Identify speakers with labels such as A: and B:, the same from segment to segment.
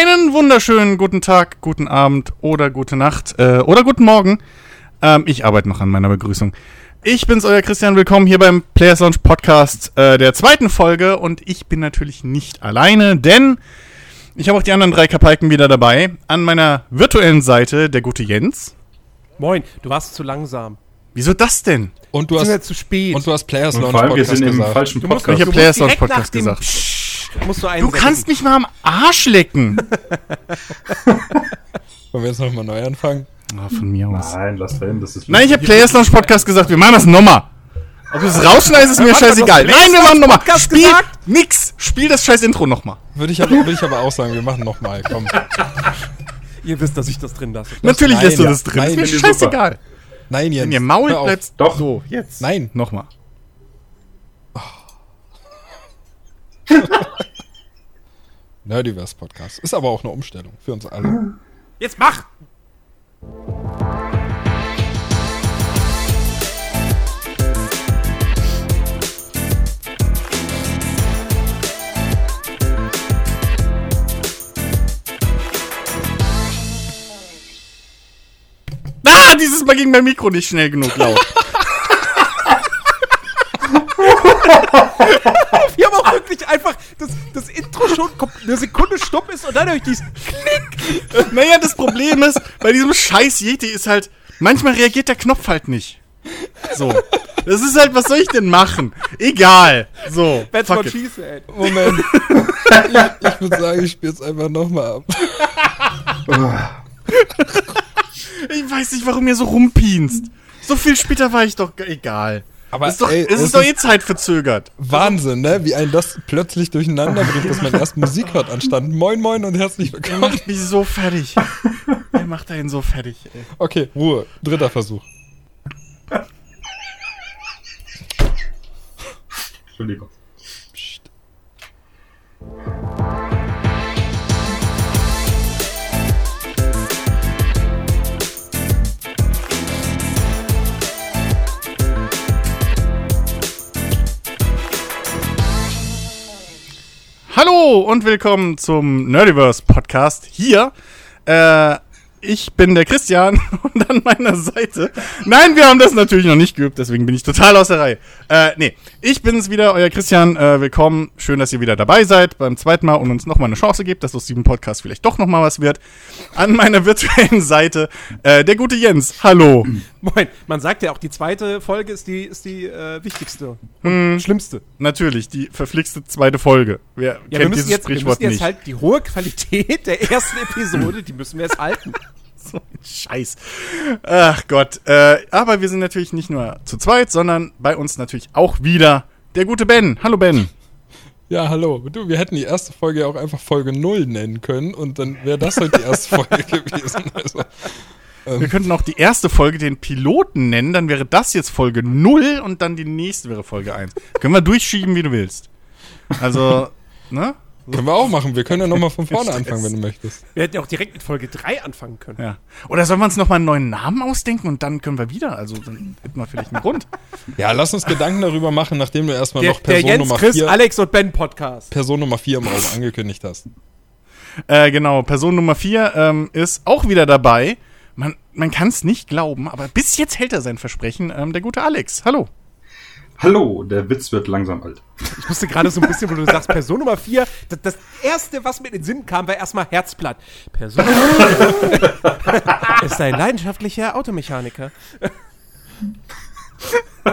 A: Einen wunderschönen guten Tag, guten Abend oder gute Nacht äh, oder guten Morgen. Ähm, ich arbeite noch an meiner Begrüßung. Ich bin's, euer Christian. Willkommen hier beim Players Launch Podcast äh, der zweiten Folge. Und ich bin natürlich nicht alleine, denn ich habe auch die anderen drei Kapalken wieder dabei. An meiner virtuellen Seite der gute Jens.
B: Moin, du warst zu langsam.
A: Wieso das denn?
C: Und du
B: Wir sind ja
C: hast
B: zu spät.
C: und du hast Players Launch
D: vor allem, wir
C: Podcast
D: sind im
C: gesagt.
D: falschen
B: Du musst-
D: Podcast.
A: Ich habe Players Launch
B: direkt nach
A: Podcast
B: musst du
A: Du
B: einsetzen.
A: kannst mich mal am Arsch lecken.
C: Wollen wir jetzt nochmal neu anfangen?
A: Ah, von mir aus.
D: Nein, lass drin, das ist
A: Nein, ich habe Players Launch Podcast gesagt. Wir machen das nochmal. Ob du es rausschneidest, ist mir scheißegal.
B: du
A: Nein, wir machen nochmal. Spiel
B: gesagt?
A: nix. Spiel das scheiß Intro nochmal.
C: Würde ich, aber, würde ich aber auch sagen, wir machen nochmal. Komm.
B: Ihr wisst, dass ich das drin lasse.
A: Natürlich
C: nein,
A: lässt du das drin.
C: Nein,
A: ist mir scheißegal.
C: Nein, Jens.
A: Wenn ihr Maul bleibt.
D: Doch.
A: So, jetzt.
C: Nein.
A: Nochmal.
C: Nerdiverse Podcast. Ist aber auch eine Umstellung für uns alle.
B: Jetzt mach!
A: Ah, dieses Mal ging mein Mikro nicht schnell genug laut.
B: Auch wirklich einfach das, das Intro schon eine Sekunde stumm ist und dann durch dieses Klick.
A: naja, das Problem ist, bei diesem scheiß Yeti ist halt, manchmal reagiert der Knopf halt nicht. So. Das ist halt, was soll ich denn machen? Egal. So.
B: That's
A: fuck
B: what
A: it.
B: she said.
C: Moment. ich ich würde sagen, ich spiele es einfach nochmal ab.
A: Ich weiß nicht, warum ihr so rumpinst. So viel später war ich doch egal.
C: Aber
A: ist doch,
C: ey,
A: es
C: es
A: ist doch
C: ist-
A: eh zeitverzögert.
C: Wahnsinn, ne? Wie ein das plötzlich durcheinander bringt, dass man erst Musik hört anstand. Moin, moin und herzlich
A: Er
C: willkommen.
A: macht mich so fertig. er macht einen so fertig, ey.
C: Okay, Ruhe. Dritter Versuch.
D: Entschuldigung.
C: Psst.
A: Hallo und willkommen zum Nerdiverse Podcast. Hier, äh, ich bin der Christian und an meiner Seite. Nein, wir haben das natürlich noch nicht geübt, deswegen bin ich total aus der Reihe. Äh, nee, ich bin's wieder, euer Christian. Äh, willkommen. Schön, dass ihr wieder dabei seid beim zweiten Mal und uns nochmal eine Chance gebt, dass aus diesem Podcast vielleicht doch nochmal was wird. An meiner virtuellen Seite, äh, der gute Jens. Hallo.
B: Moin, man sagt ja auch, die zweite Folge ist die, ist die äh, wichtigste und schlimmste.
A: Natürlich, die verflixte zweite Folge. Wer
B: Ja, wir
A: kennt
B: müssen,
A: dieses
B: jetzt, wir
A: Sprichwort
B: müssen jetzt
A: nicht?
B: halt die hohe Qualität der ersten Episode, die müssen wir jetzt halten.
A: So ein Scheiß. Ach Gott. Äh, aber wir sind natürlich nicht nur zu zweit, sondern bei uns natürlich auch wieder der gute Ben. Hallo Ben.
C: Ja, hallo. Du, wir hätten die erste Folge ja auch einfach Folge 0 nennen können und dann wäre das halt die erste Folge gewesen. Also,
A: Wir könnten auch die erste Folge den Piloten nennen, dann wäre das jetzt Folge 0 und dann die nächste wäre Folge 1. Können wir durchschieben, wie du willst. Also, ne?
C: Können wir auch machen. Wir können ja nochmal von vorne anfangen, wenn du möchtest.
B: Wir hätten ja auch direkt mit Folge 3 anfangen können.
A: Ja. Oder sollen wir uns nochmal einen neuen Namen ausdenken und dann können wir wieder? Also, dann hätten wir vielleicht einen Grund.
C: Ja, lass uns Gedanken darüber machen, nachdem du erstmal
B: Der,
C: noch
B: der
C: Person
B: Jens,
C: Nummer
B: Chris,
C: 4
B: Alex und Ben Podcast.
C: Person Nummer 4 im Raum angekündigt hast.
A: Äh, genau, Person Nummer 4 ähm, ist auch wieder dabei. Man, man kann es nicht glauben, aber bis jetzt hält er sein Versprechen. Ähm, der gute Alex. Hallo.
D: Hallo, der Witz wird langsam alt.
B: Ich musste gerade so ein bisschen, wo du sagst, Person Nummer 4, das, das erste, was mir in den Sinn kam, war erstmal Herzblatt. Person Nummer 4 ist ein leidenschaftlicher Automechaniker. nee,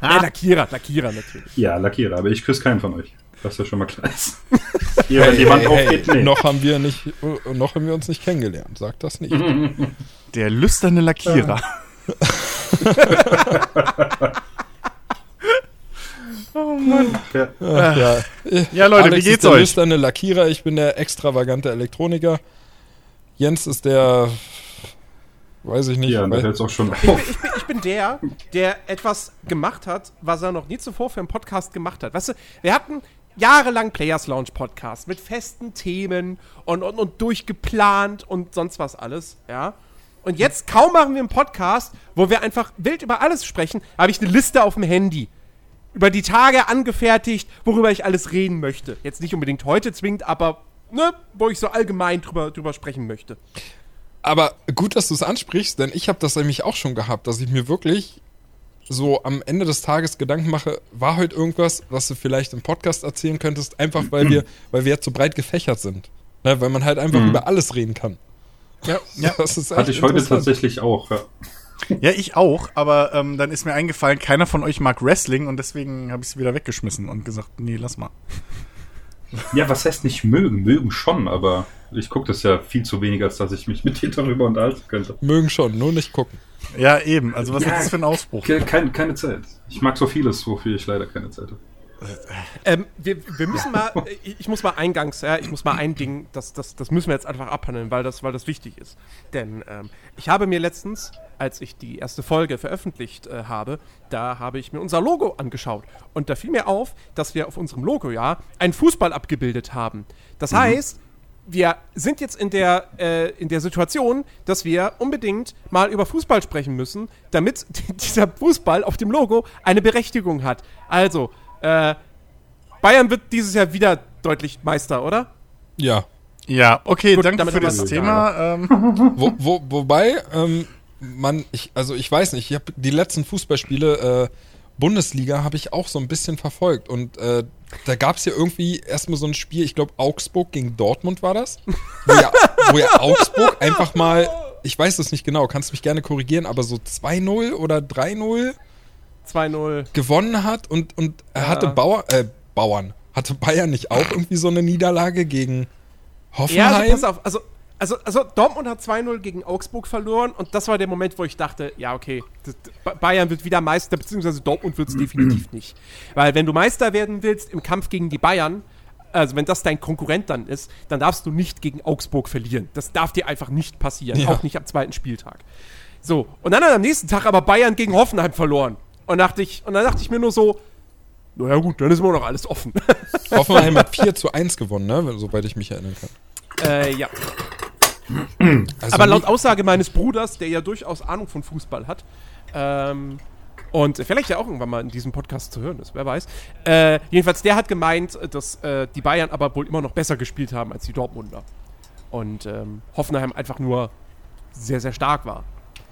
B: Lackierer, Lackierer natürlich.
D: Ja, Lackierer, aber ich küsse keinen von euch. Das ist ja schon mal klar. Hier, wenn die Wand aufgeht, nee.
C: noch haben wir nicht, äh, noch haben wir uns nicht kennengelernt. Sag das nicht.
A: Der lüsterne Lackierer.
D: Ja.
C: Ach, ja.
A: Ja, Leute,
C: Alex
A: wie geht's
C: ist der
A: euch?
C: lüsterne Lackierer, ich bin der extravagante Elektroniker. Jens ist der, weiß ich nicht,
D: Ja,
C: weil-
D: hört es auch schon
B: Ich bin,
D: auf.
B: ich, bin, ich bin der, der etwas gemacht hat, was er noch nie zuvor für einen Podcast gemacht hat. Weißt du, wir hatten jahrelang Players Lounge Podcast mit festen Themen und, und, und durchgeplant und sonst was alles, ja. Und jetzt kaum machen wir einen Podcast, wo wir einfach wild über alles sprechen, habe ich eine Liste auf dem Handy. Über die Tage angefertigt, worüber ich alles reden möchte. Jetzt nicht unbedingt heute zwingend, aber ne, wo ich so allgemein drüber, drüber sprechen möchte.
C: Aber gut, dass du es ansprichst, denn ich habe das nämlich auch schon gehabt, dass ich mir wirklich so am Ende des Tages Gedanken mache, war heute irgendwas, was du vielleicht im Podcast erzählen könntest, einfach weil wir, weil wir jetzt so breit gefächert sind. Ne, weil man halt einfach
D: Mhm.
C: über alles reden kann.
B: Ja.
A: Ja.
C: Das ist
D: Hatte ich heute tatsächlich auch. Ja.
A: Ja, ich auch, aber ähm, dann ist mir eingefallen, keiner von euch mag Wrestling und deswegen habe ich es wieder weggeschmissen und gesagt, nee, lass mal.
D: ja, was heißt nicht mögen? Mögen schon, aber ich gucke das ja viel zu wenig, als dass ich mich mit dir darüber unterhalten könnte.
C: Mögen schon, nur nicht gucken.
A: Ja, eben. Also was
D: Ja.
A: ist das für ein Ausbruch?
D: Ke- Keine, keine Zeit. Ich mag so vieles, wofür ich leider keine Zeit habe.
B: Ähm, wir, wir müssen mal, äh, ich muss mal eingangs, ja, ich muss mal ein Ding, das, das, das müssen wir jetzt einfach abhandeln, weil das, weil das wichtig ist. Denn ähm, ich habe mir letztens, als ich die erste Folge veröffentlicht äh, habe, da habe ich mir unser Logo angeschaut. Und da fiel mir auf, dass wir auf unserem Logo ja einen Fußball abgebildet haben. Das heißt, wir sind jetzt in der, äh, in der Situation, dass wir unbedingt mal über Fußball sprechen müssen, damit dieser Fußball auf dem Logo eine Berechtigung hat. Also, äh, Bayern wird dieses Jahr wieder deutlich Meister, oder?
C: Ja.
A: Ja, okay,
B: Gut,
A: danke
B: damit
A: für das Thema. Ähm,
C: Wo, wo, wobei, ähm, man, ich, also ich weiß nicht, ich habe die letzten Fußballspiele, äh, Bundesliga habe ich auch so ein bisschen verfolgt und äh, da gab es ja irgendwie erstmal so ein Spiel, ich glaube Augsburg gegen Dortmund war das, wo ja, wo ja Augsburg einfach mal, ich weiß es nicht genau, kannst mich gerne korrigieren, aber so 2-0 oder 3-0
B: 2-0.
C: gewonnen hat und, und er hatte
B: Ja.
C: Bauer, äh, Bauern, hatte Bayern nicht auch irgendwie so eine Niederlage gegen
B: Ja,
C: Hoffenheim?
B: also pass auf, also, also, also Dortmund hat 2-0 gegen Augsburg verloren und das war der Moment, wo ich dachte, ja, okay, das, Ba- Bayern wird wieder Meister, beziehungsweise Dortmund wird es definitiv nicht. Weil wenn du Meister werden willst im Kampf gegen die Bayern, also wenn das dein Konkurrent dann ist, dann darfst du nicht gegen Augsburg verlieren. Das darf dir einfach nicht passieren,
C: Ja.
B: auch nicht am zweiten Spieltag. So, und dann hat am nächsten Tag aber Bayern gegen Hoffenheim verloren. Und, dachte ich, und dann dachte ich mir nur so, naja gut, dann ist immer noch alles offen.
C: Hoffenheim hat 4 zu 1 gewonnen, ne? soweit ich mich erinnern kann.
B: äh, ja.
C: Also
B: Aber laut Aussage meines Bruders, der ja durchaus Ahnung von Fußball hat, ähm, und vielleicht ja auch irgendwann mal in diesem Podcast zu hören ist, wer weiß. Äh, jedenfalls, der hat gemeint, dass äh, die Bayern aber wohl immer noch besser gespielt haben als die Dortmunder. Und ähm, Hoffenheim einfach nur sehr, sehr stark war.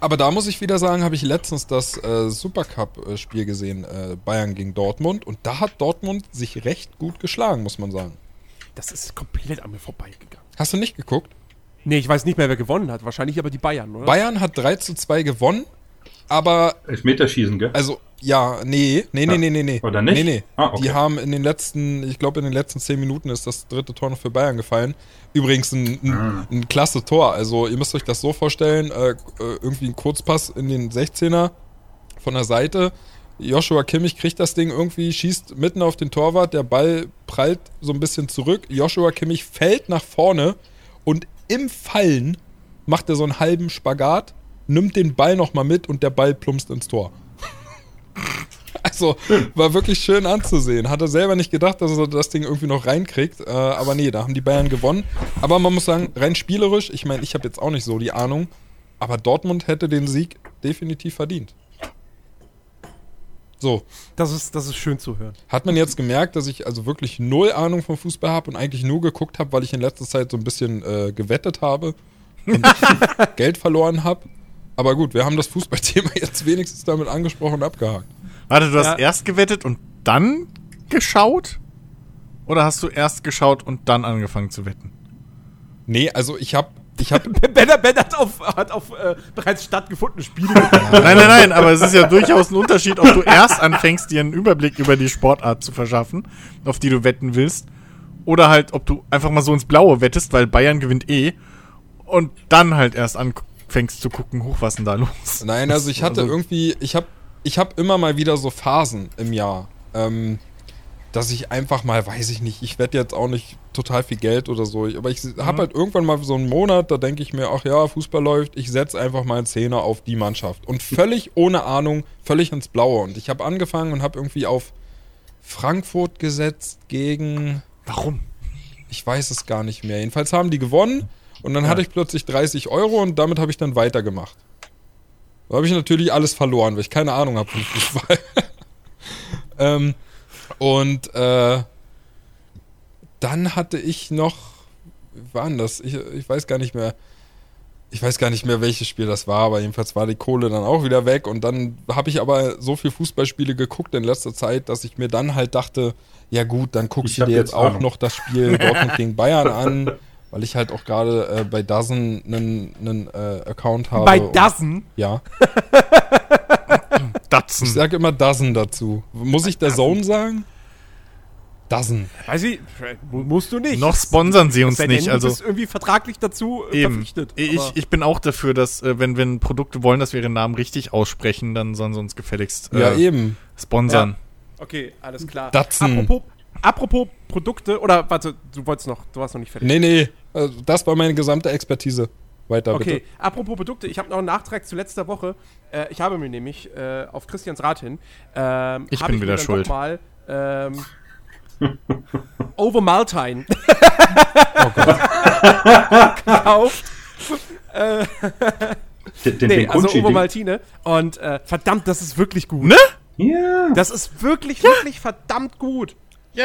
C: Aber da muss ich wieder sagen, habe ich letztens das äh, Supercup-Spiel gesehen, äh, Bayern gegen Dortmund. Und da hat Dortmund sich recht gut geschlagen, muss man sagen.
B: Das ist komplett an mir vorbeigegangen.
C: Hast du nicht geguckt?
B: Nee, ich weiß nicht mehr, wer gewonnen hat. Wahrscheinlich aber die Bayern, oder?
C: Bayern hat 3 zu 2 gewonnen, aber,
D: Elfmeterschießen, gell?
C: also, ja, nee, nee, nee, nee, nee, nee.
D: oder nicht?
C: Nee, nee.
D: Ah, okay.
C: Die haben in den letzten, ich glaube, in den letzten 10 Minuten ist das dritte Tor noch für Bayern gefallen. Übrigens ein, ein,
D: Ah.
C: ein klasse Tor. Also, ihr müsst euch das so vorstellen, äh, äh, irgendwie ein Kurzpass in den 16er von der Seite. Joshua Kimmich kriegt das Ding irgendwie, schießt mitten auf den Torwart, der Ball prallt so ein bisschen zurück. Joshua Kimmich fällt nach vorne und im Fallen macht er so einen halben Spagat, nimmt den Ball nochmal mit und der Ball plumpst ins Tor. Also, war wirklich schön anzusehen. Hatte selber nicht gedacht, dass er das Ding irgendwie noch reinkriegt. Äh, aber nee, da haben die Bayern gewonnen. Aber man muss sagen, rein spielerisch, ich meine, ich habe jetzt auch nicht so die Ahnung, aber Dortmund hätte den Sieg definitiv verdient. So,
B: Das ist, das ist schön zu hören.
C: hat man jetzt gemerkt, dass ich also wirklich null Ahnung vom Fußball habe und eigentlich nur geguckt habe, weil ich in letzter Zeit so ein bisschen äh, gewettet habe und Geld verloren habe. Aber gut, wir haben das Fußballthema jetzt wenigstens damit angesprochen und abgehakt.
A: warte, du hast
B: Ja.
A: erst gewettet und dann geschaut? Oder hast du erst geschaut und dann angefangen zu wetten?
C: Nee, also ich habe ich hab,
B: Ben, ben hat auf, hat auf äh, bereits stattgefundene Spiele
A: Nein, nein, nein, aber es ist ja durchaus ein Unterschied, ob du erst anfängst, dir einen Überblick über die Sportart zu verschaffen, auf die du wetten willst, oder halt, ob du einfach mal so ins Blaue wettest, weil Bayern gewinnt eh, und dann halt erst anfängst zu gucken, hoch, was denn da los?
C: Nein, also ich hatte
A: Also-
C: irgendwie, ich habe ich hab immer mal wieder so Phasen im Jahr, ähm, dass ich einfach mal, weiß ich nicht, ich wette jetzt auch nicht total viel Geld oder so, aber ich habe halt irgendwann mal so einen Monat, da denke ich mir, ach ja, Fußball läuft, ich setze einfach mal einen Zehner auf die Mannschaft. Und völlig ohne Ahnung, völlig ins Blaue. Und ich habe angefangen und habe irgendwie auf Frankfurt gesetzt gegen,
A: Warum?
C: ich weiß es gar nicht mehr, jedenfalls haben die gewonnen und dann hatte ich plötzlich 30 Euro und damit habe ich dann weitergemacht. Da habe ich natürlich alles verloren, weil ich keine Ahnung habe von Fußball. ähm, und äh, dann hatte ich noch, wie war denn das? Ich, ich weiß gar nicht mehr. Ich weiß gar nicht mehr, welches Spiel das war, aber jedenfalls war die Kohle dann auch wieder weg. Und dann habe ich aber so viel Fußballspiele geguckt in letzter Zeit, dass ich mir dann halt dachte, ja gut, dann guckst
D: Ich
C: du dir jetzt
D: jetzt
C: auch noch das Spiel Dortmund gegen Bayern an, weil ich halt auch gerade äh, bei Dozen einen, äh, Account habe.
B: Bei Dozen.
C: Ja. Ich
A: Datsen.
C: sag immer Dozen dazu. Muss ich der Zone sagen? Dozen.
B: Weiß ich, mu- musst du nicht.
A: Noch sponsern sie uns
B: denn,
A: nicht.
B: du
A: Also
B: bist irgendwie vertraglich dazu äh,
A: eben.
B: verpflichtet.
A: Ich, ich bin auch dafür, dass äh, wenn, wenn Produkte wollen, dass wir ihren Namen richtig aussprechen, dann sollen sie uns gefälligst
C: Ja,
A: äh,
C: eben.
A: sponsern.
B: Okay, alles klar.
C: Datsun.
B: Apropos, apropos Produkte, oder warte, du wolltest noch, du warst noch nicht fertig.
C: Nee, nee. Also das war meine gesamte Expertise. Weiter,
B: Okay,
C: bitte.
B: apropos Produkte, ich habe noch einen Nachtrag zu letzter Woche. Äh, ich habe mir nämlich äh, auf Christians Rat hin, ähm,
A: Ich bin
B: mir
A: wieder schuld.
B: Mal, ähm, Overmaltine
C: Oh Gott.
B: gekauft.
D: Den, den,
B: Nee,
D: den
B: also
D: Kunchi-Ding.
B: Overmaltine. Und äh, verdammt, das ist wirklich gut.
A: Ne?
D: Ja.
B: Das ist wirklich, wirklich verdammt gut.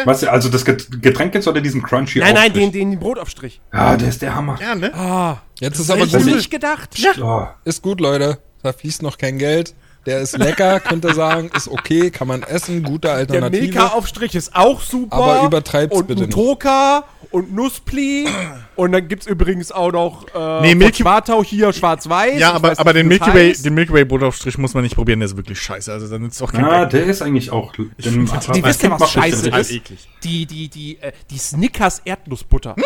D: Was, also das Get- Getränk jetzt oder diesen Crunchy
B: Nein, nein, den, den Brotaufstrich.
D: Ja, der ist der Hammer.
A: Ja, ne?
B: Ah,
C: Jetzt ist aber gut.
A: echt
B: nicht gedacht.
D: Oh.
C: Ist gut, Leute. Da fließt noch kein Geld. Der ist lecker, könnt ihr sagen. Ist okay, kann man essen. Gute
B: Der
C: Alternative.
B: Milka-Aufstrich ist auch super.
C: Aber übertreib's
B: und
C: bitte nicht.
B: Toka und Nusspli. und dann gibt's übrigens auch noch äh,
A: Nee, Milky-
B: Schwartau hier schwarz-weiß.
A: Ja,
B: Ich
A: aber, aber den Milky Way, den Milky Way Brotaufstrich muss man nicht probieren, der ist wirklich scheiße. Also dann ist auch kein
D: Ah, der ist eigentlich auch. Den,
A: das-
B: Die wisst ihr, was scheiße ist? Die, die, die, äh, die Snickers Erdnussbutter.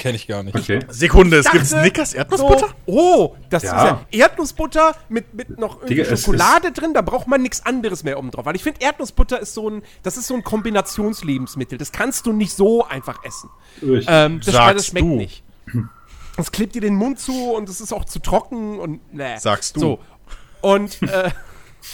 C: Kenn ich gar nicht.
D: Okay.
A: Sekunde, es gibt Snickers Erdnussbutter?
B: So, oh, das
D: Ja.
B: ist ja Erdnussbutter mit, mit noch irgendwie
D: Digga,
B: Schokolade drin, da braucht man nichts anderes mehr oben drauf. Weil ich finde, Erdnussbutter ist so ein, das ist so ein Kombinationslebensmittel. Das kannst du nicht so einfach essen.
D: Ich,
B: Ähm, das,
A: Sagst
B: das schmeckt
A: du.
B: nicht. Das klebt dir den Mund zu und es ist auch zu trocken und ne.
A: Sagst du.
B: So. Und äh,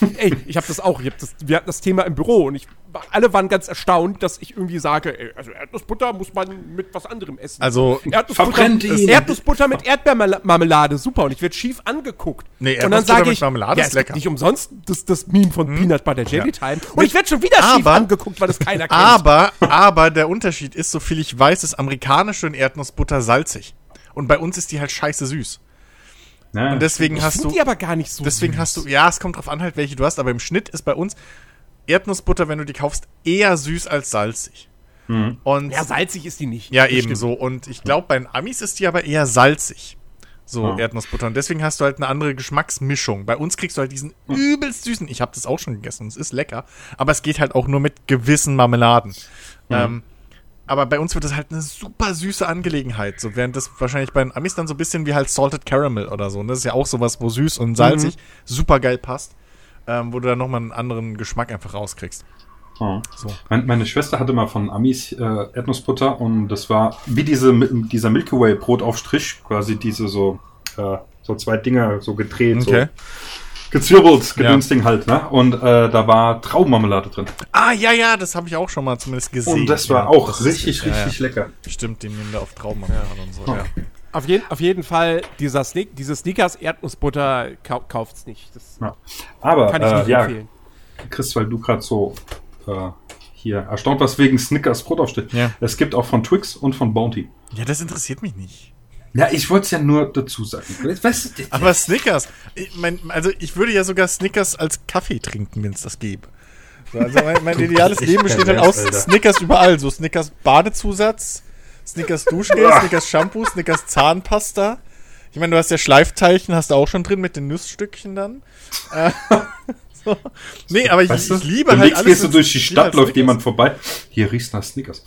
B: ey, ich habe das auch. Ich hab das, wir hatten das Thema im Büro und ich alle waren ganz erstaunt, dass ich irgendwie sage, ey, also Erdnussbutter muss man mit was anderem essen.
A: Also,
B: Erdnussbutter,
D: Verbrennt ihn.
B: Erdnussbutter mit Erdbeermarmelade, super. Und ich werde schief angeguckt.
A: Nee,
B: und dann
A: Erdnussbutter
B: sage
A: mit
B: ich,
A: Marmelade
B: ja,
A: ist lecker.
B: nicht umsonst das, das Meme von Peanut Butter Jelly
A: Ja.
B: Time. Und ich werde schon wieder schief
A: Aber-
B: angeguckt, weil das keiner kennt.
A: aber, aber der Unterschied ist, so viel ich weiß, ist amerikanische Erdnussbutter salzig. Und bei uns ist die halt scheiße süß.
D: Ja.
A: Und deswegen
B: ich
A: hast
B: finde
A: du,
B: die aber gar nicht so
A: deswegen
B: süß.
A: hast du, ja, es kommt drauf an halt, welche du hast, aber im Schnitt ist bei uns Erdnussbutter, wenn du die kaufst, eher süß als salzig. Und
B: Ja, salzig ist die nicht.
A: Ja, eben so. Und ich glaube, bei den Amis ist die aber eher salzig. So,
D: Ja.
A: Erdnussbutter. Und deswegen hast du halt eine andere Geschmacksmischung. Bei uns kriegst du halt diesen übelst süßen. Ich habe das auch schon gegessen und es ist lecker. Aber es geht halt auch nur mit gewissen Marmeladen. Ähm, aber bei uns wird das halt eine super süße Angelegenheit. So, während das wahrscheinlich bei den Amis dann so ein bisschen wie halt Salted Caramel oder so. Und das ist ja auch sowas, wo süß und salzig super geil passt. Ähm, wo du dann nochmal einen anderen Geschmack einfach rauskriegst.
D: Oh.
A: So.
D: Mein, meine Schwester hatte mal von Amis äh, Erdnussbutter und das war wie diese, dieser Milky Way Brotaufstrich, quasi diese so, äh, so zwei Dinger so gedreht,
A: Okay.
D: so gezwirbelt, gedünsting halt, ne? Und äh, da war Traubenmarmelade drin.
A: Ah, ja, ja, das habe ich auch schon mal zumindest gesehen.
D: Und das war
A: ja,
D: auch
A: das ist-
D: richtig,
A: ja, ja.
D: richtig lecker.
A: Stimmt, die nehmen da auf Traubenmarmelade und so. Ja.
B: Auf, jeden, auf jeden Fall, dieser Snick, diese Snickers Erdnussbutter kau kauft's nicht. Das
D: Ja. Aber
B: kann ich
D: äh,
B: nicht
D: ja,
B: empfehlen.
D: Chris, weil du gerade so äh, hier erstaunt warst wegen Snickers Brotaufstrich.
A: Ja.
D: Es gibt auch von Twix und von Bounty.
A: ja, das interessiert mich nicht.
D: Ja, ich wollte es ja nur dazu sagen. Du,
A: Aber Snickers, ich mein, also ich würde ja sogar Snickers als Kaffee trinken, wenn es das gäbe. So, also mein, mein ideales Leben besteht halt aus. Snickers überall. So Snickers Badezusatz, Snickers Duschgel, Snickers Shampoo, Snickers Zahnpasta. Ich meine, du hast ja Schleifteilchen, hast du auch schon drin mit den Nussstückchen dann. Äh, so. Nee, aber ich,
D: weißt du,
A: ich liebe
D: du
A: halt
D: legst, gehst du durch die Stadt, läuft
A: Snickers.
D: jemand vorbei. Hier riechst du nach Snickers.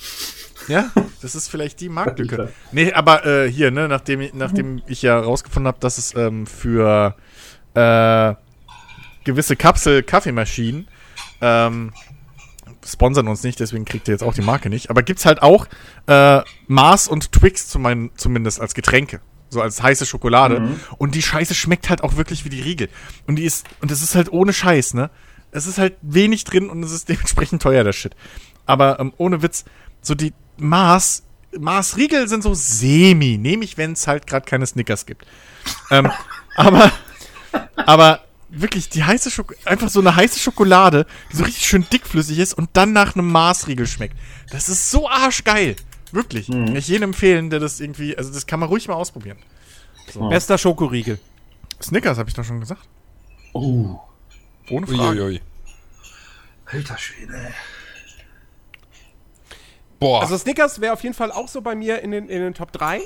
A: Ja, das ist vielleicht die Marktlücke. Nee, aber äh, hier, ne, nachdem, ich- nachdem ich ja rausgefunden habe, dass es ähm, für äh, gewisse Kapsel-Kaffeemaschinen ähm, sponsern uns nicht, deswegen kriegt ihr jetzt auch die Marke nicht. Aber gibt's halt auch äh, Mars und Twix zu mein, zumindest als Getränke. So als heiße Schokolade. Und die Scheiße schmeckt halt auch wirklich wie die Riegel. Und die ist, und es ist halt ohne Scheiß, ne? Es ist halt wenig drin und es ist dementsprechend teuer, der Shit. Aber ähm, ohne Witz, so die Mars, Mars Riegel sind so semi. Nehme ich, wenn es halt gerade keine Snickers gibt. ähm, aber, aber wirklich, die heiße Schokolade, einfach so eine heiße Schokolade, die so richtig schön dickflüssig ist und dann nach einem Mars-Riegel schmeckt. Das ist so arschgeil. Wirklich.
D: Mhm.
A: Kann ich jedem empfehlen, der das irgendwie, also das kann man ruhig mal ausprobieren.
B: Bester Schokoriegel.
A: Snickers habe ich doch schon gesagt.
D: Oh,
A: Ohne Frage.
C: Uiuiui.
D: alter Schwede.
C: Boah.
B: Also Snickers wäre auf jeden Fall auch so bei mir in den, in den Top 3.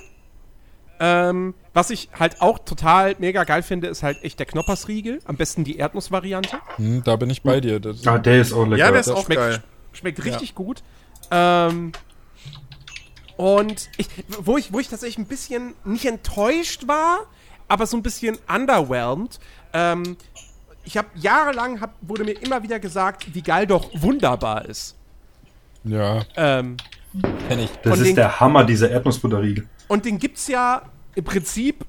B: Ähm, was ich halt auch total mega geil finde, ist halt echt der Knoppersriegel. Am besten die Erdnussvariante.
C: hm, da bin ich bei dir. Das,
D: Ah, der ist auch lecker.
A: Ja, der ist
C: Das
A: auch
B: schmeckt,
A: geil.
B: schmeckt richtig gut. Ähm, und ich, wo, ich, wo ich tatsächlich ein bisschen nicht enttäuscht war, aber so ein bisschen underwhelmed. Ähm, ich habe jahrelang, hab, wurde mir immer wieder gesagt, wie geil doch wunderbar ist.
C: ja,
B: Ähm,
C: kenn ich.
D: das ist
B: den-
D: der Hammer, dieser Erdnussbutterriegel.
B: Und den gibt's ja im Prinzip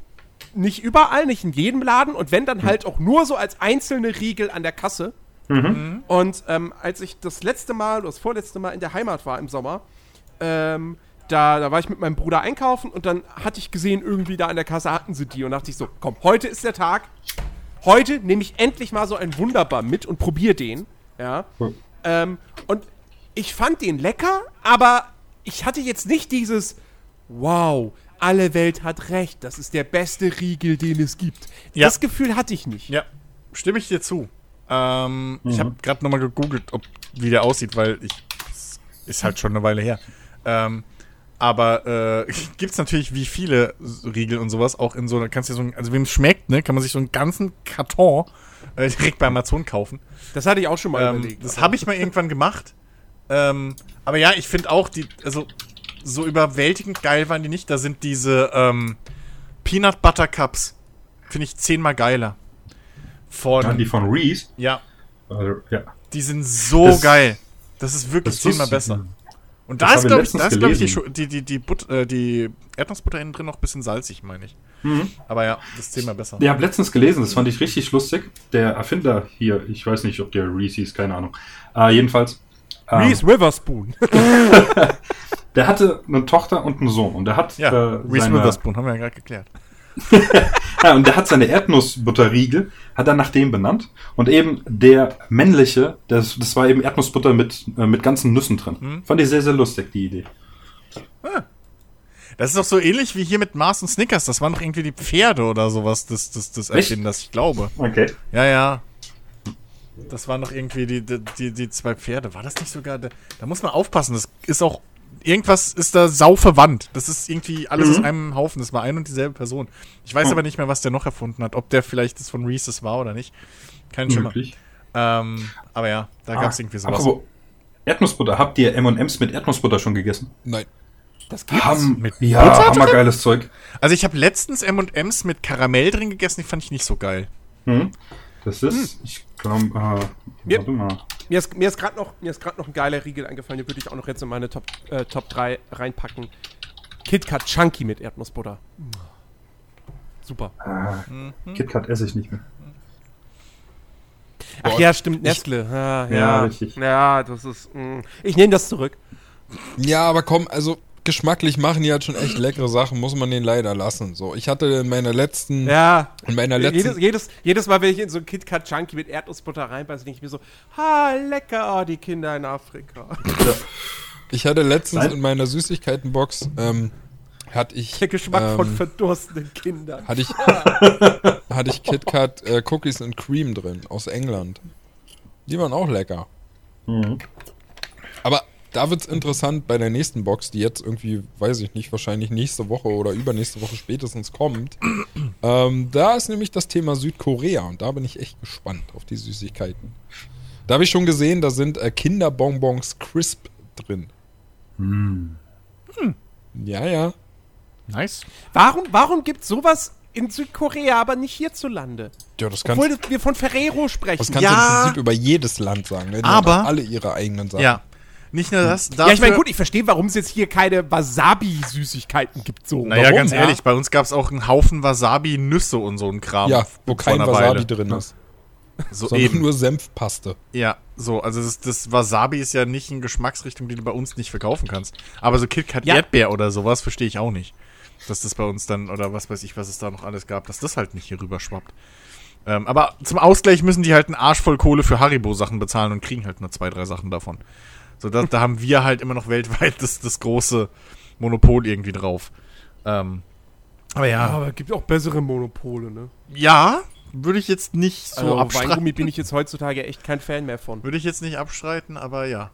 B: nicht überall, nicht in jedem Laden und wenn dann halt auch nur so als einzelne Riegel an der Kasse. Und ähm, als ich das letzte Mal oder das vorletzte Mal in der Heimat war im Sommer, ähm, da, da war ich mit meinem Bruder einkaufen und dann hatte ich gesehen, irgendwie da an der Kasse hatten sie die und dachte ich so, komm, heute ist der Tag. Heute nehme ich endlich mal so ein Wunderbar mit und probiere den. Ja.
D: Cool.
B: Ähm, und ich fand den lecker, aber ich hatte jetzt nicht dieses Wow, alle Welt hat recht, das ist der beste Riegel, den es gibt.
A: Ja.
B: Das Gefühl hatte ich nicht.
A: Ja, stimme ich dir zu. Ähm, Ich habe gerade nochmal gegoogelt, ob, wie der aussieht, weil ich es ist halt schon eine Weile her. Ähm, aber äh, gibt's natürlich wie viele Riegel und sowas auch in so einer, kannst du so ein, also wem es schmeckt, ne, kann man sich so einen ganzen Karton äh, direkt bei Amazon kaufen.
B: Das hatte ich auch schon mal
A: Ähm,
B: überlegt.
A: das habe ich mal irgendwann gemacht. Ähm, aber ja, ich finde auch, die, also so überwältigend geil waren die nicht. Da sind diese ähm, Peanut Butter Cups. Finde ich zehnmal geiler. Von,
D: Ja, die von Reese.
A: ja,
D: Also, ja.
A: die sind so
D: Das-
A: geil. Das ist wirklich
D: das
A: zehnmal besser. Und da ist, glaube ich, da ist, glaub ich, die, die, die, But äh, die Erdnussbutter innen drin noch ein bisschen salzig, meine ich. Aber ja, das ist zehnmal besser.
D: Ich habe letztens gelesen, das fand ich richtig lustig. Der Erfinder hier, ich weiß nicht, ob der Reese ist, keine Ahnung. Äh, jedenfalls. ähm,
B: Reese Witherspoon.
D: Der hatte eine Tochter und einen Sohn und der hat
A: Ja,
D: äh,
A: Reese
D: seine,
A: Witherspoon, haben wir ja gerade geklärt.
D: ja, und der hat seine Erdnussbutterriegel hat er nach dem benannt und eben der männliche, das, das war eben Erdnussbutter mit äh, mit ganzen Nüssen drin.
A: Mhm.
D: Fand ich sehr sehr lustig die Idee.
A: Das ist doch so ähnlich wie hier mit Mars und Snickers. Das waren doch irgendwie die Pferde oder sowas des, des
D: Echt?
A: Erfinders, ich glaube.
D: Okay.
A: Ja, ja. Das waren doch irgendwie die, die, die, die zwei Pferde. War das nicht sogar. Da, da muss man aufpassen. Das ist auch. Irgendwas ist da sau verwandt. Das ist irgendwie alles aus einem Haufen. Das war ein und dieselbe Person. Ich weiß
D: Oh.
A: aber nicht mehr, was der noch erfunden hat. Ob der vielleicht das von Reese's war oder nicht. Kein Schimmer. Ähm, aber ja, da gab es irgendwie sowas.
D: Apropos Erdnussbutter, habt ihr M&M's mit Erdnussbutter schon gegessen?
C: Nein.
B: Das gibt's.
D: Ham,
A: Mit
D: ja,
A: Butter
D: hammergeiles Zeug.
A: Also ich habe letztens M&M's mit Karamell drin gegessen. Die fand ich nicht so geil.
D: Hm. Das ist, ich glaube, äh,
B: Mir-
D: warte mal.
B: Mir ist, mir ist gerade noch, mir ist grad noch ein geiler Riegel eingefallen, den würde ich auch noch jetzt in meine Top, äh, Top 3 reinpacken. KitKat Chunky mit Erdnussbutter. Super.
D: Ah,
A: Mhm.
D: KitKat esse ich nicht mehr.
B: Ach
C: Boah,
B: ja, stimmt, Nestle. Ja, ja,
D: Ja, richtig.
B: Ja, das ist. mh. Ich nehme das zurück.
C: Ja, aber komm, also geschmacklich machen die halt schon echt leckere Sachen, muss man den leider lassen. So, ich hatte in meiner letzten,
B: Ja.
C: in meiner letzten,
B: Jedes, jedes, jedes Mal, wenn ich in so ein KitKat Chunky mit Erdnussbutter reinbeiße, denke ich mir so, ha, lecker, oh, die Kinder in Afrika.
C: ich hatte letztens
D: Nein.
C: in meiner Süßigkeitenbox, ähm, hatte ich,
B: Der Geschmack von
C: ähm,
B: verdurstenden Kindern.
C: hatte ich, hatte ich KitKat äh, Cookies and Cream drin aus England. Die waren auch lecker.
D: Mhm.
C: Da wird's interessant bei der nächsten Box, die jetzt irgendwie, weiß ich nicht, wahrscheinlich nächste Woche oder übernächste Woche spätestens kommt. ähm, da ist nämlich das Thema Südkorea und da bin ich echt gespannt auf die Süßigkeiten. Da habe ich schon gesehen, da sind äh, Kinderbonbons Crisp drin.
D: Hm.
C: Ja, ja.
A: Nice.
B: Warum, warum gibt sowas in Südkorea, aber nicht hierzulande?
C: Ja, das kannst,
B: Obwohl wir von Ferrero sprechen.
C: das kannst
A: Ja.
C: du im Prinzip über jedes Land sagen. Ne? Die
A: Aber-
C: haben alle ihre eigenen Sachen.
A: Ja. Nicht nur das.
B: ja, ich meine,
A: dafür-
B: gut, ich verstehe, warum es jetzt hier keine Wasabi-Süßigkeiten gibt. So.
A: Naja,
B: warum?
A: ganz
B: Ja.
A: ehrlich, bei uns gab es auch einen Haufen Wasabi-Nüsse und so ein Kram.
C: Ja, wo kein Wasabi
A: Weile.
C: drin ist,
A: So
C: sondern
A: eben.
C: nur Senfpaste.
A: Ja, so, also das, das Wasabi ist ja nicht eine Geschmacksrichtung, die du bei uns nicht verkaufen kannst. Aber so KitKat
B: Ja.
A: Erdbeer oder sowas verstehe ich auch nicht. Dass das bei uns dann, oder was weiß ich, was es da noch alles gab, dass das halt nicht hier rüber schwappt. Ähm, aber zum Ausgleich müssen die halt einen Arsch voll Kohle für Haribo-Sachen bezahlen und kriegen halt nur zwei, drei Sachen davon. So, da, da haben wir halt immer noch weltweit das, das große, Monopol irgendwie drauf. Ähm, aber ja,
B: Aber es gibt auch bessere Monopole, ne?
A: ja, würde ich jetzt nicht so
B: also
A: abstreiten.
B: Weingummi bin ich jetzt heutzutage echt kein Fan mehr von.
A: Würde ich jetzt nicht abstreiten, aber ja.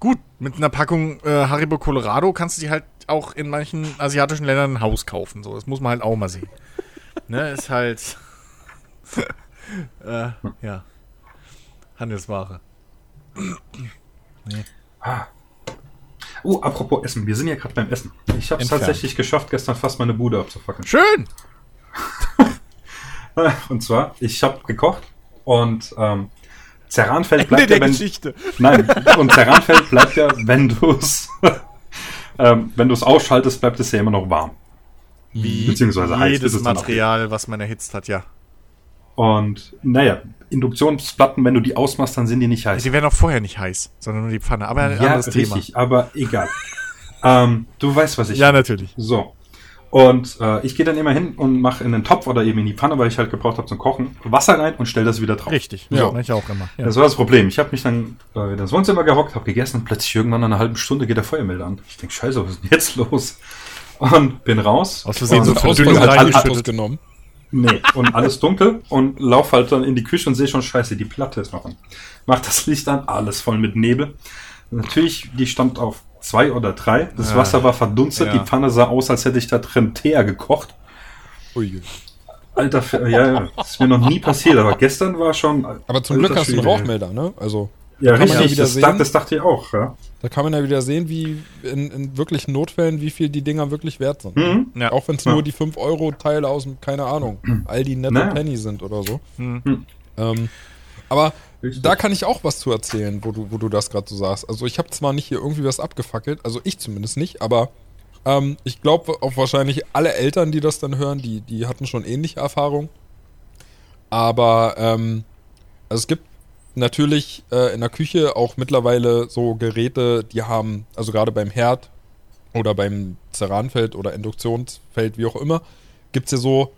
A: Gut, mit einer Packung äh, Haribo Colorado kannst du die halt auch in manchen asiatischen Ländern ein Haus kaufen. So, das muss man halt auch mal sehen. ne, ist halt. äh, ja. Handelsware.
D: Oh, apropos Essen. Wir sind ja gerade beim Essen. Ich habe es tatsächlich geschafft, gestern fast meine Bude abzufackeln.
A: Schön!
D: Und zwar, ich habe gekocht und ähm, Ceranfeld
B: Ende
D: bleibt ja,
B: der
D: wenn,
B: Geschichte.
D: Nein, und Ceranfeld bleibt ja, wenn du es ähm, wenn du es ausschaltest, bleibt es ja immer noch warm.
A: Wie
D: Beziehungsweise heiß,
A: jedes
D: es dann
A: Material, was man erhitzt hat, ja.
D: Und naja, Induktionsplatten, wenn du die ausmachst, dann sind die nicht heiß.
A: Sie werden auch vorher nicht heiß, sondern nur die Pfanne. Aber ein
D: Ja,
A: anderes Thema.
D: richtig, aber egal. ähm, du weißt, was ich
A: Ja, natürlich.
D: So. Und äh, ich gehe dann immer hin und mache in den Topf oder eben in die Pfanne, weil ich halt gebraucht habe zum Kochen, Wasser rein und stelle das wieder drauf.
A: Richtig.
C: Ja.
A: Ja. Ich auch immer. Ja.
D: Das war das Problem. Ich habe mich dann äh, in das Wohnzimmer gehockt, habe gegessen und plötzlich irgendwann nach einer halben Stunde geht der Feuermelder an. Ich denk, scheiße, was ist denn jetzt los? Und bin raus.
A: Aus Versehen so reingeschüttet.
C: Anstoß genommen.
D: Nee, und alles dunkel und lauf halt dann in die Küche und sehe schon, scheiße, die Platte ist noch an. Mach das Licht an, alles voll mit Nebel. Natürlich, die stand auf zwei oder drei. Das. Wasser war verdunstet,
A: Ja.
D: die Pfanne sah aus, als hätte ich da drin Teer gekocht.
C: Ui.
D: Alter, ja, ja, das ist mir noch nie passiert, aber gestern war schon.
C: Aber zum Glück hast du einen. Rauchmelder, ne? Also,
D: Ja,
C: ja
D: richtig,
C: wieder
D: das,
C: sehen.
D: dacht- das dachte ich auch, ja.
C: da kann man ja wieder sehen, wie in, in wirklichen Notfällen, wie viel die Dinger wirklich wert sind.
D: Mhm.
A: Ja.
C: Auch wenn es
D: Ja.
C: nur die 5-Euro-Teile aus dem, keine Ahnung, Aldi Netto
D: Naja.
C: Penny sind oder so.
A: Hm.
C: Ähm, aber
D: Richtig.
C: da kann ich auch was zu erzählen, wo du, wo du das gerade so sagst. Also ich habe zwar nicht hier irgendwie was abgefackelt, also ich zumindest nicht, aber ähm, ich glaube auch wahrscheinlich alle Eltern, die das dann hören, die, die hatten schon ähnliche Erfahrungen. Aber ähm, also es gibt natürlich äh, in der Küche auch mittlerweile so Geräte, die haben, also gerade beim Herd oder beim Ceranfeld oder Induktionsfeld, wie auch immer, gibt's ja so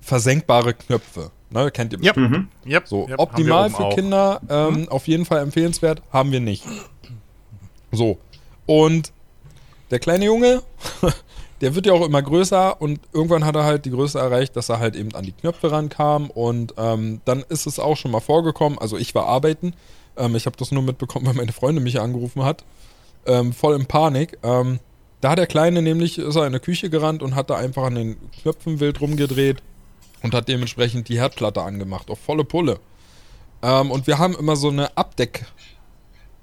C: versenkbare Knöpfe. Ne, kennt ihr
A: Ja.
D: Mhm.
A: Yep.
C: so,
A: Yep,
C: optimal für
A: auch.
C: Kinder, ähm, auf jeden Fall empfehlenswert, haben wir nicht. So. Und der kleine Junge, der wird ja auch immer größer und irgendwann hat er halt die Größe erreicht, dass er halt eben an die Knöpfe rankam und ähm, dann ist es auch schon mal vorgekommen, also ich war arbeiten, ähm, ich habe das nur mitbekommen, weil meine Freundin mich angerufen hat, ähm, voll in Panik. Ähm, da hat der Kleine nämlich, ist er in der Küche gerannt und hat da einfach an den Knöpfen wild rumgedreht und hat dementsprechend die Herdplatte angemacht, auf volle Pulle. Ähm, und wir haben immer so eine Abdeck,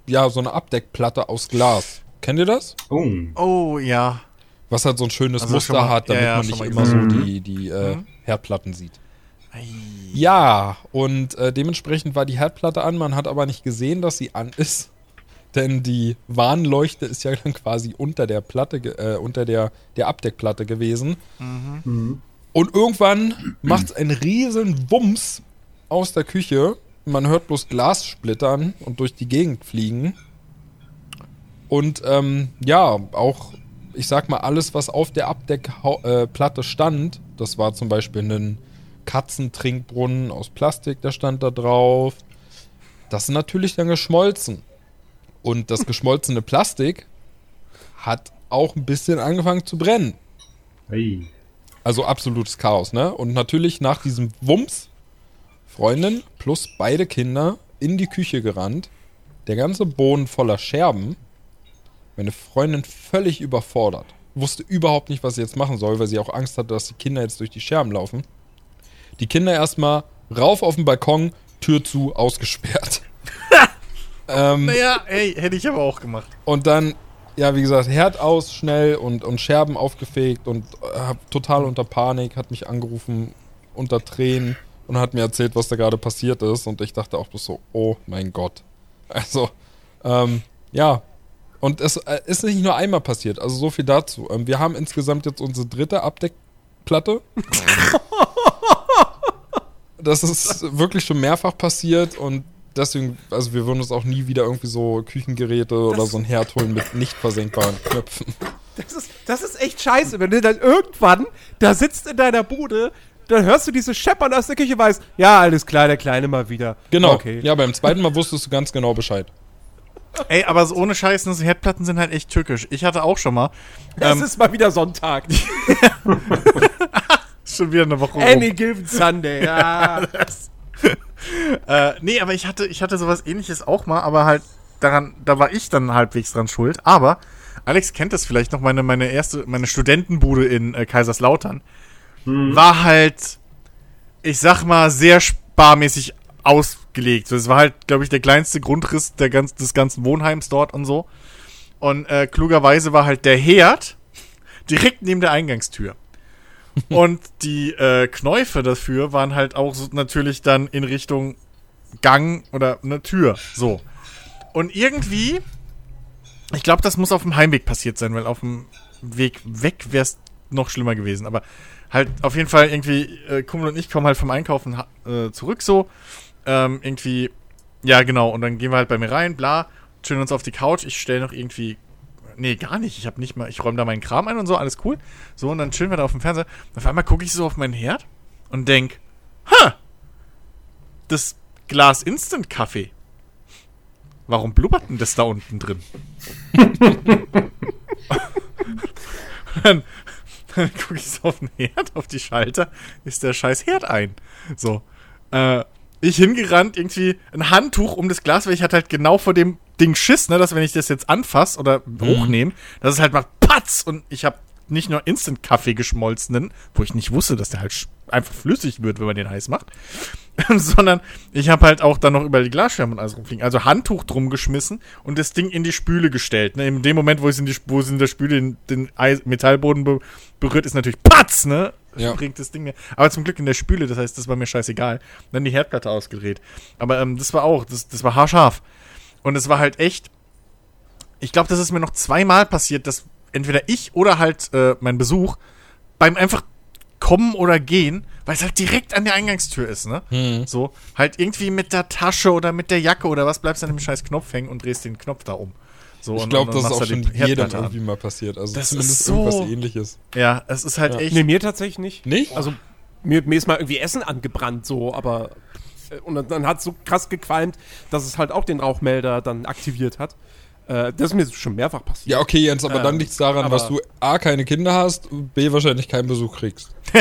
C: ja, so eine Abdeckplatte aus Glas. Kennt ihr das?
D: Oh.
A: Oh, ja.
C: Was halt so ein schönes
A: Also
C: Muster
A: mal-
C: hat, damit
A: ja, ja,
C: man nicht immer so
D: gesehen.
C: die, die äh,
A: Mhm.
C: Herdplatten sieht.
A: Ei.
C: Ja, und äh, dementsprechend war die Herdplatte an, man hat aber nicht gesehen, dass sie an ist. Denn die Warnleuchte ist ja dann quasi unter der Platte, äh, unter der, der Abdeckplatte gewesen.
D: Mhm.
C: Und irgendwann macht es einen riesen Wumms aus der Küche. Man hört bloß Glas splittern und durch die Gegend fliegen. Und ähm, ja, auch, ich sag mal, alles, was auf der Abdeckplatte äh, stand, das war zum Beispiel ein Katzentrinkbrunnen aus Plastik, der stand da drauf. Das ist natürlich dann geschmolzen. Und das geschmolzene Plastik hat auch ein bisschen angefangen zu brennen.
D: Hey.
C: Also absolutes Chaos, ne? Und natürlich nach diesem Wumms, Freundin plus beide Kinder in die Küche gerannt, der ganze Boden voller Scherben, meine Freundin völlig überfordert, wusste überhaupt nicht, was sie jetzt machen soll, weil sie auch Angst hatte, dass die Kinder jetzt durch die Scherben laufen. Die Kinder erstmal rauf auf den Balkon, Tür zu, ausgesperrt. ähm,
A: Naja, ey, hätte ich aber auch gemacht.
C: und dann, ja, wie gesagt, Herd aus, schnell und, und Scherben aufgefegt und äh, hab total unter Panik, hat mich angerufen, unter Tränen und hat mir erzählt, was da gerade passiert ist. Und ich dachte auch bloß so, oh mein Gott. Also, ähm, ja. Und es äh, ist nicht nur einmal passiert, also so viel dazu. Ähm, wir haben insgesamt jetzt unsere dritte Abdeckplatte. das ist wirklich schon mehrfach passiert und deswegen, also wir würden uns auch nie wieder irgendwie so Küchengeräte oder so ein Herd holen mit nicht versenkbaren Knöpfen.
B: Das ist, das ist echt scheiße, wenn du dann irgendwann da sitzt in deiner Bude, dann hörst du diese Scheppern aus der Küche, weißt, ja, alles klar, der Kleine mal wieder.
C: Genau.
B: Okay.
C: Ja, beim zweiten Mal wusstest du ganz genau Bescheid.
A: Ey, aber so ohne Scheiß, ne, so Herdplatten sind halt echt tückisch. Ich hatte auch schon mal.
B: Es
A: Ähm,
B: ist mal wieder Sonntag.
A: schon wieder eine Woche rum.
B: Any given Sunday. Ja.
A: Äh, nee, aber ich hatte, ich hatte sowas ähnliches auch mal, aber halt daran, da war ich dann halbwegs dran schuld. Aber Alex kennt das vielleicht noch, meine, meine erste, meine Studentenbude in äh, Kaiserslautern war halt, ich sag mal, sehr sparmäßig ausgelegt. Das war halt, glaube ich, der kleinste Grundriss der ganz, des ganzen Wohnheims dort und so. Und äh, klugerweise war halt der Herd direkt neben der Eingangstür. Und die äh, Knäufe dafür waren halt auch so natürlich dann in Richtung Gang oder eine Tür. So. Und irgendwie, ich glaube, das muss auf dem Heimweg passiert sein, weil auf dem Weg weg wäre es noch schlimmer gewesen. Aber halt auf jeden Fall irgendwie, äh, Kumpel und ich kommen halt vom Einkaufen äh, zurück so. Ähm, irgendwie, ja genau, und dann gehen wir halt bei mir rein, bla, chillen uns auf die Couch. Ich stelle noch irgendwie, nee, gar nicht. Ich habe nicht mal, ich räume da meinen Kram ein und so, alles cool. So, und dann chillen wir da auf dem Fernseher. Auf einmal gucke ich so auf meinen Herd und denk, ha, das Glas Instant-Kaffee. Warum blubbert denn das da unten drin? dann dann gucke ich so auf den Herd, auf die Schalter, ist der scheiß Herd ein. So. Äh, ich hingerannt, irgendwie ein Handtuch um das Glas, weil ich hatte halt genau vor dem Ding Schiss, ne, dass wenn ich das jetzt anfasse oder hochnehme, dass es halt macht Patz und ich habe nicht nur Instant-Kaffee geschmolzenen, wo ich nicht wusste, dass der halt einfach flüssig wird, wenn man den heiß macht, sondern ich habe halt auch dann noch über die Glasscherben und alles rumfliegen. Also Handtuch drum geschmissen und das Ding in die Spüle gestellt. Ne? In dem Moment, wo es in, die, wo es in der Spüle den, den Metallboden be berührt, ist natürlich Patz, ne?
C: Ja.
A: Bringt das Ding mir. Aber zum Glück in der Spüle, das heißt, das war mir scheißegal. Dann die Herdplatte ausgedreht. Aber ähm, das war auch, das, das war haarscharf. Und es war halt echt. Ich glaube, das ist mir noch zweimal passiert, dass entweder ich oder halt äh, mein Besuch beim einfach kommen oder gehen, weil es halt direkt an der Eingangstür ist, ne?
C: Hm.
A: So, halt irgendwie mit der Tasche oder mit der Jacke oder was bleibst du an dem scheiß Knopf hängen und drehst den Knopf da um. So,
C: Ich
A: und-
C: glaube, das ist auch
A: die
C: schon jedem irgendwie mal passiert. Also
A: Das
C: zumindest
A: ist so-
C: irgendwas ähnliches.
A: Ja, es ist halt
C: Ja.
A: echt.
B: Nee, mir tatsächlich nicht.
C: Nicht?
B: Also, mir, mir ist mal irgendwie Essen angebrannt, so, aber. äh, Und dann, dann hat es so krass gequalmt, dass es halt auch den Rauchmelder dann aktiviert hat. Äh, das ist mir schon mehrfach passiert.
C: Ja, okay, Jens, aber
B: Ähm,
C: dann liegt es daran, dass du A, keine Kinder hast, B, wahrscheinlich keinen Besuch kriegst.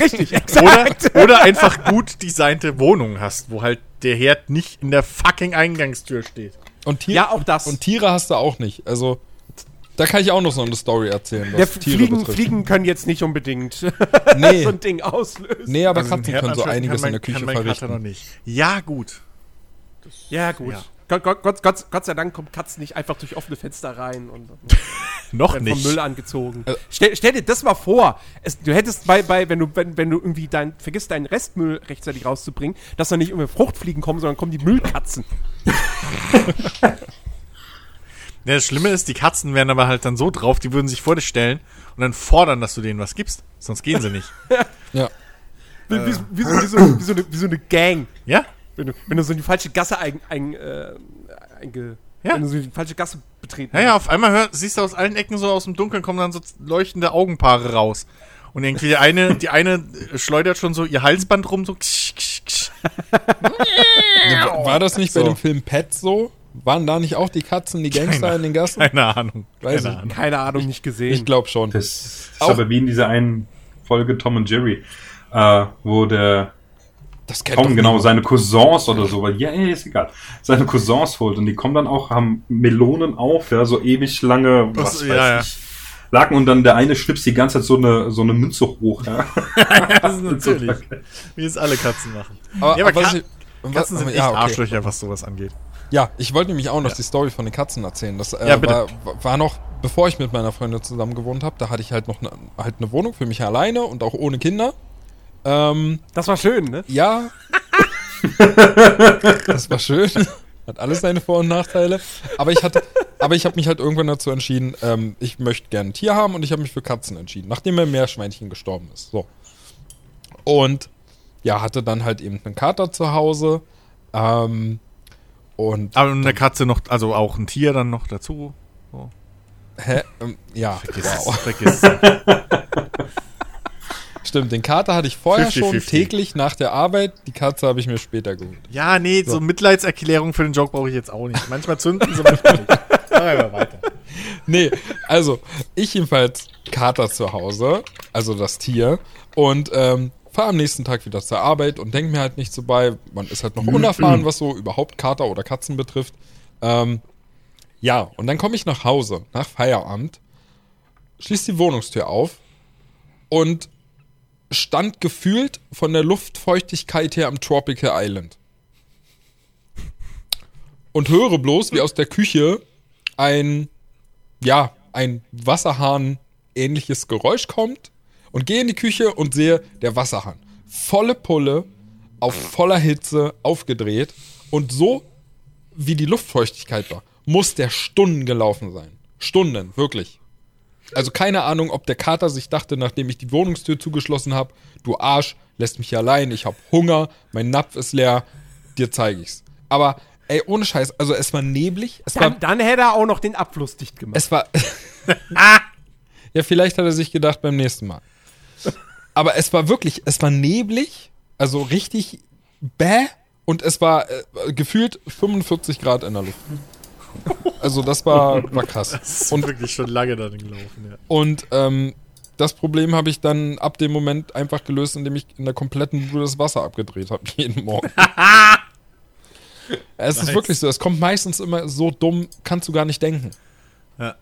B: Richtig,
A: Oder, oder einfach gut designte Wohnungen hast, wo halt der Herd nicht in der fucking Eingangstür steht.
C: Und, Tier
B: Ja, auch das.
C: und Tiere hast du auch nicht. Also, da kann ich auch noch so eine Story erzählen, was
B: Ja,
C: Tiere
B: Fliegen,
C: betrifft.
B: Fliegen können jetzt nicht unbedingt
C: Nee,
B: so ein Ding auslösen.
C: nee, aber
A: Also
C: Katzen können so einiges
A: kann
C: in der
A: mein-
C: Küche
A: kann mein Kater noch
C: verrichten.
A: nicht. Ja, gut.
B: Ja, gut.
A: Ja.
B: Gott, Gott, Gott, Gott, Gott sei Dank kommt Katzen nicht einfach durch offene Fenster rein und
A: Noch
B: werden vom
A: nicht.
B: Müll angezogen.
C: Äh.
B: stell, stell dir das mal vor. Es, du hättest bei, bei wenn du, wenn, wenn du irgendwie dein, vergisst, deinen Restmüll rechtzeitig rauszubringen, dass da nicht irgendwie Fruchtfliegen kommen, sondern kommen die Müllkatzen.
A: Ja, das Schlimme ist, die Katzen wären aber halt dann so drauf, die würden sich vor dich stellen und dann fordern, dass du denen was gibst. Sonst gehen sie nicht.
C: Ja.
B: Wie, wie, wie, so, wie, so, wie, so eine, wie so eine Gang.
A: Ja?
B: Wenn du, wenn du so in die falsche Gasse ein, ein, äh, einge,
A: Ja.
B: wenn du so die falsche Gasse betreten
A: Ja, ja, auf einmal hör, siehst du aus allen Ecken so aus dem Dunkeln kommen dann so leuchtende Augenpaare raus. Und irgendwie die eine, die eine schleudert schon so ihr Halsband rum, so. Ksch, ksch, ksch.
C: War das nicht bei
A: So.
C: dem Film Pet so? Waren da nicht auch die Katzen, die Gangster
A: Keine-
C: in den Gassen?
A: Keine Ahnung.
C: Weiß
A: Keine
C: ich
A: Ahnung.
B: Keine Ahnung, nicht gesehen.
C: Ich glaube schon.
D: Das ist
C: Auch-
D: aber wie in dieser einen Folge Tom und Jerry, äh, wo der
C: Das kennt
D: Tom genau seine Cousins oder so, weil ja, ey, ist egal, seine Cousins holt und die kommen dann auch, haben Melonen auf, ja, so ewig lange, was
A: Das-
D: weiß
A: ja, ja.
D: ich, Laken und dann der eine schnipst die ganze Zeit so eine, so eine Münze hoch, ja.
A: Das ist natürlich. Wie es alle Katzen machen.
C: Aber,
A: Ja, aber
C: was
A: Ka-
C: ich- was-
A: Katzen sind
C: aber-
A: echt
C: ja, okay.
A: Arschlöcher, was sowas angeht.
C: Ja, ich wollte nämlich auch noch die Story von den Katzen erzählen. Das äh,
A: Ja, bitte.
C: war, war noch, bevor ich mit meiner Freundin zusammen gewohnt habe, da hatte ich halt noch ne, halt eine Wohnung für mich alleine und auch ohne Kinder. Ähm,
B: Das war schön, ne?
C: ja. das war schön. Hat alles seine Vor- und Nachteile. Aber ich hatte, aber ich habe mich halt irgendwann dazu entschieden, ähm, ich möchte gerne ein Tier haben und ich habe mich für Katzen entschieden, nachdem mein Meerschweinchen gestorben ist. So. Und ja, hatte dann halt eben einen Kater zu Hause. Ähm, und
A: Aber eine Katze noch, also auch ein Tier dann noch dazu.
C: hä, ähm, ja,
A: Vergiss
C: wow.
A: es. Vergiss es.
C: stimmt. Den Kater hatte ich vorher
A: 50,
C: schon
A: 50.
C: täglich nach der Arbeit. Die Katze habe ich mir später geholt.
A: Ja, nee, so, Mitleidserklärung für den Joke brauche ich jetzt auch nicht. Manchmal zünden sie, manchmal nicht. Machen wir weiter.
C: Nee, also ich jedenfalls Kater zu Hause, also das Tier, und ähm, fahre am nächsten Tag wieder zur Arbeit und denke mir halt nicht so bei, man ist halt noch unerfahren, was so überhaupt Kater oder Katzen betrifft. Ähm, ja, und dann komme ich nach Hause, nach Feierabend, schließe die Wohnungstür auf und stand gefühlt von der Luftfeuchtigkeit her am Tropical Island. Und höre bloß, wie aus der Küche ein, ja, ein Wasserhahn ähnliches Geräusch kommt und gehe in die Küche und sehe der Wasserhahn. Volle Pulle, auf voller Hitze aufgedreht und so wie die Luftfeuchtigkeit war, muss der Stunden gelaufen sein. Stunden, wirklich. Also keine Ahnung, ob der Kater sich dachte, nachdem ich die Wohnungstür zugeschlossen habe, du Arsch, lässt mich allein, ich habe Hunger, mein Napf ist leer, dir zeige ich's. Aber ey, ohne Scheiß, also es war neblig, es war
B: Dann, dann hätte er auch noch den Abfluss dicht gemacht.
C: es war. ja, vielleicht hat er sich gedacht beim nächsten Mal. Aber es war wirklich, es war neblig, also richtig bäh und es war äh, gefühlt 45 Grad in der Luft. Also das war, war krass.
A: Das ist
C: Und,
A: wirklich schon lange dann gelaufen, ja.
C: und ähm, das Problem habe ich dann ab dem Moment einfach gelöst, indem ich in der kompletten Bude das Wasser abgedreht habe, jeden Morgen. es ist
A: Nice.
C: wirklich so, es kommt meistens immer so dumm, kannst du gar nicht denken.
A: Ja.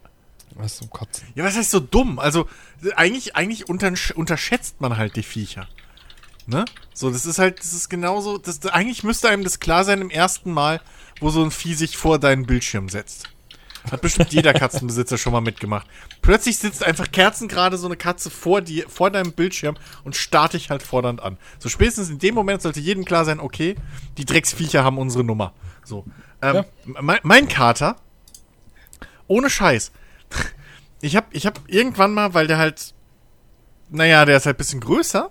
C: Ist zum Kotzen.
A: Ja, was heißt so dumm? Also, eigentlich, eigentlich untersch unterschätzt man halt die Viecher. Ne? So, das ist halt, das ist genauso, das, eigentlich müsste einem das klar sein im ersten Mal, wo so ein Vieh sich vor deinen Bildschirm setzt. Hat bestimmt jeder Katzenbesitzer schon mal mitgemacht. Plötzlich sitzt einfach kerzengerade so eine Katze vor dir, vor deinem Bildschirm und starrt dich halt fordernd an. So spätestens in dem Moment sollte jedem klar sein, okay, die Drecksviecher haben unsere Nummer. So. Ähm,
C: Ja.
A: mein, mein Kater, ohne Scheiß. Ich hab, ich hab irgendwann mal, weil der halt, naja, der ist halt ein bisschen größer.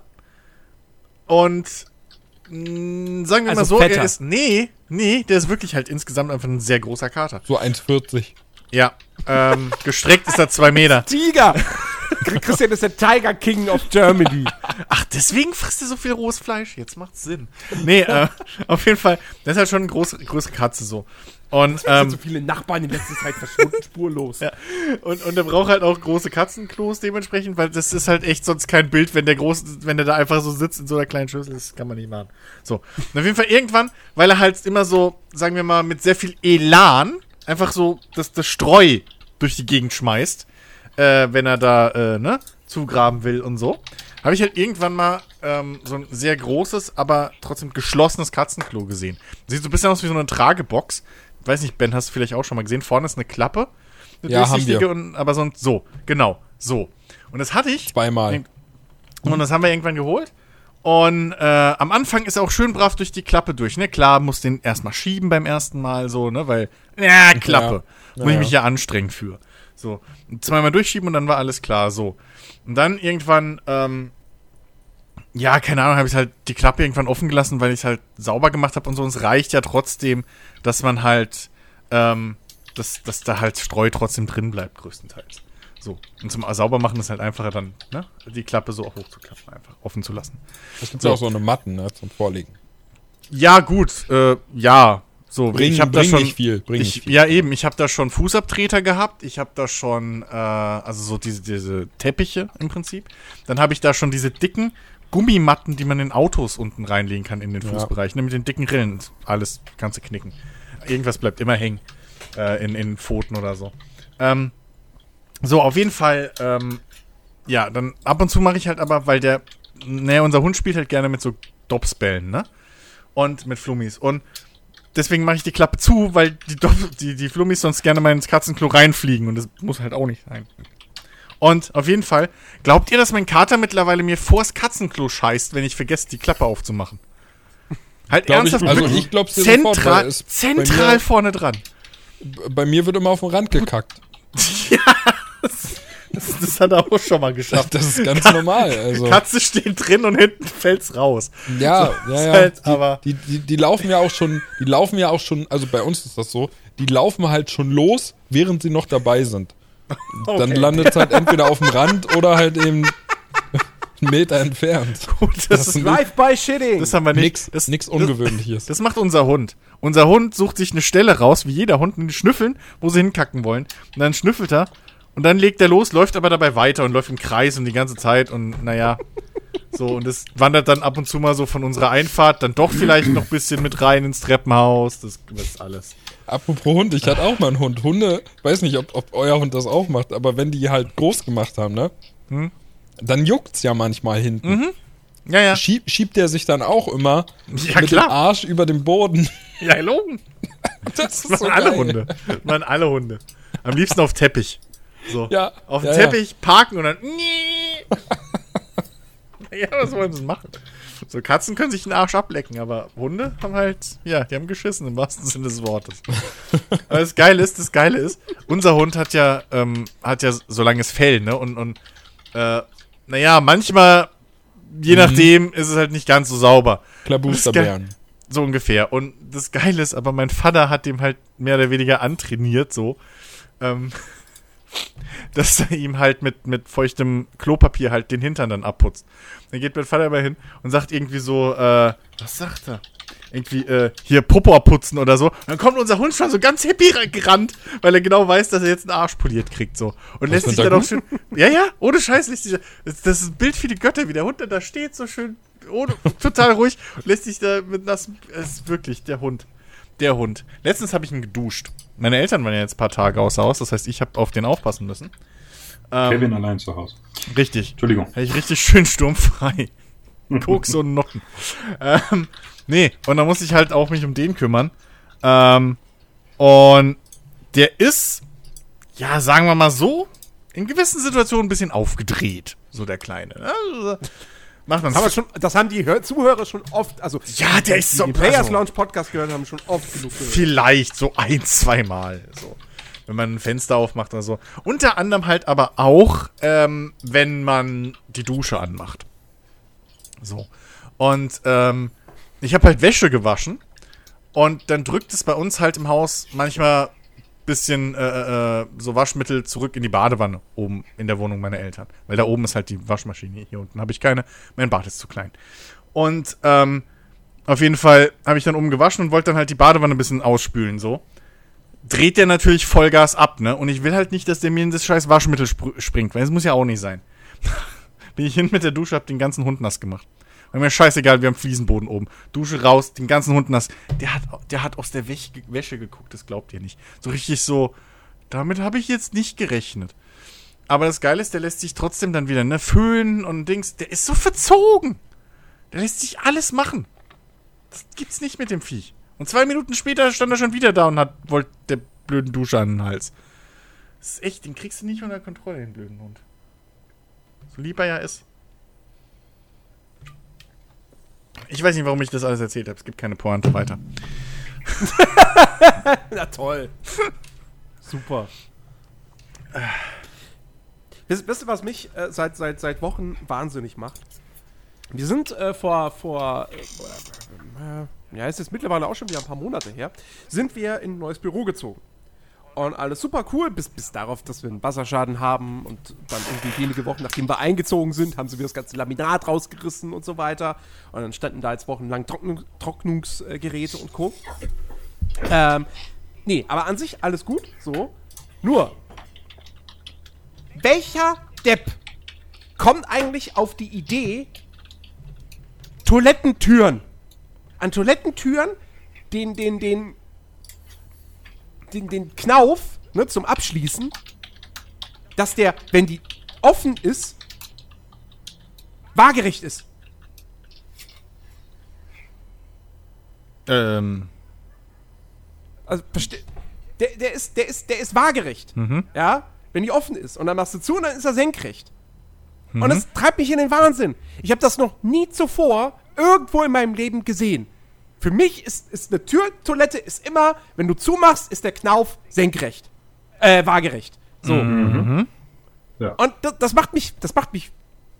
A: Und mh, sagen wir
B: Also
A: mal so,
B: fetter.
A: er ist, nee, nee, der ist wirklich halt insgesamt einfach ein sehr großer Kater.
C: So 1,40.
A: Ja, ähm, gestreckt ist er zwei Meter.
B: Tiger! Christian ist der Tiger King of Germany.
A: Ach, deswegen frisst er so viel rohes Fleisch. Jetzt macht's Sinn. Nee, äh, auf jeden Fall, das ist halt schon eine große, größere Katze so. Und,
B: sind
A: ähm,
B: so viele Nachbarn in letzter Zeit verschwunden, spurlos.
A: Ja. Und, und er braucht halt auch große Katzenklos dementsprechend, weil das ist halt echt sonst kein Bild, wenn der groß, wenn der da einfach so sitzt in so einer kleinen Schüssel, das kann man nicht machen. So. Und auf jeden Fall irgendwann, weil er halt immer so, sagen wir mal, mit sehr viel Elan einfach so das, das Streu durch die Gegend schmeißt, äh, wenn er da, äh, ne, zugraben will und so. Habe ich halt irgendwann mal ähm, so ein sehr großes, aber trotzdem geschlossenes Katzenklo gesehen. Sieht so ein bisschen aus wie so eine Tragebox. Weiß nicht, Ben, hast du vielleicht auch schon mal gesehen. Vorne ist eine Klappe. Eine
C: Ja, haben
A: durchsichtige
C: wir.
A: Und, aber so, ein- so, genau, so. Und das hatte ich.
C: Zweimal.
A: Und das haben wir irgendwann geholt. Und äh, am Anfang ist er auch schön brav durch die Klappe durch. Ne? Klar, muss den erstmal schieben beim ersten Mal, so, ne? Weil, ja, Klappe.
C: Ja.
A: Muss ich
C: Ja,
A: mich ja anstrengen für. So. Zweimal durchschieben und dann war alles klar, so. Und dann irgendwann, ähm, ja, keine Ahnung, habe ich halt die Klappe irgendwann offen gelassen, weil ich es halt sauber gemacht habe und so. Und es reicht ja trotzdem, dass man halt, ähm, dass, dass da halt Streu trotzdem drin bleibt, größtenteils. So. Und zum Saubermachen ist halt einfacher dann, ne? Die Klappe so auch hochzuklappen, einfach offen zu lassen.
C: Es gibt
A: So.
C: ja auch so eine Matten ne, zum Vorlegen.
A: Ja, gut, äh, ja. So,
C: Bring-
A: ich habe da schon
C: nicht viel, bring
A: ich,
C: nicht viel.
A: Ja, eben, ich habe da schon Fußabtreter gehabt, ich habe da schon äh, also so diese diese Teppiche im Prinzip. Dann habe ich da schon diese dicken Gummimatten, die man in Autos unten reinlegen kann in den
C: Ja.
A: Fußbereich, ne, mit den dicken Rillen, alles kannst du knicken. Irgendwas bleibt immer hängen äh, in in Pfoten oder so. Ähm, so, auf jeden Fall ähm, ja, dann ab und zu mache ich halt aber, weil der naja, unser Hund spielt halt gerne mit so Dopsbällen, ne? Und mit Flummis. Und deswegen mache ich die Klappe zu, weil die, Dop- die, die Flummis sonst gerne mal ins Katzenklo reinfliegen. Und das muss halt auch nicht sein. Und auf jeden Fall, glaubt ihr, dass mein Kater mittlerweile mir vors Katzenklo scheißt, wenn ich vergesse, die Klappe aufzumachen? Halt
C: Glaub ich-
A: ernsthaft,
C: also
A: wirklich
C: ich glaub's dir sofort,
A: zentral,
C: bei
A: zentral
C: mir-
A: vorne dran.
C: Bei mir wird immer auf den Rand gekackt.
A: Das, das hat er auch schon mal geschafft.
C: Das ist ganz normal. Also.
A: Katze steht drin und hinten fällt's raus.
C: Ja,
A: So,
C: ja, ja.
A: halt,
C: die,
A: aber-
C: die, die, die laufen ja auch schon, die laufen ja auch schon, also bei uns ist das so, die laufen halt schon los, während sie noch dabei sind. Dann
A: Okay.
C: landet es halt entweder auf dem Rand oder halt eben einen Meter entfernt.
A: Gut, das,
C: Das
A: ist,
B: Drive-by-Shitting.
A: das haben wir nicht.
C: Nix,
A: das,
C: nix
A: das-
C: Ungewöhnliches.
A: Das macht unser Hund. Unser Hund sucht sich eine Stelle raus, wie jeder Hund, und die schnüffeln, wo sie hinkacken wollen. Und dann schnüffelt er und dann legt er los, läuft aber dabei weiter und läuft im Kreis und die ganze Zeit und naja. So, und es wandert dann ab und zu mal so von unserer Einfahrt dann doch vielleicht noch ein bisschen mit rein ins Treppenhaus. Das, das ist alles.
C: Apropos Hund, ich hatte auch mal einen Hund. Hunde, weiß nicht, ob, ob euer Hund das auch macht, aber wenn die halt groß gemacht haben, ne?
A: Hm?
C: Dann juckt's ja manchmal hinten.
A: Ja, ja.
C: Schieb, schiebt der sich dann auch immer
A: Ja,
C: mit
A: klar.
C: dem Arsch über den Boden.
A: Ja, gelogen.
C: Das
A: Das machen alle Hunde. Das machen alle Hunde. Am liebsten auf Teppich. So.
C: Ja,
A: Auf dem
C: ja,
A: Teppich parken und dann. Nee. ja, was wollen sie machen? So, Katzen können sich den Arsch ablecken, aber Hunde haben halt, ja, die haben geschissen im wahrsten Sinne des Wortes. aber das Geile ist, das Geile ist, unser Hund hat ja, ähm, hat ja so langes Fell, ne? Und, und äh, naja, manchmal, je nachdem, ist es halt nicht ganz so sauber.
C: Klabusterbären.
A: So ungefähr. Und das Geile ist, aber mein Vater hat dem halt mehr oder weniger antrainiert, so. Ähm, dass er ihm halt mit, mit feuchtem Klopapier halt den Hintern dann abputzt. Dann geht mein Vater immer hin und sagt irgendwie so, äh, was sagt er? Irgendwie, äh, hier Popo abputzen oder so. Dann kommt unser Hund schon so ganz happy gerannt, weil er genau weiß, dass er jetzt einen Arsch poliert kriegt, so. Und lässt sich dann auch schön, ja, ja, ohne Scheiß lässt sich, das, das ist ein Bild für die Götter, wie der Hund dann da steht, so schön, ohne, total ruhig und lässt sich da mit nassem, es ist wirklich der Hund. Der Hund. Letztens habe ich ihn geduscht. Meine Eltern waren ja jetzt ein paar Tage außer Haus, das heißt, ich habe auf den aufpassen müssen. Ähm,
D: Kevin allein zu Hause.
A: Richtig.
D: Entschuldigung.
A: Hatte ich richtig schön sturmfrei. Koks und Nocken. Ähm, nee, und da muss ich halt auch mich um den kümmern. Ähm, und der ist, ja, sagen wir mal so, in gewissen Situationen ein bisschen aufgedreht. So der Kleine. Macht man
B: Das das haben die Hör Zuhörer schon oft, also
A: Ja, der ist
B: die
A: so-
B: den Players
A: also-
B: Lounge Podcast gehört haben, schon oft genug gehört.
A: Vielleicht so ein, zweimal. So. Wenn man ein Fenster aufmacht oder so. Unter anderem halt aber auch, ähm, wenn man die Dusche anmacht. So. Und ähm, ich habe halt Wäsche gewaschen. Und dann drückt es bei uns halt im Haus manchmal bisschen äh, äh, so Waschmittel zurück in die Badewanne oben in der Wohnung meiner Eltern. Weil da oben ist halt die Waschmaschine. Hier unten habe ich keine. Mein Bad ist zu klein. Und ähm, auf jeden Fall habe ich dann oben gewaschen und wollte dann halt die Badewanne ein bisschen ausspülen, so. Dreht der natürlich Vollgas ab, ne? Und ich will halt nicht, dass der mir in das scheiß Waschmittel spr springt, weil das muss ja auch nicht sein. Bin ich hin mit der Dusche, hab den ganzen Hund nass gemacht. War mir scheißegal, wir haben Fliesenboden oben. Dusche raus, den ganzen Hund nass. Der hat, der hat aus der Wäsche, Wäsche geguckt, das glaubt ihr nicht. So richtig so, damit habe ich jetzt nicht gerechnet. Aber das Geile ist, der lässt sich trotzdem dann wieder, ne, föhnen und Dings. Der ist so verzogen. Der lässt sich alles machen. Das gibt's nicht mit dem Viech. Und zwei Minuten später stand er schon wieder da und hat, wollte der blöden Dusche an den Hals. Das ist echt, den kriegst du nicht unter Kontrolle, den blöden Hund. So lieb er ja ist. Ich weiß nicht, warum ich das alles erzählt habe. Es gibt keine Pointe weiter.
B: Na toll. Super. Wisst, wisst ihr, was mich äh, seit, seit, seit Wochen wahnsinnig macht? Wir sind äh, vor, vor äh, äh, ja, es ist mittlerweile auch schon wieder ein paar Monate her, sind wir in ein neues Büro gezogen. Und alles super cool, bis, bis darauf, dass wir einen Wasserschaden haben und dann irgendwie wenige Wochen, nachdem wir eingezogen sind, haben sie wieder das ganze Laminat rausgerissen und so weiter. Und dann standen da jetzt wochenlang Trocknung, Trocknungsgeräte und Co. Ähm, nee, aber an sich alles gut, so. Nur, welcher Depp kommt eigentlich auf die Idee, Toilettentüren, an Toilettentüren den, den, den, den, den Knauf ne, zum Abschließen, dass der, wenn die offen ist, waagerecht ist.
A: Ähm,
B: Also, der, der, ist, der, ist, der ist waagerecht. Ja? Wenn die offen ist. Und dann machst du zu und dann ist er senkrecht. Und das treibt mich in den Wahnsinn. Ich habe das noch nie zuvor irgendwo in meinem Leben gesehen. Für mich ist, ist eine Türtoilette ist immer, wenn du zumachst, ist der Knauf senkrecht. Äh, waagerecht. So.
D: Ja.
B: Und das, das macht mich, das macht mich,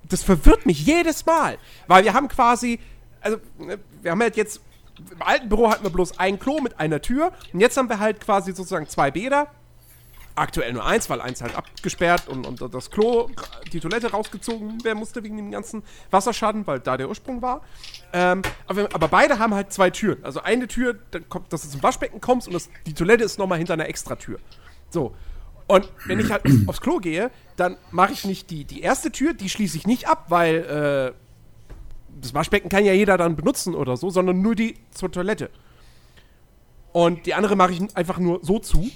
B: das verwirrt mich jedes Mal. Weil wir haben quasi, also, ne, wir haben halt jetzt, im alten Büro hatten wir bloß ein Klo mit einer Tür und jetzt haben wir halt quasi sozusagen zwei Bäder aktuell nur eins, weil eins halt abgesperrt und, und das Klo, die Toilette rausgezogen werden musste wegen dem ganzen Wasserschaden, weil da der Ursprung war. Ähm, aber, aber beide haben halt zwei Türen. Also eine Tür, kommt, dass du zum Waschbecken kommst und das, die Toilette ist nochmal hinter einer Extratür. So. Und wenn ich halt aufs Klo gehe, dann mache ich nicht die, die erste Tür, die schließe ich nicht ab, weil äh, das Waschbecken kann ja jeder dann benutzen oder so, sondern nur die zur Toilette. Und die andere mache ich einfach nur so zu.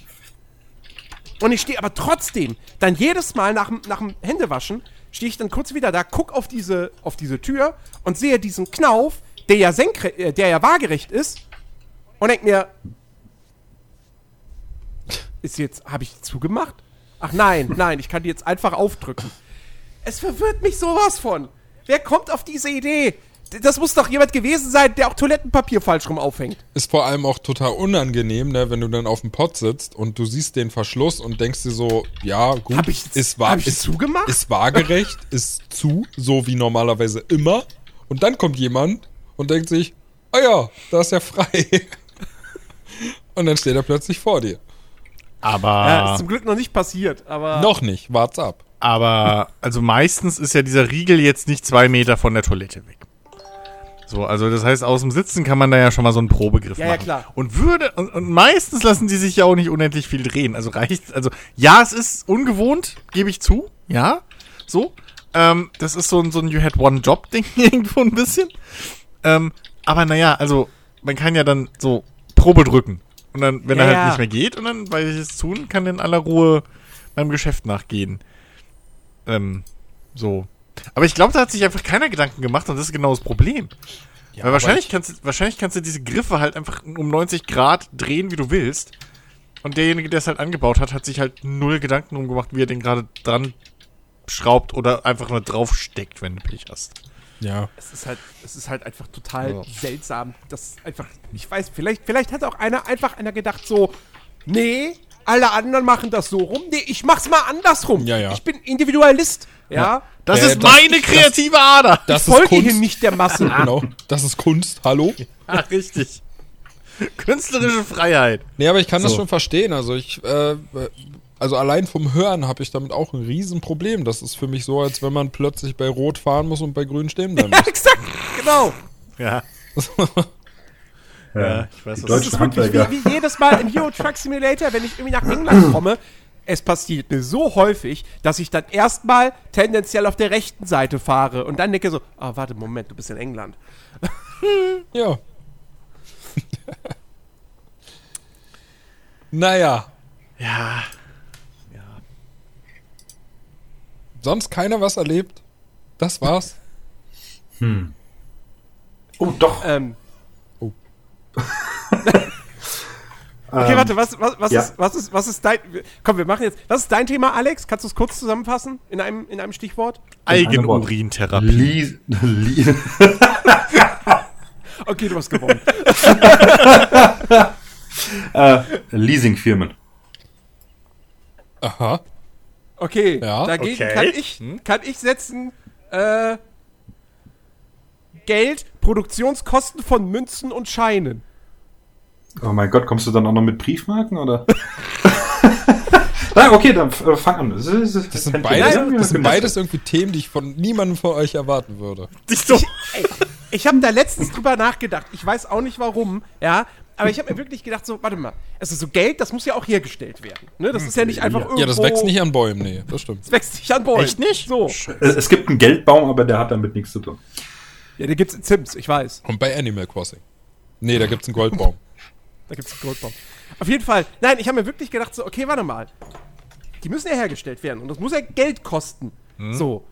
B: Und ich stehe aber trotzdem dann jedes Mal nach, dem- nach dem Händewaschen, stehe ich dann kurz wieder da, guck auf diese, auf diese Tür und sehe diesen Knauf, der ja, senkre äh, der ja waagerecht ist und denk mir, ist jetzt, habe ich zugemacht? Ach nein, nein, ich kann die jetzt einfach aufdrücken. Es verwirrt mich sowas von. Wer kommt auf diese Idee? Das muss doch jemand gewesen sein, der auch Toilettenpapier falsch rum aufhängt.
C: Ist vor allem auch total unangenehm, ne, wenn du dann auf dem Pott sitzt und du siehst den Verschluss und denkst dir so, ja, gut,
B: Hab ich-
C: ist, wa
B: hab ich
C: ist,
B: zugemacht?
C: ist waagerecht, ist zu, so wie normalerweise immer. Und dann kommt jemand und denkt sich, ah ja, da ist ja frei. und dann steht er plötzlich vor dir.
A: Aber,
B: Ja, ist zum Glück noch nicht passiert, aber.
C: Noch nicht, wart's ab.
A: aber, also meistens ist ja dieser Riegel jetzt nicht zwei Meter von der Toilette weg. So, also das heißt, aus dem Sitzen kann man da ja schon mal so einen Probegriff
B: Ja, ja,
A: machen.
B: klar.
A: Und würde, und, und meistens lassen die sich ja auch nicht unendlich viel drehen. Also reicht, also ja, es ist ungewohnt, gebe ich zu, ja, so. Ähm, das ist so ein, so ein You had one Job-Ding irgendwo ein bisschen. Ähm, aber naja, also man kann ja dann so Probe drücken. Und dann, wenn
B: Ja,
A: er halt
B: ja.
A: nicht mehr geht, und dann weiß ich es tun, kann in aller Ruhe meinem Geschäft nachgehen. Ähm, so. Aber ich glaube, da hat sich einfach keiner Gedanken gemacht und das ist genau das Problem.
C: Ja,
A: Weil wahrscheinlich kannst, du, wahrscheinlich kannst du diese Griffe halt einfach um 90 Grad drehen, wie du willst. Und derjenige, der es halt angebaut hat, hat sich halt null Gedanken drum gemacht, wie er den gerade dran schraubt oder einfach nur draufsteckt, wenn du Pech hast.
C: Ja.
B: Es ist halt, es ist halt einfach total
A: Ja.
B: seltsam. Das einfach, ich weiß, vielleicht, vielleicht hat auch einer einfach einer gedacht so, nee, alle anderen machen das so rum. Nee, ich mach's mal andersrum.
C: Ja, ja.
B: Ich bin Individualist. Ja.
A: Das
C: Äh,
A: ist
C: das-
A: meine kreative Ader!
C: Das
B: Ich folge
C: ist Kunst.
B: hier nicht der Masse.
C: Genau. Das ist Kunst. Hallo?
A: Ja, richtig. Künstlerische Freiheit.
C: Nee, aber ich kann das
A: So.
C: schon verstehen. Also ich, äh, also allein vom Hören habe ich damit auch ein Riesenproblem. Das ist für mich so, als wenn man plötzlich bei Rot fahren muss und bei Grün stehen bleiben muss.
B: Exakt, genau.
A: Ja.
D: Ja,
A: ich weiß,
D: die
A: was
B: Das ist wirklich
D: Handwerker.
B: wie, wie jedes Mal im Euro Truck Simulator, wenn ich irgendwie nach England komme. Es passiert mir so häufig, dass ich dann erstmal tendenziell auf der rechten Seite fahre und dann denke so, ah, warte, Moment, du bist in England.
C: Ja. naja.
A: Ja.
C: Sonst keiner was erlebt? Das war's.
D: Oh, doch.
B: Ähm. Okay, warte, was, was, was,
D: ja.
B: ist, was, ist, was ist dein. Komm, wir machen jetzt. Was ist dein Thema, Alex? Kannst du es kurz zusammenfassen in einem, in einem Stichwort?
A: Eigenurintherapie.
B: Okay, du hast gewonnen.
D: äh, Leasingfirmen.
C: Aha.
B: Okay,
C: Ja,
B: dagegen
A: okay.
B: Kann, ich, kann ich setzen äh, Geld, Produktionskosten von Münzen und Scheinen.
D: Oh mein Gott, kommst du dann auch noch mit Briefmarken oder? Na, okay, dann äh, fang an. Das, ist-
C: Das sind, beides, das sind beides irgendwie Themen, die ich von niemandem von euch erwarten würde.
A: Dich so.
B: Ey, ich habe da letztens drüber nachgedacht. Ich weiß auch nicht warum, ja. Aber ich habe mir wirklich gedacht, so, warte mal, also so Geld, das muss ja auch hergestellt werden. Ne? Das ist ja nicht einfach irgendwo.
C: Ja, das wächst nicht an Bäumen, nee, das stimmt.
B: Das wächst nicht an Bäumen.
A: Echt nicht?
B: So.
D: Es, es gibt einen Geldbaum, aber der hat damit nichts zu tun.
B: Ja, den gibt's in Sims, ich weiß.
C: Und bei Animal Crossing. Nee, da gibt's einen Goldbaum.
B: Da gibt's einen Goldbaum. Auf jeden Fall. Nein, ich habe mir wirklich gedacht, so, okay, warte mal. Die müssen ja hergestellt werden und das muss ja Geld kosten. So.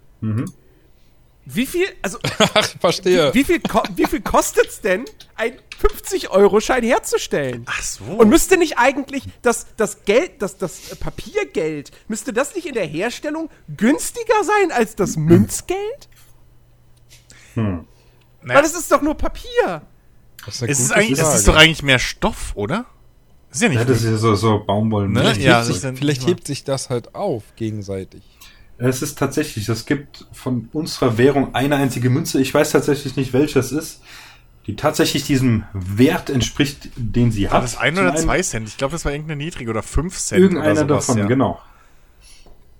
B: Wie viel, also,
C: Ach, verstehe.
B: wie viel, ko wie viel kostet's denn, ein 50-Euro-Schein herzustellen?
A: Ach so.
B: Und müsste nicht eigentlich das, das Geld, das, das Papiergeld, müsste das nicht in der Herstellung günstiger sein als das Münzgeld?
A: Naja.
B: Weil es ist doch nur Papier.
C: Das ist
A: Es ist, eigentlich, es ist doch eigentlich mehr Stoff, oder? Ist ja nicht.
D: Ja, das ist ja so, so Baumwollen.
A: Ne?
C: Vielleicht,
A: Ja,
C: hebt, sich, vielleicht hebt sich das halt auf, gegenseitig.
D: Es ist tatsächlich, es gibt von unserer Währung eine einzige Münze. Ich weiß tatsächlich nicht, welche es ist. die tatsächlich diesem Wert entspricht, den sie
A: War
D: hat.
A: das ein
D: Zum
A: oder
D: einen
A: zwei Cent? Ich glaube, das war irgendeine niedrige oder fünf Cent.
D: Irgendeiner
A: oder sowas,
D: davon,
A: ja.
D: genau.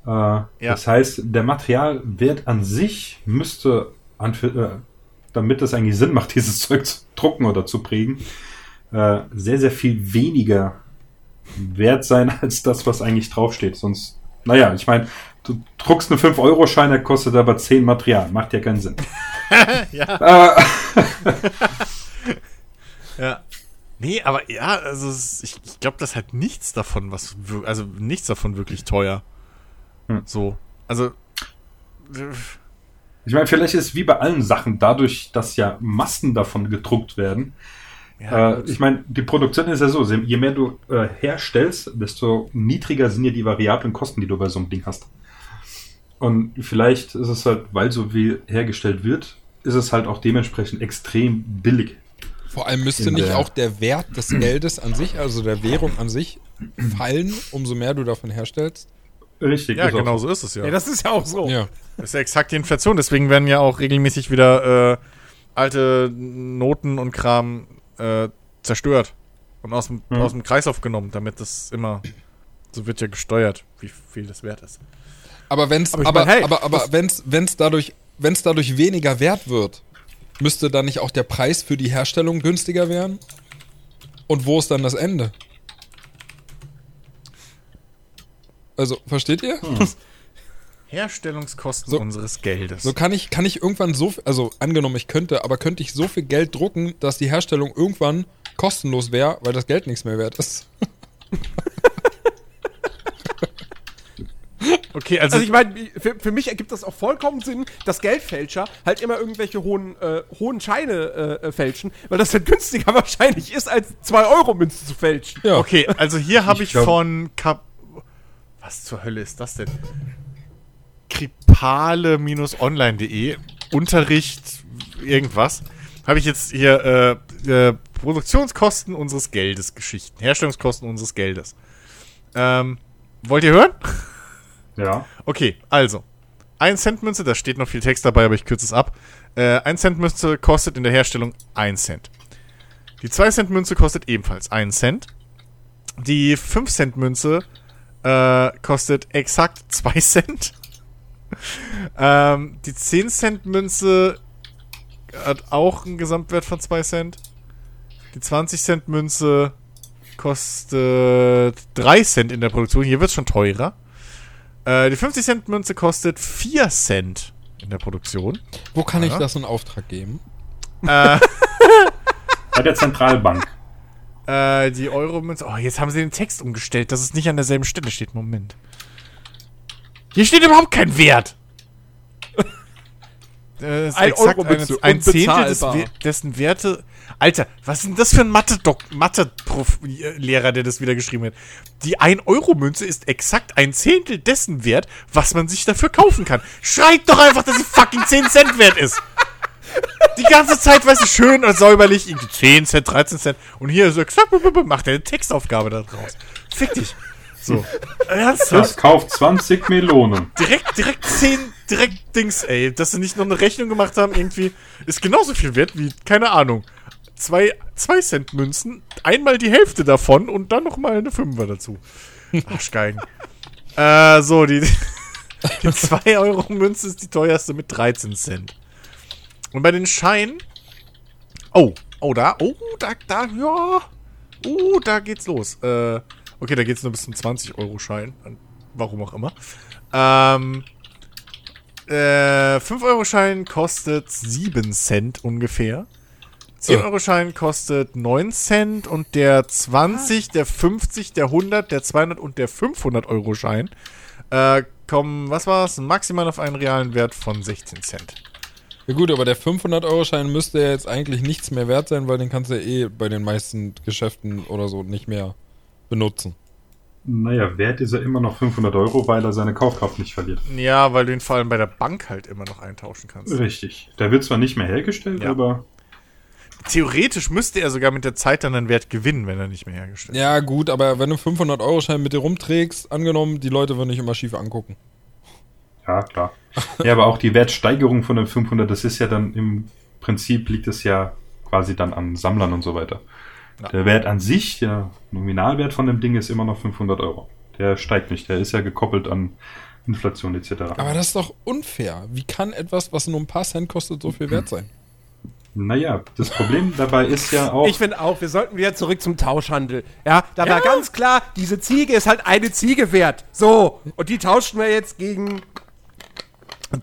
D: Äh, Das heißt, der Materialwert an sich müsste, an, äh, damit es eigentlich Sinn macht, dieses Zeug zu drucken oder zu prägen, äh, sehr, sehr viel weniger wert sein als das, was eigentlich draufsteht. Sonst, naja, ich meine, du druckst einen 5-Euro-Schein, der kostet aber 10 Material. Macht ja keinen Sinn.
A: Ja.
D: Äh,
A: Ja. Nee, aber ja, also ich, ich glaube, das hat nichts davon, was also nichts davon wirklich teuer.
D: Hm.
A: So. Also äh,
D: ich meine, vielleicht ist es wie bei allen Sachen, dadurch, dass ja Massen davon gedruckt werden,
A: ja,
D: Äh, ich meine, die Produktion ist ja so, je mehr du äh, herstellst, desto niedriger sind ja die variablen Kosten, die du bei so einem Ding hast. Und vielleicht ist es halt, weil so viel hergestellt wird, ist es halt auch dementsprechend extrem billig.
C: Vor allem müsste nicht auch der Wert des Geldes an sich, also der Währung an sich, fallen, umso mehr du davon herstellst.
D: Richtig,
A: ja, genau
D: so.
A: so ist es ja.
B: Ja, das ist ja auch so.
C: Ja.
A: Das ist ja exakt die Inflation. Deswegen werden ja auch regelmäßig wieder äh, alte Noten und Kram äh, zerstört und aus dem,
D: Mhm.
A: aus dem Kreislauf genommen, damit das immer so wird ja gesteuert, wie viel das wert ist.
C: Aber wenn's,
B: Aber
C: aber,
B: mein, hey,
C: aber, aber, wenn's, wenn's dadurch, wenn's dadurch weniger wert wird, müsste dann nicht auch der Preis für die Herstellung günstiger werden? Und wo ist dann das Ende? Also, versteht ihr?
A: Herstellungskosten
C: So.
A: unseres Geldes.
C: So kann ich, kann ich irgendwann so, viel- also angenommen ich könnte, aber könnte ich so viel Geld drucken, dass die Herstellung irgendwann kostenlos wäre, weil das Geld nichts mehr wert ist.
A: okay, also,
B: Also ich meine, für, für mich ergibt das auch vollkommen Sinn, dass Geldfälscher halt immer irgendwelche hohen, äh, hohen Scheine äh, äh, fälschen, weil das dann günstiger wahrscheinlich ist, als 2-Euro-Münzen zu fälschen.
C: Ja.
A: Okay, also hier habe
D: Ich
A: ich,
D: glaub-
A: von Kap Was zur Hölle ist das denn? Kripale-online.de Unterricht irgendwas. Habe ich jetzt hier äh, äh, Produktionskosten unseres Geldes Geschichten. Herstellungskosten unseres Geldes. Ähm, wollt ihr hören?
D: Ja.
A: Okay, also. 1 Cent Münze, da steht noch viel Text dabei, aber ich kürze es ab. Äh, 1 Cent Münze kostet in der Herstellung 1 Cent. Die 2 Cent Münze kostet ebenfalls 1 Cent. Die 5 Cent Münze äh, kostet exakt 2 Cent. ähm, die 10 Cent Münze hat auch einen Gesamtwert von 2 Cent. Die 20 Cent Münze kostet 3 Cent in der Produktion. Hier wird es schon teurer. Äh, die 50 Cent Münze kostet 4 Cent in der Produktion.
C: Wo kann ich
A: Ja.
C: das in Auftrag geben?
A: äh,
D: Bei der Zentralbank.
A: Äh, die Euro-Münze. Oh, jetzt haben sie den Text umgestellt, dass es nicht an derselben Stelle steht. Moment. Hier steht überhaupt kein Wert. Äh, ist
B: Ein
A: exakt
B: Euro-Münze,
A: ein, ein Zehntel des, dessen Werte. Alter, was ist denn das für ein Mathe-Lehrer, der das wieder geschrieben hat? Die 1-Euro-Münze ist exakt ein Zehntel dessen wert, was man sich dafür kaufen kann. Schreit doch einfach, dass sie fucking 10 Cent wert ist. Die ganze Zeit, weißt du, schön und säuberlich, irgendwie 10 Cent, 13 Cent. Und hier so, macht er eine Textaufgabe da draus. Fick dich. So. Ernsthaft.
D: Das kauft 20 Melonen.
A: Direkt, direkt 10, direkt Dings, ey. Dass sie nicht noch eine Rechnung gemacht haben, irgendwie, ist genauso viel wert wie, keine Ahnung, zwei, zwei Cent Münzen, einmal die Hälfte davon und dann nochmal eine Fünfer dazu. Arschgeigen. äh, so, die, die 2 Euro Münze ist die teuerste mit 13 Cent. Und bei den Scheinen, oh, oh, da, oh, da, da, ja, uh, da geht's los. Äh, okay, da geht's nur bis zum 20-Euro-Schein. Warum auch immer. Ähm, äh, 5-Euro-Schein kostet 7 Cent ungefähr. 10-Euro-Schein kostet 9 Cent und der 20, der 50, der 100, der 200 und der 500-Euro-Schein äh, kommen, was war's, maximal auf einen realen Wert von 16 Cent.
C: Ja gut, aber der 500-Euro-Schein müsste ja jetzt eigentlich nichts mehr wert sein, weil den kannst du ja eh bei den meisten Geschäften oder so nicht mehr benutzen.
D: Naja, wert ist er immer noch 500 Euro, weil er seine Kaufkraft nicht verliert.
A: Ja, weil du ihn vor allem bei der Bank halt immer noch eintauschen kannst.
D: Richtig. Der wird zwar nicht mehr hergestellt,
A: Ja.
D: aber
A: Theoretisch müsste er sogar mit der Zeit dann einen Wert gewinnen, wenn er nicht mehr hergestellt wird.
C: Ja gut, aber wenn du 500-Euro-Schein mit dir rumträgst, angenommen, die Leute würden dich immer schief angucken.
D: Ja, klar. ja, aber auch die Wertsteigerung von den 500, das ist ja dann im Prinzip liegt es ja quasi dann an Sammlern und so weiter. Ja. Der Wert an sich, der Nominalwert von dem Ding ist immer noch 500 Euro. Der steigt nicht, der ist ja gekoppelt an Inflation etc.
C: Aber das ist doch unfair. Wie kann etwas, was nur ein paar Cent kostet, so viel wert sein?
D: Naja, das Problem dabei ist ja auch.
B: Ich finde auch, wir sollten wieder zurück zum Tauschhandel. Ja, da ja. war ganz klar, diese Ziege ist halt eine Ziege wert. So, und die tauschten wir jetzt gegen.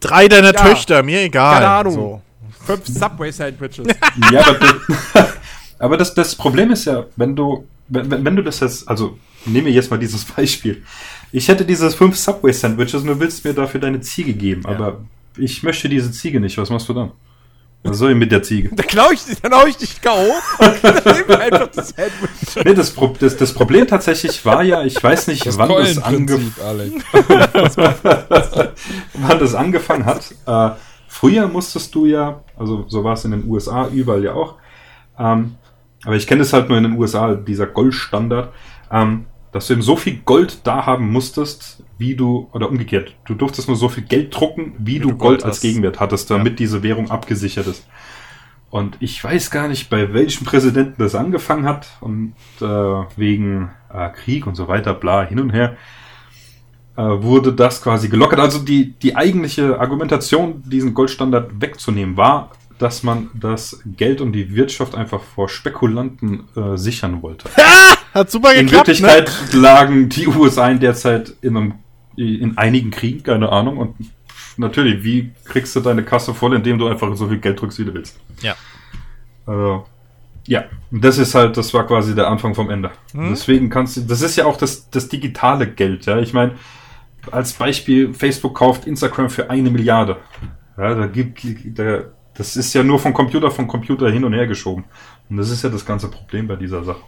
A: Drei deiner ja. Töchter, mir egal.
B: Keine Ahnung. So. Fünf Subway-Sandwiches.
D: ja, aber, das, aber das, das Problem ist ja, wenn du, wenn, wenn du das jetzt, also nehme jetzt mal dieses Beispiel. Ich hätte dieses fünf Subway-Sandwiches und du willst mir dafür deine Ziege geben, ja. aber ich möchte diese Ziege nicht. Was machst du dann? Was soll ich mit der Ziege?
B: Da klau ich, dann hau ich dich K.O. und
D: dann einfach das. Nee, das, Pro das, das, Problem tatsächlich war ja, ich weiß nicht, das wann, das wann das angefangen hat. Äh, früher musstest du ja, also so war es in den USA überall ja auch, ähm, aber ich kenne es halt nur in den USA, dieser Goldstandard, ähm, dass du eben so viel Gold da haben musstest, wie du, oder umgekehrt, du durftest nur so viel Geld drucken, wie, wie du, du, Gold, Gold als Gegenwert hattest, damit ja. diese Währung abgesichert ist. Und ich weiß gar nicht, bei welchem Präsidenten das angefangen hat und äh, wegen äh, Krieg und so weiter, bla, hin und her, äh, wurde das quasi gelockert. Also die, die eigentliche Argumentation, diesen Goldstandard wegzunehmen, war, dass man das Geld und die Wirtschaft einfach vor Spekulanten äh, sichern wollte.
A: Hat super
D: geklappt. In Wirklichkeit ne? lagen die USA in der Zeit in, einem, in einigen Kriegen, keine Ahnung. Und natürlich, wie kriegst du deine Kasse voll, indem du einfach so viel Geld drückst, wie du willst?
A: Ja.
D: Also, ja, das ist halt, das war quasi der Anfang vom Ende. Hm? Deswegen kannst du, das ist ja auch das, das digitale Geld, ja. Ich meine, als Beispiel, Facebook kauft Instagram für eine Milliarde. Ja, da gibt, da, das ist ja nur von Computer von Computer hin und her geschoben. Und das ist ja das ganze Problem bei dieser Sache.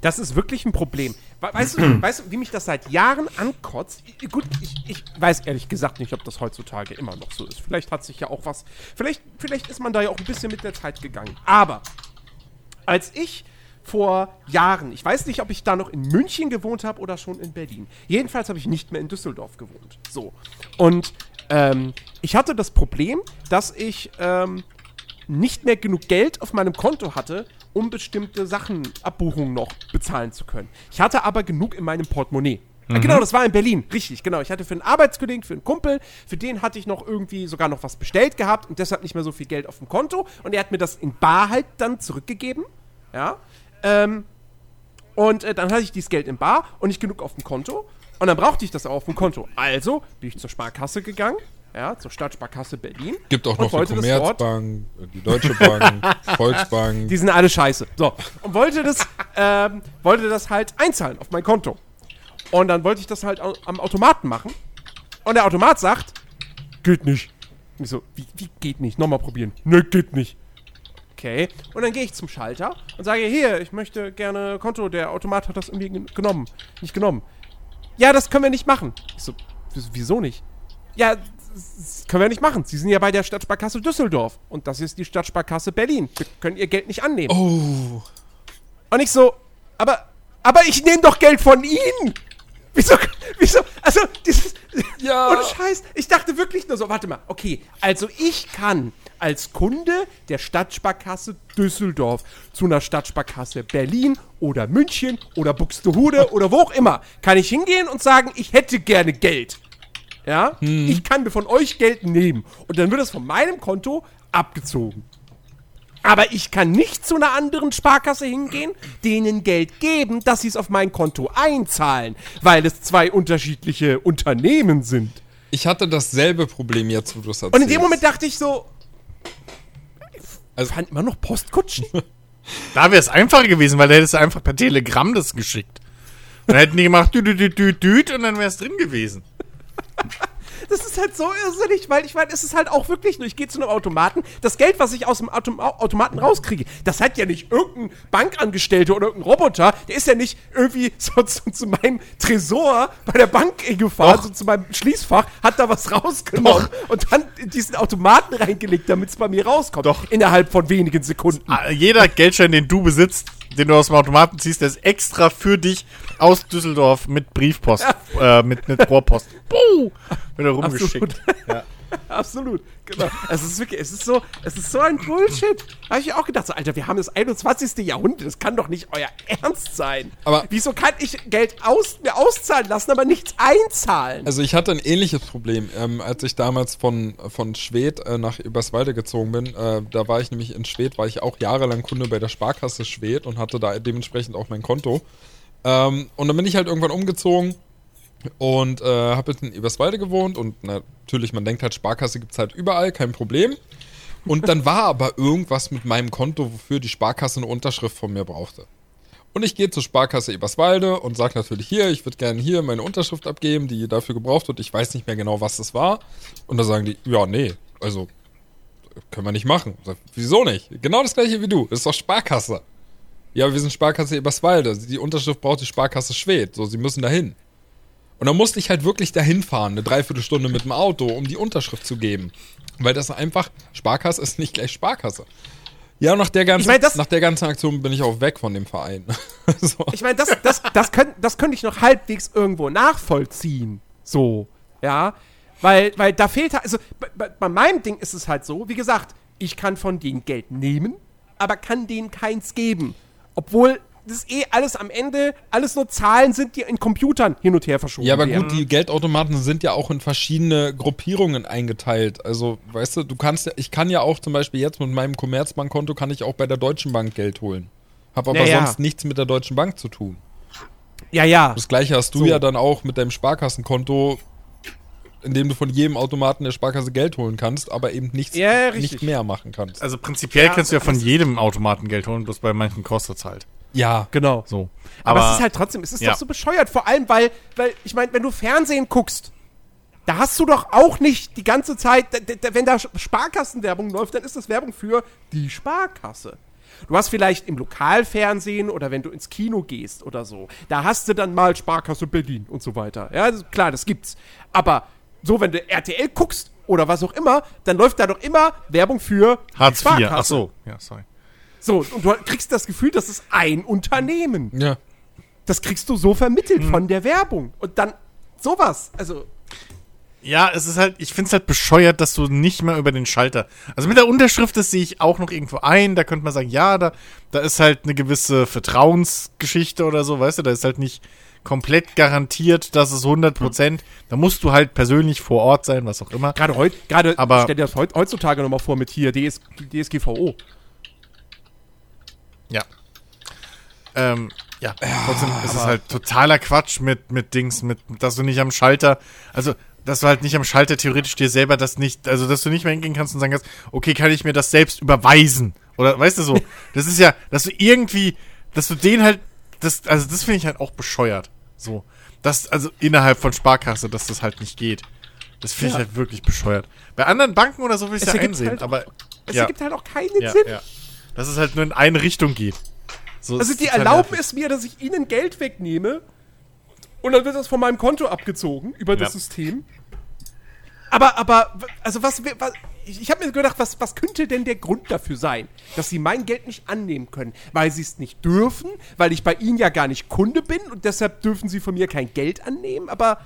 B: Das ist wirklich ein Problem. Weißt du, weißt du wie mich das seit Jahren ankotzt? Gut, ich, ich, weiß ehrlich gesagt nicht, ob das heutzutage immer noch so ist. Vielleicht hat sich ja auch was. Vielleicht, vielleicht ist man da ja auch ein bisschen mit der Zeit gegangen. Aber als ich vor Jahren, ich weiß nicht, ob ich da noch in München gewohnt habe oder schon in Berlin. Jedenfalls habe ich nicht mehr in Düsseldorf gewohnt. So. Und ähm, ich hatte das Problem, dass ich ähm, nicht mehr genug Geld auf meinem Konto hatte, um bestimmte Sachen, Abbuchungen noch bezahlen zu können. Ich hatte aber genug in meinem Portemonnaie. Ah, mhm. Genau, das war in Berlin. Richtig, genau. Ich hatte für einen Arbeitskollegen, für einen Kumpel, für den hatte ich noch irgendwie sogar noch was bestellt gehabt und deshalb nicht mehr so viel Geld auf dem Konto. Und er hat mir das in Bar halt dann zurückgegeben. Ja. Ähm, und äh, dann hatte ich dieses Geld in Bar und nicht genug auf dem Konto. Und dann brauchte ich das auch auf dem Konto. Also bin ich zur Sparkasse gegangen, ja, zur Stadtsparkasse Berlin.
C: Gibt auch noch die Commerzbank, die Deutsche Bank, Volksbank.
B: Die sind alle scheiße. So. Und wollte das, ähm, wollte das halt einzahlen auf mein Konto. Und dann wollte ich das halt am Automaten machen. Und der Automat sagt, geht nicht. Und ich so, wie, wie geht nicht? Nochmal probieren. Ne, geht nicht. Okay. Und dann gehe ich zum Schalter und sage, hier, ich möchte gerne Konto. Der Automat hat das irgendwie genommen. Nicht genommen ja, das können wir nicht machen. Ich so, wieso nicht? Ja, das können wir nicht machen. Sie sind ja bei der Stadtsparkasse Düsseldorf. Und das ist die Stadtsparkasse Berlin. Wir können ihr Geld nicht annehmen.
C: Oh.
B: Und ich so, aber, aber ich nehme doch Geld von Ihnen. Wieso, wieso, also, dieses, ja. ohne Scheiß, ich dachte wirklich nur so, warte mal, okay, also ich kann als Kunde der Stadtsparkasse Düsseldorf zu einer Stadtsparkasse Berlin oder München oder Buxtehude oder wo auch immer, kann ich hingehen und sagen, ich hätte gerne Geld. Ja, hm. ich kann mir von euch Geld nehmen und dann wird es von meinem Konto abgezogen. Aber ich kann nicht zu einer anderen Sparkasse hingehen, denen Geld geben, dass sie es auf mein Konto einzahlen, weil es zwei unterschiedliche Unternehmen sind.
C: Ich hatte dasselbe Problem jetzt, wo du es
B: erzählst. Und in dem Moment dachte ich so, also fand immer noch Postkutschen.
A: da wäre es einfacher gewesen, weil da hättest du einfach per Telegramm das geschickt. Und dann hätten die gemacht, dü, dü, dü, dü, dü, und dann wäre es drin gewesen.
B: Das ist halt so irrsinnig, weil ich meine, es ist halt auch wirklich nur, ich gehe zu einem Automaten, das Geld, was ich aus dem Autom Automaten rauskriege, das hat ja nicht irgendein Bankangestellter oder irgendein Roboter, der ist ja nicht irgendwie so zu, zu meinem Tresor bei der Bank gefahren, Doch. so zu meinem Schließfach, hat da was rausgenommen Doch. und dann in diesen Automaten reingelegt, damit es bei mir rauskommt.
A: Doch.
B: Innerhalb von wenigen Sekunden.
A: Ah, jeder Geldschein, den du besitzt, den du aus dem Automaten ziehst, der ist extra für dich aus Düsseldorf mit Briefpost, äh, mit, mit Rohrpost. Puh, wird er rumgeschickt.
B: Ja. Absolut, genau. Es ist wirklich, es ist so, es ist so ein Bullshit. Da habe ich auch gedacht, so, Alter, wir haben das 21. Jahrhundert, das kann doch nicht euer Ernst sein.
C: Aber-
B: wieso kann ich Geld aus, mir auszahlen lassen, aber nichts einzahlen?
C: Also ich hatte ein ähnliches Problem, ähm, als ich damals von, von Schwedt äh, nach Überswalde gezogen bin. Äh, da war ich nämlich in Schwedt, war ich auch jahrelang Kunde bei der Sparkasse Schwedt und hatte da dementsprechend auch mein Konto. Ähm, und dann bin ich halt irgendwann umgezogen und äh, habe jetzt in Eberswalde gewohnt und natürlich, man denkt halt, Sparkasse gibt's halt überall, kein Problem. Und dann war aber irgendwas mit meinem Konto, wofür die Sparkasse eine Unterschrift von mir brauchte. Und ich gehe zur Sparkasse Eberswalde und sage natürlich hier, ich würde gerne hier meine Unterschrift abgeben, die dafür gebraucht wird. Ich weiß nicht mehr genau, was das war. Und da sagen die, ja, nee, also können wir nicht machen. Sag, Wieso nicht? Genau das gleiche wie du. Das ist doch Sparkasse. Ja, wir sind Sparkasse Eberswalde. Die Unterschrift braucht die Sparkasse Schwedt. So, sie müssen dahin. Und dann musste ich halt wirklich dahin fahren, eine Dreiviertelstunde mit dem Auto, um die Unterschrift zu geben. Weil das einfach, Sparkasse ist nicht gleich Sparkasse. Ja, nach der ganzen,
B: Ich mein, das-
C: nach der ganzen Aktion bin ich auch weg von dem Verein. so.
B: Ich meine, das, das, das, könnt, das könnte ich noch halbwegs irgendwo nachvollziehen. So, ja. Weil, weil da fehlt halt, also bei, bei, bei meinem Ding ist es halt so, wie gesagt, ich kann von denen Geld nehmen, aber kann denen keins geben. Obwohl das eh alles am Ende, alles nur Zahlen sind, die in Computern hin und her verschoben
C: Ja, aber
B: werden.
C: gut, die Geldautomaten sind ja auch in verschiedene Gruppierungen eingeteilt. Also, weißt du, du kannst ja, ich kann ja auch zum Beispiel jetzt mit meinem Commerzbankkonto kann ich auch bei der Deutschen Bank Geld holen. Hab aber
B: Ja, ja.
C: sonst nichts mit der Deutschen Bank zu tun.
B: Ja, ja.
C: Das gleiche hast du
B: So.
C: ja dann auch mit deinem Sparkassenkonto, in dem du von jedem Automaten der Sparkasse Geld holen kannst, aber eben nichts
B: Ja,
C: nicht mehr machen kannst.
A: Also prinzipiell
B: Ja,
A: kannst du ja von jedem Automaten Geld holen, bloß bei manchen kostet es halt.
C: Ja,
B: Genau.
A: So.
B: Aber, es ist halt trotzdem, es ist
A: Ja.
B: doch so bescheuert, vor allem, weil, weil ich meine, wenn du Fernsehen guckst, da hast du doch auch nicht die ganze Zeit, wenn da Sparkassenwerbung läuft, dann ist das Werbung für die Sparkasse. Du hast vielleicht im Lokalfernsehen oder wenn du ins Kino gehst oder so, da hast du dann mal Sparkasse Berlin und so weiter. Ja, das, klar, das gibt's. Aber so, wenn du RTL guckst oder was auch immer, dann läuft da doch immer Werbung für die
A: Hartz IV. Ach so. Ja, sorry.
B: So, und du kriegst das Gefühl, das ist ein Unternehmen.
C: ja.
B: Das kriegst du so vermittelt von der Werbung. Und dann sowas. Also,
A: Ja, es ist halt, ich find's halt bescheuert, dass du nicht mehr über den Schalter. Also mit der Unterschrift, das sehe ich auch noch irgendwo ein. Da könnte man sagen, ja, da, da ist halt eine gewisse Vertrauensgeschichte oder so, weißt du, da ist halt nicht komplett garantiert, dass es 100 Prozent. Da musst du halt persönlich vor Ort sein, was auch immer.
B: gerade heute, gerade,
A: Aber-
B: stell dir das heut, heutzutage nochmal vor mit hier DS, DSGVO.
A: Ja. Ähm, ja, trotzdem ist es halt totaler Quatsch mit, mit Dings, mit, dass du nicht am Schalter, also, dass du halt nicht am Schalter theoretisch dir selber das nicht, also, dass du nicht mehr hingehen kannst und sagen kannst, okay, kann ich mir das selbst überweisen? Oder, weißt du so, das ist ja, dass du irgendwie, dass du den halt, das, also, das finde ich halt auch bescheuert. So. Das, also, innerhalb von Sparkasse, dass das halt nicht geht. Das finde ich
B: Ja.
A: halt wirklich bescheuert. Bei anderen Banken oder so will ich
B: Es
A: ja einsehen,
B: halt
A: aber,
B: Es
A: ja,
B: ergibt halt auch keinen
A: ja,
B: Sinn.
A: ja. Dass es halt nur in eine Richtung geht. So,
B: Also, die erlauben
A: nervig.
B: es mir, dass ich ihnen Geld wegnehme und dann wird das von meinem Konto abgezogen über das
A: Ja.
B: System. Aber, aber, also was, was ich, ich habe mir gedacht, was, was könnte denn der Grund dafür sein, dass sie mein Geld nicht annehmen können? Weil sie es nicht dürfen, weil ich bei ihnen ja gar nicht Kunde bin und deshalb dürfen sie von mir kein Geld annehmen, aber,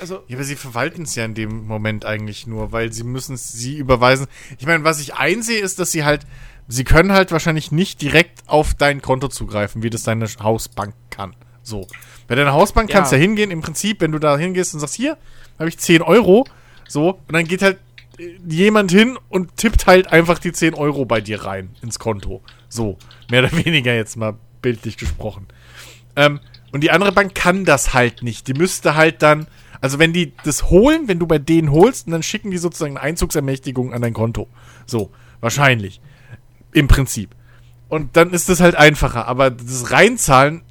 B: also,
A: Ja, aber sie verwalten es ja in dem Moment eigentlich nur, weil sie müssen es sie überweisen. Ich meine, was ich einsehe, ist, dass sie halt, sie können halt wahrscheinlich nicht direkt auf dein Konto zugreifen, wie das deine Hausbank kann. So. Bei deiner Hausbank
B: Ja.
A: kannst du ja hingehen, im Prinzip, wenn du da hingehst und sagst, hier, habe ich 10 Euro, so, und dann geht halt äh, jemand hin und tippt halt einfach die 10 Euro bei dir rein ins Konto. So. Mehr oder weniger jetzt mal bildlich gesprochen. Ähm, und die andere Bank kann das halt nicht. Die müsste halt dann, also wenn die das holen, wenn du bei denen holst, und dann schicken die sozusagen eine Einzugsermächtigung an dein Konto. So, wahrscheinlich. Im Prinzip. Und dann ist das halt einfacher. Aber das Reinzahlen,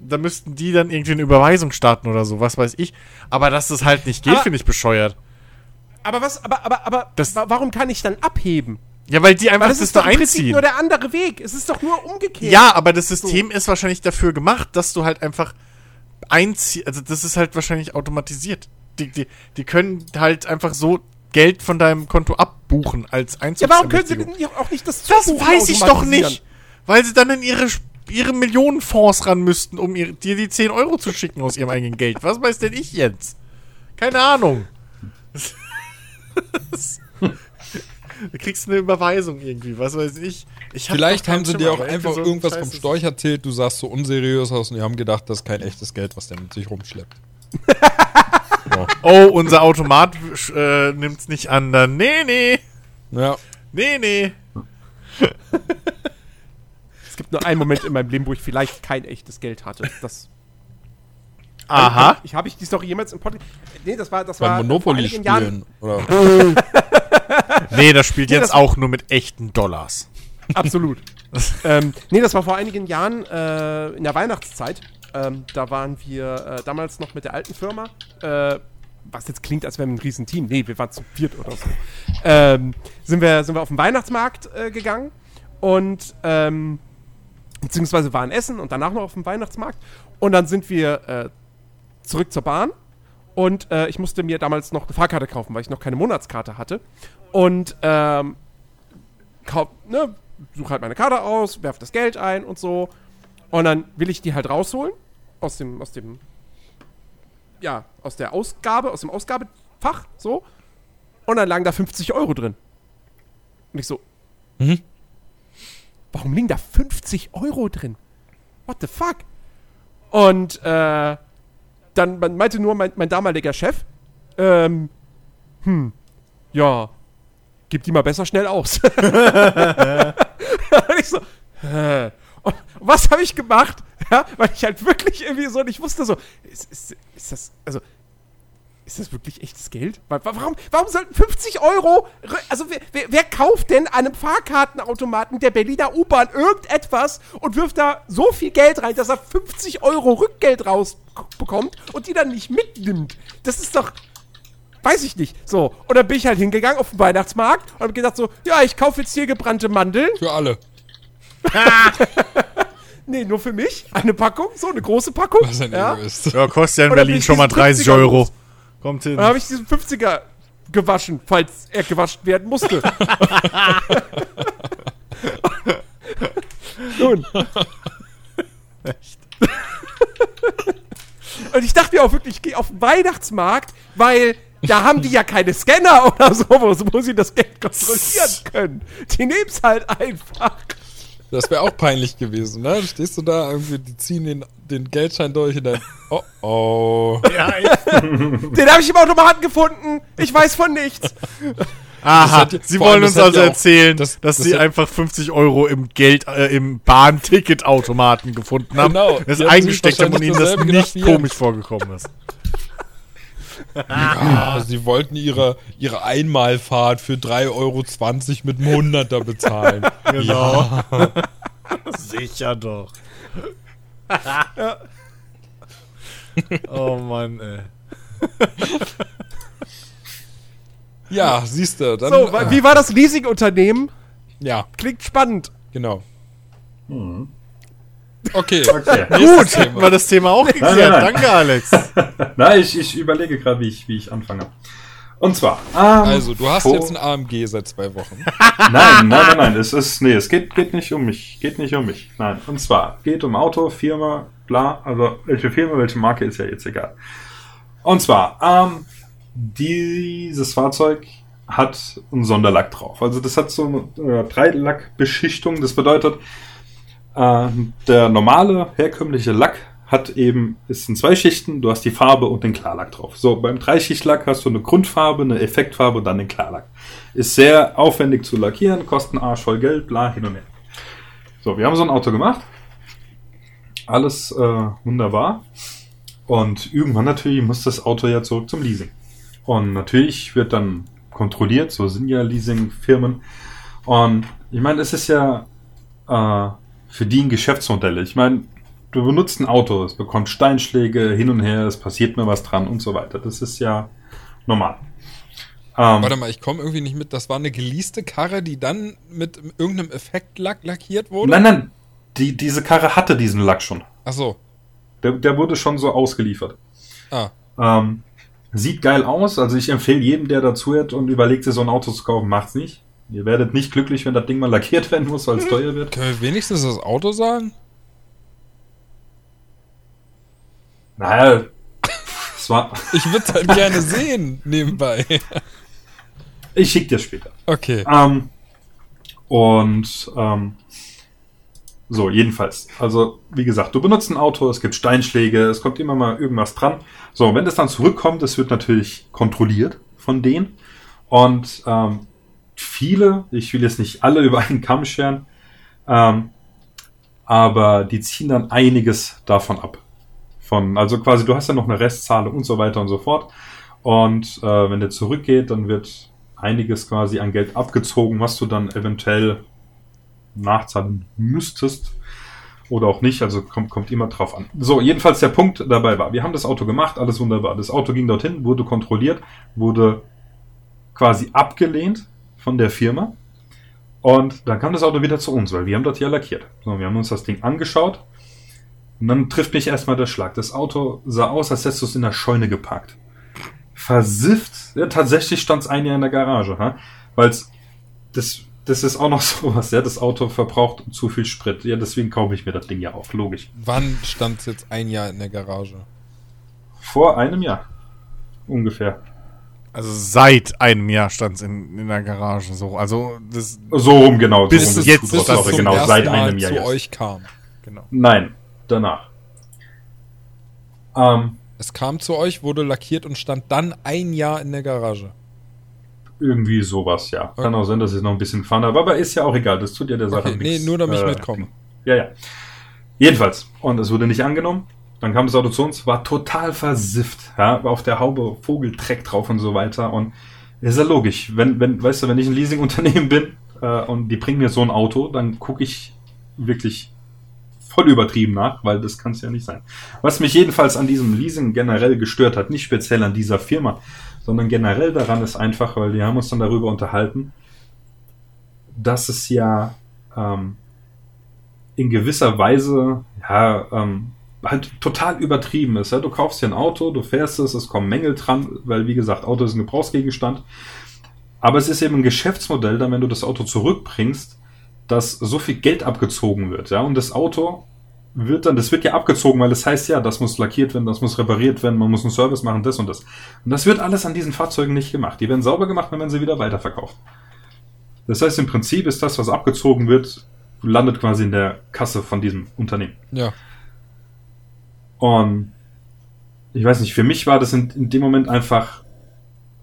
A: da müssten die dann irgendwie eine Überweisung starten oder so, was weiß ich. Aber dass das halt nicht geht, finde ich bescheuert.
B: aber was, aber, aber, aber,
A: Das-
B: wa- warum kann ich dann abheben?
A: Ja, weil die einfach
B: Weil das
A: das,
B: ist
A: nur
B: doch im Prinzip
A: einziehen.
B: nur der andere Weg. Es ist doch nur umgekehrt.
A: Ja, aber das System ist wahrscheinlich dafür gemacht, dass du halt einfach einziehst. Also, das ist halt wahrscheinlich automatisiert. Die, die, die können halt einfach so Geld von deinem Konto abbuchen als
B: Ja, warum können sie denn auch nicht das
A: Das weiß ich doch nicht. Weil sie dann in ihre, ihre Millionenfonds ran müssten, um ihr, dir die 10 Euro zu schicken aus ihrem eigenen Geld. Was weiß denn ich jetzt? Keine Ahnung. Du kriegst eine Überweisung irgendwie, was weiß ich. ich hab
C: Vielleicht haben sie dir auch einfach
A: so
C: irgendwas vom
A: Scheiß ist-
C: Storch erzählt, du sahst so unseriös aus und die haben gedacht, das ist kein echtes Geld, was der mit sich rumschleppt.
A: Oh, unser Automat äh, nimmt's nicht an. Dann, nee, nee,
C: Ja.
A: nee, nee.
B: Es gibt nur einen Moment in meinem Leben, wo ich vielleicht kein echtes Geld hatte. Das
A: Aha.
B: Ich habe ich die Story jemals im Podcast. Nee, das war das
C: Beim
B: war vor
C: Monopoly
B: einigen Jahren.
C: spielen. Oder?
A: Nee, das spielt
B: Nee,
A: jetzt
B: das-
A: auch nur mit echten Dollars.
B: Absolut. ähm, nee, das war vor einigen Jahren äh, in der Weihnachtszeit. Ähm, da waren wir äh, damals noch mit der alten Firma. Äh, was jetzt klingt, als wären wir ein Riesenteam. Nee, wir waren zu viert oder so. Ähm, sind, wir, sind wir auf den Weihnachtsmarkt äh, gegangen und ähm, beziehungsweise waren essen und danach noch auf dem Weihnachtsmarkt. Und dann sind wir äh, zurück zur Bahn und äh, ich musste mir damals noch eine Fahrkarte kaufen, weil ich noch keine Monatskarte hatte. Und ähm, kauf, ne, suche halt meine Karte aus, werf das Geld ein und so. Und dann will ich die halt rausholen aus dem, aus dem, ja, aus der Ausgabe, aus dem Ausgabefach, so. Und dann lagen da 50 Euro drin. Und ich so,
C: Mhm.
B: warum liegen da 50 Euro drin? What the fuck? Und äh, dann meinte nur mein, mein damaliger Chef, ähm, hm, ja, gib die mal besser schnell aus. und ich so, hä? Und was habe ich gemacht? Ja, weil ich halt wirklich irgendwie so, und ich wusste so, ist, ist, ist das, also, ist das wirklich echtes Geld? Wa- wa- Warum, warum sollten 50 Euro, also wer, wer, wer kauft denn einem Fahrkartenautomaten der Berliner U-Bahn irgendetwas und wirft da so viel Geld rein, dass er 50 Euro Rückgeld rausbekommt und die dann nicht mitnimmt? Das ist doch, weiß ich nicht. So, und dann bin ich halt hingegangen auf den Weihnachtsmarkt und habe gedacht so, ja, ich kaufe jetzt hier gebrannte Mandeln.
C: Für alle.
B: Nee, nur für mich. Eine Packung, so eine große Packung.
C: Was ein
B: ja.
C: Egoist.
A: Ja, kostet ja in Berlin schon mal
B: diesen
A: 30
B: 50er
A: Euro. Kommt hin.
B: Dann habe ich diesen 50er gewaschen, falls er gewaschen werden musste. Nun. Und ich dachte mir auch wirklich, ich gehe auf den Weihnachtsmarkt, weil da haben die ja keine Scanner oder so, wo sie das Geld kontrollieren können. Die nehmen es halt einfach.
C: Das wäre auch peinlich gewesen, ne? Stehst du da irgendwie, die ziehen den, den Geldschein durch und dann, oh oh.
A: Ja,
B: Den habe ich im Automaten gefunden. Ich weiß von nichts.
A: Aha,
C: hat-
A: Sie wollen uns also
C: ja auch-
A: erzählen,
C: das-
A: dass
C: das
A: Sie
C: hat-
A: einfach 50 Euro im Geld, äh, im Bahnticketautomaten gefunden haben.
C: Genau.
A: Das eingesteckt haben und Ihnen das nicht komisch vorgekommen ist.
C: Ja, sie wollten ihre, ihre Einmalfahrt für 3,20 Euro mit einem Hunderter bezahlen.
A: Genau. Sicher doch. oh Mann, ey.
C: Ja, siehst du. Dann,
B: So, wa- wie war das Leasingunternehmen?
C: ja,
B: Klingt spannend.
C: genau. Okay.
D: Okay.
A: Gut, hätten wir das Thema auch geklärt.
D: nein, nein.
A: Danke, Alex.
D: Na, ich, ich überlege gerade, wie ich, wie ich anfange. Und zwar. ähm,
C: Also, du hast jetzt ein AMG seit zwei Wochen.
D: Nein, nein, nein, nein. Es ist, nee, es geht, geht nicht um mich. Geht nicht um mich. Nein. Und zwar geht um Auto, Firma, bla. Also welche Firma, welche Marke ist ja jetzt egal. Und zwar, ähm, dieses Fahrzeug hat einen Sonderlack drauf. Also das hat so eine äh, Dreilackbeschichtung. Das bedeutet, äh, der normale, herkömmliche Lack hat eben, ist in zwei Schichten, du hast die Farbe und den Klarlack drauf. So, beim Dreischichtlack hast du eine Grundfarbe, eine Effektfarbe und dann den Klarlack. Ist sehr aufwendig zu lackieren, kosten Arsch voll Geld, bla, hin und her. So, wir haben so ein Auto gemacht. Alles äh, wunderbar. Und irgendwann natürlich muss das Auto ja zurück zum Leasing. Und natürlich wird dann kontrolliert, so sind ja Leasingfirmen. Und ich meine, es ist ja äh, für die ein Geschäftsmodell. Ich meine, du benutzt ein Auto, es bekommt Steinschläge hin und her, es passiert mir was dran und so weiter. Das ist ja normal. Ähm,
C: Warte mal, ich komme irgendwie nicht mit. Das war eine geleaste Karre, die dann mit irgendeinem Effektlack lackiert wurde?
D: nein, nein, die, diese Karre hatte diesen Lack schon.
C: Ach so.
D: Der, der wurde schon so ausgeliefert.
C: Ah,
D: Ähm, sieht geil aus. Also ich empfehle jedem, der dazuhört und überlegt, sich so ein Auto zu kaufen, macht's nicht. Ihr werdet nicht glücklich, wenn das Ding mal lackiert werden muss, weil es teuer wird.
C: können wir wenigstens das Auto sagen?
D: Naja, es war.
C: Ich würde es halt gerne sehen, nebenbei.
D: Ich schicke dir später.
C: Okay.
D: Ähm, und ähm, so, jedenfalls. Also, wie gesagt, du benutzt ein Auto, es gibt Steinschläge, es kommt immer mal irgendwas dran. So, wenn das dann zurückkommt, das wird natürlich kontrolliert von denen. Und ähm, viele, ich will jetzt nicht alle über einen Kamm scheren, ähm, aber die ziehen dann einiges davon ab. Von, also quasi, du hast ja noch eine Restzahlung und so weiter und so fort. Und äh, wenn der zurückgeht, dann wird einiges quasi an Geld abgezogen, was du dann eventuell nachzahlen müsstest oder auch nicht. Also kommt, kommt immer drauf an. So, jedenfalls der Punkt dabei war, wir haben das Auto gemacht, alles wunderbar. Das Auto ging dorthin, wurde kontrolliert, wurde quasi abgelehnt von der Firma. Und dann kam das Auto wieder zu uns, weil wir haben dort ja lackiert. So, wir haben uns das Ding angeschaut. Und dann trifft mich erstmal der Schlag. Das Auto sah aus, als hättest du es in der Scheune geparkt. Versifft. Ja, tatsächlich stand es ein Jahr in der Garage, weil das das ist auch noch sowas, ja. Das Auto verbraucht zu viel Sprit. Ja, deswegen kaufe ich mir das Ding ja auch, logisch.
C: Wann stand es jetzt ein Jahr in der Garage?
D: Vor einem Jahr. Ungefähr.
A: Also seit einem Jahr stand es in, in der Garage so. Also das
D: so rum genau.
A: Bis
D: so
A: es jetzt
C: bis
A: das
C: zum
D: genau
C: ersten
D: seit
C: Mal
D: einem Jahr.
C: zu
D: jetzt.
C: euch kam.
A: genau.
D: Nein, danach. Ähm,
C: Es kam zu euch, wurde lackiert und stand dann ein Jahr in der Garage.
D: irgendwie sowas, ja. Kann auch sein, dass ich noch ein bisschen gefahren habe, aber ist ja auch egal. Das tut ja der Sache
C: Okay, nee,
D: nichts.
C: nur damit ich
D: Äh,
C: mitkomme.
D: Ja, ja. Jedenfalls. Und es wurde nicht angenommen. Dann kam das Auto zu uns, war total versifft. Ja, war auf der Haube Vogeltreck drauf und so weiter. Und ist ja logisch. Wenn, wenn, weißt du, wenn ich ein Leasingunternehmen bin äh, und die bringen mir so ein Auto, dann gucke ich wirklich voll übertrieben nach, weil das kann es ja nicht sein. Was mich jedenfalls an diesem Leasing generell gestört hat, nicht speziell an dieser Firma, sondern generell daran ist einfach, weil wir haben uns dann darüber unterhalten, dass es ja ähm, in gewisser Weise ja ähm, halt total übertrieben ist. Ja? Du kaufst dir ein Auto, du fährst es, es kommen Mängel dran, weil wie gesagt, Auto ist ein Gebrauchsgegenstand. Aber es ist eben ein Geschäftsmodell, dann wenn du das Auto zurückbringst, dass so viel Geld abgezogen wird. Ja? Und das Auto wird dann, das wird ja abgezogen, weil es das heißt ja, das muss lackiert werden, das muss repariert werden, man muss einen Service machen, das und das. Und das wird alles an diesen Fahrzeugen nicht gemacht. Die werden sauber gemacht, dann werden sie wieder weiterverkauft. Das heißt, im Prinzip ist das, was abgezogen wird, landet quasi in der Kasse von diesem Unternehmen.
C: Ja.
D: Und ich weiß nicht, für mich war das in, in dem Moment einfach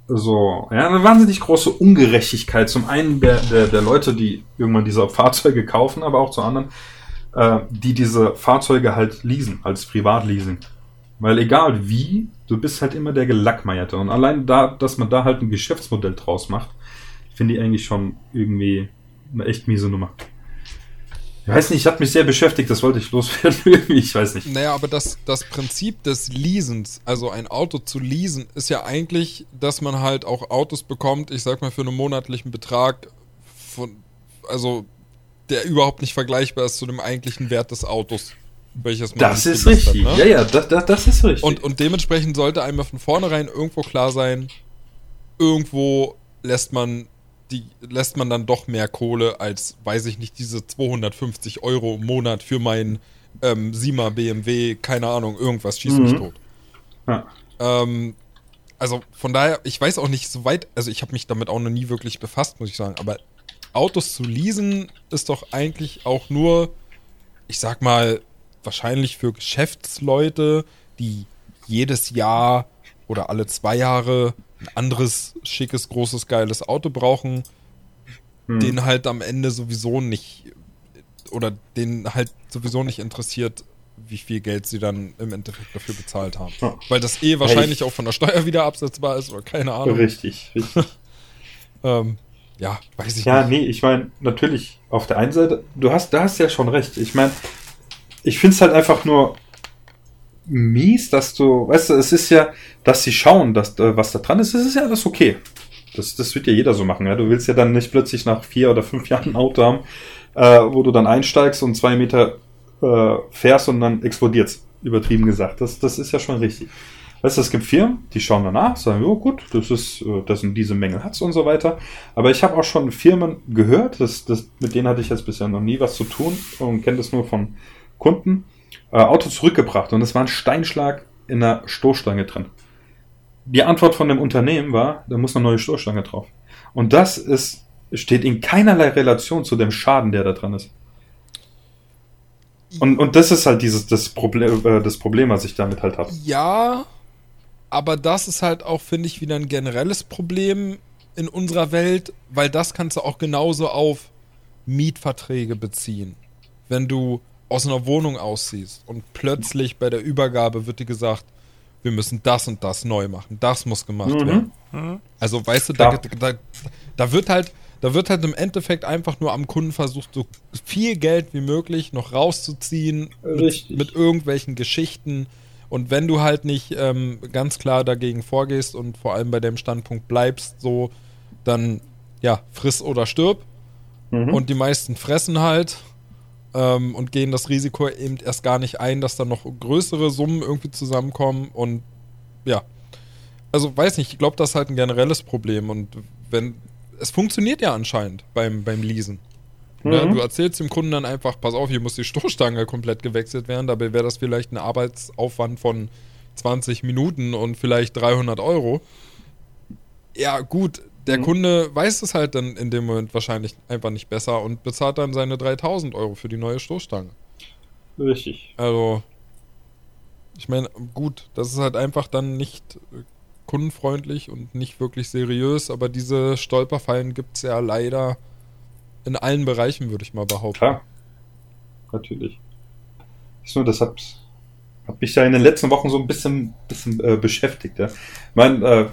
D: so, ja, eine wahnsinnig große Ungerechtigkeit. Zum einen der, der, der Leute, die irgendwann diese Fahrzeuge kaufen, aber auch zu anderen, äh, die diese Fahrzeuge halt leasen, als Privatleasing. Weil egal wie, du bist halt immer der Gelackmeierte. Und allein da, dass man da halt ein Geschäftsmodell draus macht, finde ich eigentlich schon irgendwie eine echt miese Nummer. Ich weiß nicht, hat mich sehr beschäftigt, das wollte ich loswerden. ich weiß nicht.
C: Naja, aber das, das Prinzip des Leasens, also ein Auto zu leasen, ist ja eigentlich, dass man halt auch Autos bekommt, ich sag mal für einen monatlichen Betrag, von, also der überhaupt nicht vergleichbar ist zu dem eigentlichen Wert des Autos. Welches man
D: Das ist richtig.
C: hat,
D: Ja,
C: ne?
D: ja, das, das, das ist richtig.
C: Und, und dementsprechend sollte einem von vornherein irgendwo klar sein, irgendwo lässt man die lässt man dann doch mehr Kohle als, weiß ich nicht, diese 250 Euro im Monat für meinen ähm, Sima BMW, keine Ahnung, irgendwas schießt mich
D: Mhm.
C: tot.
D: ja.
C: Ähm, also von daher, ich weiß auch nicht so weit, also ich habe mich damit auch noch nie wirklich befasst, muss ich sagen, aber Autos zu leasen ist doch eigentlich auch nur, ich sag mal, wahrscheinlich für Geschäftsleute, die jedes Jahr oder alle zwei Jahre ein anderes, schickes, großes, geiles Auto brauchen,
D: Hm.
C: den halt am Ende sowieso nicht oder den halt sowieso nicht interessiert, wie viel Geld sie dann im Endeffekt dafür bezahlt haben.
D: Ja.
C: Weil das eh wahrscheinlich auch von der Steuer wieder absetzbar ist oder keine Ahnung.
D: Richtig, richtig.
C: Ähm, ja, weiß ich
D: Ja,
C: nicht.
D: nee, ich meine, natürlich, auf der einen Seite, du hast, da hast ja schon recht. Ich meine, ich finde es halt einfach nur mies, dass du, weißt du, es ist ja, dass sie schauen, dass, äh, was da dran ist, das ist ja alles okay. Das, das wird ja jeder so machen, ja. Du willst ja dann nicht plötzlich nach vier oder fünf Jahren ein Auto haben, äh, wo du dann einsteigst und zwei Meter äh, fährst und dann explodiert's. Übertrieben gesagt. Das, das ist ja schon richtig. Weißt du, es gibt Firmen, die schauen danach, sagen, oh gut, das ist, äh, das sind diese Mängel hat's und so weiter. Aber ich habe auch schon Firmen gehört, das, das, mit denen hatte ich jetzt bisher noch nie was zu tun und kenne das nur von Kunden, äh, Auto zurückgebracht und es war ein Steinschlag in der Stoßstange drin. Die Antwort von dem Unternehmen war, da muss eine neue Stoßstange drauf. Und das ist, steht in keinerlei Relation zu dem Schaden, der da dran ist. Und, und das ist halt dieses das Problem, äh, das Problem, was ich damit halt habe.
C: Ja, aber das ist halt auch, finde ich, wieder ein generelles Problem in unserer Welt, weil das kannst du auch genauso auf Mietverträge beziehen. Wenn du aus einer Wohnung ausziehst und plötzlich bei der Übergabe wird dir gesagt, wir müssen das und das neu machen, das muss gemacht
D: Mhm.
C: werden. Also weißt du, da, da, da wird halt, da wird halt im Endeffekt einfach nur am Kunden versucht, so viel Geld wie möglich noch rauszuziehen mit,
D: Richtig.
C: mit irgendwelchen Geschichten. Und wenn du halt nicht ähm, ganz klar dagegen vorgehst und vor allem bei dem Standpunkt bleibst, so, dann ja, friss oder stirb.
D: Mhm.
C: Und die meisten fressen halt ähm, und gehen das Risiko eben erst gar nicht ein, dass dann noch größere Summen irgendwie zusammenkommen. Und ja, also weiß nicht, ich glaube, das ist halt ein generelles Problem. Und wenn, es funktioniert ja anscheinend beim, beim Leasen. Ne?
D: Mhm.
C: Du erzählst dem Kunden dann einfach, pass auf, hier muss die Stoßstange komplett gewechselt werden. Dabei wäre das vielleicht ein Arbeitsaufwand von 20 Minuten und vielleicht 300 Euro. Ja, gut, der
D: Mhm.
C: Kunde weiß es halt dann in dem Moment wahrscheinlich einfach nicht besser und bezahlt dann seine 3000 Euro für die neue Stoßstange.
D: Richtig.
C: Also, ich meine, gut, das ist halt einfach dann nicht kundenfreundlich und nicht wirklich seriös, aber diese Stolperfallen gibt es ja leider in allen Bereichen, würde ich mal behaupten.
D: Klar. Natürlich. Ist nur, das hat, hat mich da in den letzten Wochen so ein bisschen, bisschen äh, beschäftigt. Ja. Ich meine, äh,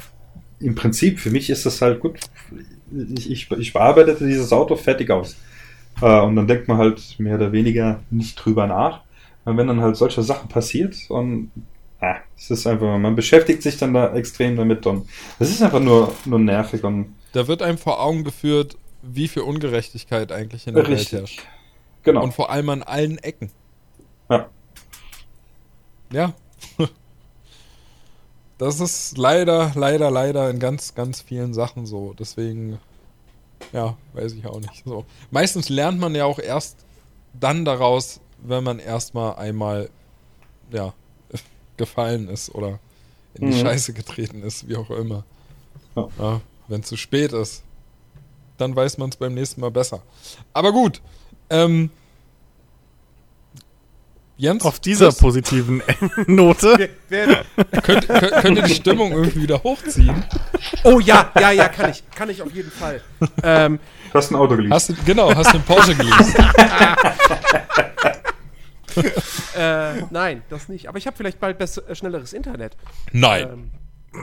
D: im Prinzip, für mich ist das halt gut. Ich, ich, ich bearbeitete dieses Auto fertig aus. Äh, und dann denkt man halt mehr oder weniger nicht drüber nach. Und wenn dann halt solche Sachen passiert und ah, es ist einfach, man beschäftigt sich dann da extrem damit und das ist einfach nur, nur nervig und
C: Da wird einem vor Augen geführt, wie viel Ungerechtigkeit eigentlich in der Welt
D: richtig.
C: herrscht.
D: Genau.
C: Und vor allem an allen Ecken.
D: Ja.
C: Ja. Das ist leider, leider, leider in ganz, ganz vielen Sachen so. Deswegen, ja, weiß ich auch nicht. So. Meistens lernt man ja auch erst dann daraus, wenn man erstmal einmal, ja, gefallen ist oder in die
D: Mhm.
C: Scheiße getreten ist, wie auch immer.
D: Ja.
C: Ja, wenn zu spät ist, dann weiß man es beim nächsten Mal besser. Aber gut, ähm, Jens,
A: Auf dieser
C: Chris,
A: positiven Note.
B: Wer, wer,
C: könnt, könnt, könnt ihr die Stimmung irgendwie wieder hochziehen?
B: oh ja, ja, ja, kann ich. Kann ich auf jeden Fall. Ähm,
D: Du hast ein Auto.
C: Hast du, genau, hast du einen Porsche geleast?
B: äh, nein, das nicht. Aber ich habe vielleicht bald besser, äh, schnelleres Internet.
C: Nein.
B: Ähm,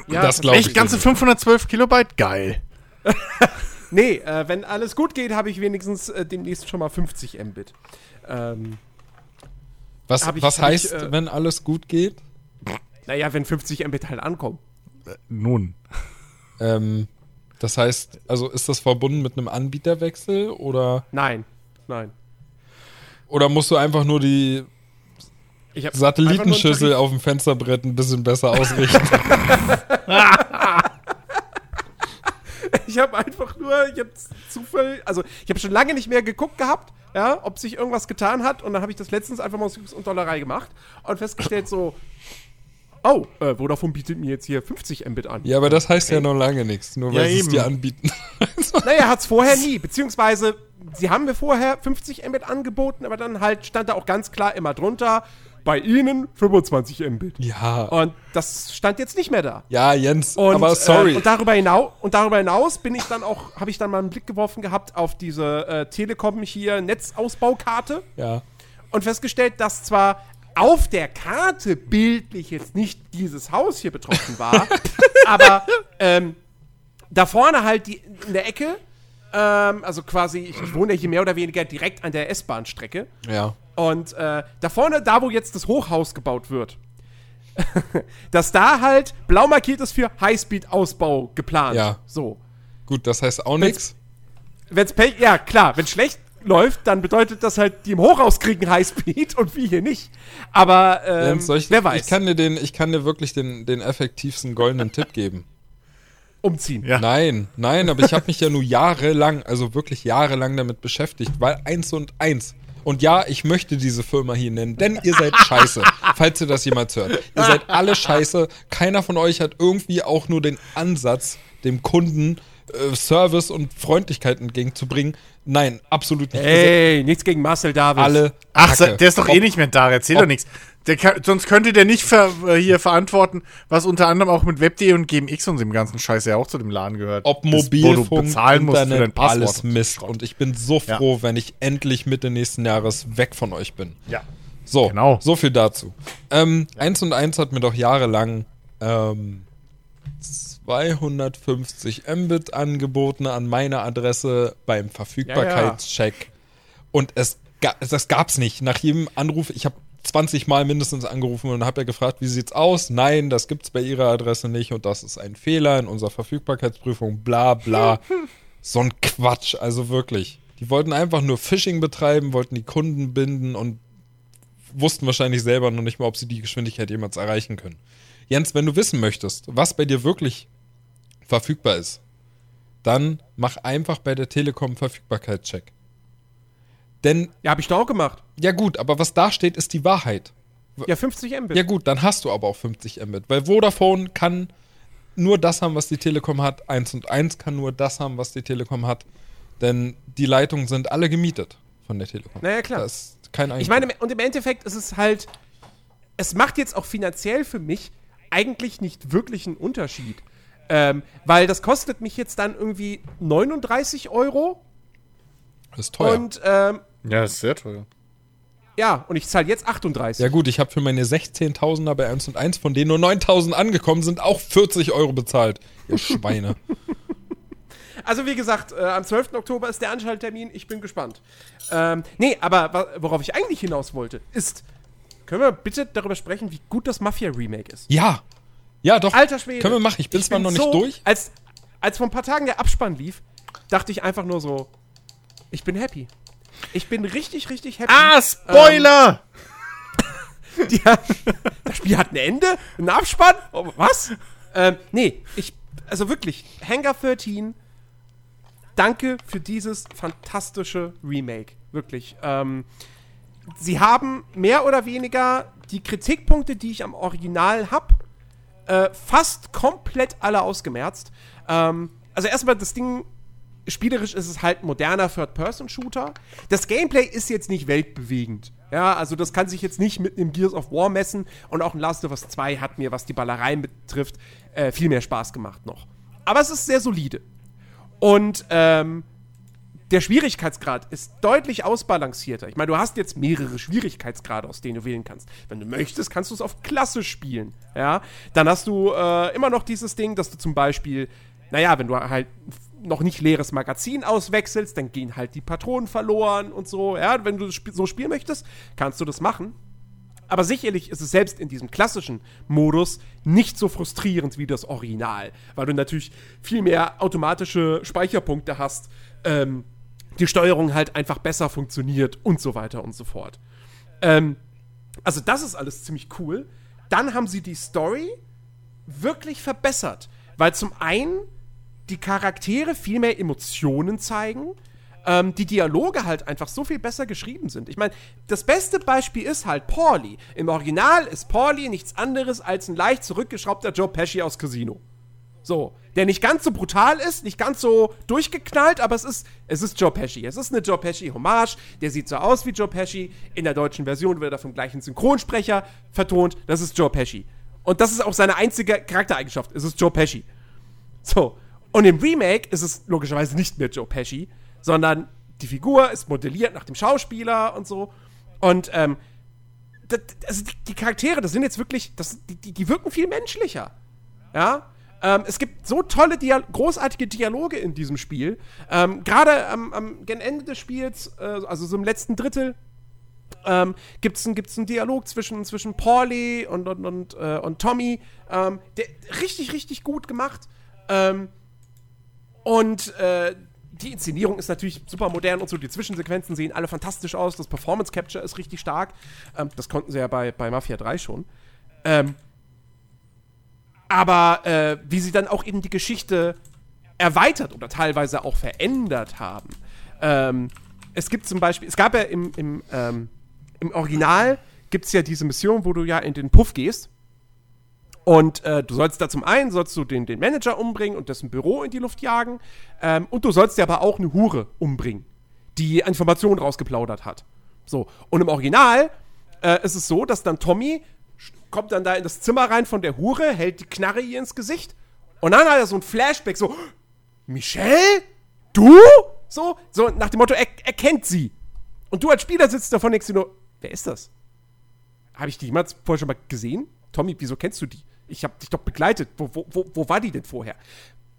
B: ja,
C: Das glaub
A: Echt, ganze 512 Kilobyte? Geil.
B: Nee, äh, wenn alles gut geht, habe ich wenigstens äh, demnächst schon mal 50 Mbit. Ähm,
C: Was,
B: ich-
C: was
B: hab ich,
C: heißt,
B: äh,
C: wenn alles gut geht?
B: naja, wenn 50 Mbit halt ankommen.
A: Nun.
C: Ähm, das heißt, also ist das verbunden mit einem Anbieterwechsel oder,
B: Nein, nein.
C: oder musst du einfach nur die Satellitenschüssel auf dem Fensterbrett ein bisschen besser ausrichten?
B: Ich habe einfach nur jetzt Zufall, also ich habe schon lange nicht mehr geguckt gehabt, ja, ob sich irgendwas getan hat und dann habe ich das letztens einfach mal aus Jux und Dollerei gemacht und festgestellt so, oh, äh, Vodafone bietet mir jetzt hier 50 Mbit an.
C: ja, aber das heißt ja noch lange nichts, nur
A: Ja,
C: weil sie es dir anbieten.
B: Naja, hat's vorher nie. Beziehungsweise, sie haben mir vorher 50 Mbit angeboten, aber dann halt stand da auch ganz klar immer drunter, bei Ihnen 25 Mbit.
C: ja.
B: Und das stand jetzt nicht mehr da.
C: Ja, Jens,
B: Und,
C: aber sorry.
B: Äh, und, darüber hinaus, und darüber hinaus bin ich dann auch, habe ich dann mal einen Blick geworfen gehabt auf diese äh, Telekom hier Netzausbaukarte
C: ja.
B: und festgestellt, dass zwar auf der Karte bildlich jetzt nicht dieses Haus hier betroffen war, aber ähm, da vorne halt die, in der Ecke, ähm, also quasi, ich, wohne ja hier mehr oder weniger direkt an der S-Bahn-Strecke.
C: Ja.
B: Und äh, da vorne, da wo jetzt das Hochhaus gebaut wird, dass da halt blau markiert ist für Highspeed-Ausbau geplant.
C: Ja.
B: So.
C: Gut, das heißt auch nichts.
B: Wenn's Pech, ja klar, wenn schlecht läuft, dann bedeutet das halt, die im Hochhaus kriegen Highspeed und wir hier nicht. Aber ähm,
C: Jens, soll ich,
B: wer weiß,
C: Ich kann dir den, ich kann dir wirklich den, den effektivsten goldenen Tipp geben.
B: Umziehen.
A: Ja.
C: Nein, nein, aber ich habe mich ja nur jahrelang, also wirklich jahrelang damit beschäftigt, weil eins und eins. Und ja, ich möchte diese Firma hier nennen, denn ihr seid scheiße, falls ihr das jemals hört. Ihr seid alle scheiße. Keiner von euch hat irgendwie auch nur den Ansatz, dem Kunden äh, Service und Freundlichkeit entgegenzubringen. Nein, absolut nicht.
B: Hey, nichts gegen Marcel Davis.
C: Alle.
A: Ach,
C: Kacke.
A: der ist doch eh
C: Ob-
A: nicht mehr da, erzähl
C: ob-
A: doch nichts. Kann, sonst könnte der nicht ver, äh, hier verantworten, was unter anderem auch mit Web.de und GMX und dem ganzen Scheiß ja auch zu dem Laden gehört.
C: Ob
A: Das, wo du
C: Mobilfunk,
A: bezahlen musst für dein
C: Internet,
A: Passwort.
C: alles Mist. Und ich bin so
A: Ja.
C: froh, wenn ich endlich Mitte nächsten Jahres weg von euch bin.
A: ja.
C: So,
A: Genau.
C: so viel dazu. Ähm, 1 und 1 hat mir doch jahrelang ähm, 250 Mbit angeboten an meine Adresse beim Verfügbarkeitscheck. Und es das gab's nicht. Nach jedem Anruf, ich habe 20 Mal mindestens angerufen und habe ja gefragt, wie sieht's aus? Nein, das gibt's bei Ihrer Adresse nicht und das ist ein Fehler in unserer Verfügbarkeitsprüfung, bla bla. so ein Quatsch, also wirklich. Die wollten einfach nur Phishing betreiben, wollten die Kunden binden und wussten wahrscheinlich selber noch nicht mal, ob sie die Geschwindigkeit jemals erreichen können. Jens, wenn du wissen möchtest, was bei dir wirklich verfügbar ist, dann mach einfach bei der Telekom Verfügbarkeitscheck. Denn,
B: Ja, habe ich doch auch gemacht.
C: ja gut, aber was da steht, ist die Wahrheit.
B: Ja, 50 Mbit.
C: Ja gut, dann hast du aber auch 50 Mbit, weil Vodafone kann nur das haben, was die Telekom hat. 1 und 1 kann nur das haben, was die Telekom hat. Denn die Leitungen sind alle gemietet von der Telekom.
B: Naja, klar.
C: Da ist kein
B: Ich meine, und im Endeffekt ist es halt, es macht jetzt auch finanziell für mich eigentlich nicht wirklich einen Unterschied. Ähm, weil das kostet mich jetzt dann irgendwie 39 Euro
C: das ist teuer.
B: und ähm,
A: Ja, das ist sehr teuer.
B: ja, und ich zahle jetzt 38.
C: Ja gut, ich habe für meine 16.000er bei 1 und 1, von denen nur 9.000 angekommen sind, auch 40 Euro bezahlt. Ihr Schweine.
B: Also wie gesagt, äh, am 12. Oktober ist der Anschalttermin, ich bin gespannt. Ähm, nee, aber worauf ich eigentlich hinaus wollte, ist, können wir bitte darüber sprechen, wie gut das Mafia-Remake ist?
C: ja. Ja, doch.
B: Alter Schwede.
C: Können wir machen. Ich bin zwar noch nicht
B: so,
C: durch.
B: Als, als vor ein paar Tagen der Abspann lief, dachte ich einfach nur so, ich bin happy. Ich bin richtig, richtig happy.
A: Ah, Spoiler!
B: Ja, das Spiel hat ein Ende, ein Abspann. Oh, was? Ähm, nee, ich, also wirklich, Hangar 13, danke für dieses fantastische Remake. Wirklich. Ähm, sie haben mehr oder weniger die Kritikpunkte, die ich am Original habe, äh, fast komplett alle ausgemerzt. Ähm, also erstmal das Ding, spielerisch ist es halt ein moderner Third-Person-Shooter. Das Gameplay ist jetzt nicht weltbewegend. Ja, also das kann sich jetzt nicht mit einem Gears of War messen und auch ein Last of Us 2 hat mir, was die Ballereien betrifft, äh, viel mehr Spaß gemacht noch. Aber es ist sehr solide. Und ähm, der Schwierigkeitsgrad ist deutlich ausbalancierter. Ich meine, du hast jetzt mehrere Schwierigkeitsgrade, aus denen du wählen kannst. Wenn du möchtest, kannst du es auf Klasse spielen. Ja, dann hast du äh, immer noch dieses Ding, dass du zum Beispiel, naja, wenn du halt noch nicht leeres Magazin auswechselst, dann gehen halt die Patronen verloren und so. Ja, wenn du so spielen möchtest, kannst du das machen. Aber sicherlich ist es selbst in diesem klassischen Modus nicht so frustrierend wie das Original, weil du natürlich viel mehr automatische Speicherpunkte hast, ähm, die Steuerung halt einfach besser funktioniert und so weiter und so fort. Ähm, also das ist alles ziemlich cool. Dann haben sie die Story wirklich verbessert, weil zum einen die Charaktere viel mehr Emotionen zeigen, ähm, die Dialoge halt einfach so viel besser geschrieben sind. Ich meine, das beste Beispiel ist halt Pauli. Im Original ist Pauli nichts anderes als ein leicht zurückgeschraubter Joe Pesci aus Casino. So, der nicht ganz so brutal ist, nicht ganz so durchgeknallt, aber es ist, es ist Joe Pesci. Es ist eine Joe Pesci-Hommage. Der sieht so aus wie Joe Pesci. In der deutschen Version wird er vom gleichen Synchronsprecher vertont. Das ist Joe Pesci. Und das ist auch seine einzige Charaktereigenschaft. Es ist Joe Pesci. So. Und im Remake ist es logischerweise nicht mehr Joe Pesci, sondern die Figur ist modelliert nach dem Schauspieler und so. Und, ähm, das, also die, die Charaktere, das sind jetzt wirklich, das, die, die, wirken viel menschlicher. Ja. Ähm, es gibt so tolle, Dia großartige Dialoge in diesem Spiel. Ähm, Gerade am, am Ende des Spiels, äh, also so im letzten Drittel, ähm, gibt es gibt's einen Dialog zwischen, zwischen Pauli und, und, und, äh, und Tommy, ähm, der richtig, richtig gut gemacht. Ähm, und äh, die Inszenierung ist natürlich super modern und so. Die Zwischensequenzen sehen alle fantastisch aus. Das Performance Capture ist richtig stark. Ähm, das konnten sie ja bei, bei Mafia 3 schon. Ähm, aber äh, wie sie dann auch eben die Geschichte erweitert oder teilweise auch verändert haben. Ähm, es gibt zum Beispiel, es gab ja im, im, ähm, im Original gibt es ja diese Mission, wo du ja in den Puff gehst Und äh, du sollst da zum einen sollst du den, den Manager umbringen und dessen Büro in die Luft jagen. Ähm, und du sollst dir aber auch eine Hure umbringen, die Informationen rausgeplaudert hat. So. Und im Original äh, ist es so, dass dann Tommy kommt dann da in das Zimmer rein von der Hure, hält die Knarre ihr ins Gesicht und dann hat er so ein Flashback, so, Michelle? Du? So, so nach dem Motto, er, er kennt sie. Und du als Spieler sitzt davon und denkst dir nur, wer ist das? Habe ich die jemals vorher schon mal gesehen? Tommy, wieso kennst du die? Ich habe dich doch begleitet. Wo, wo, wo, war die denn vorher?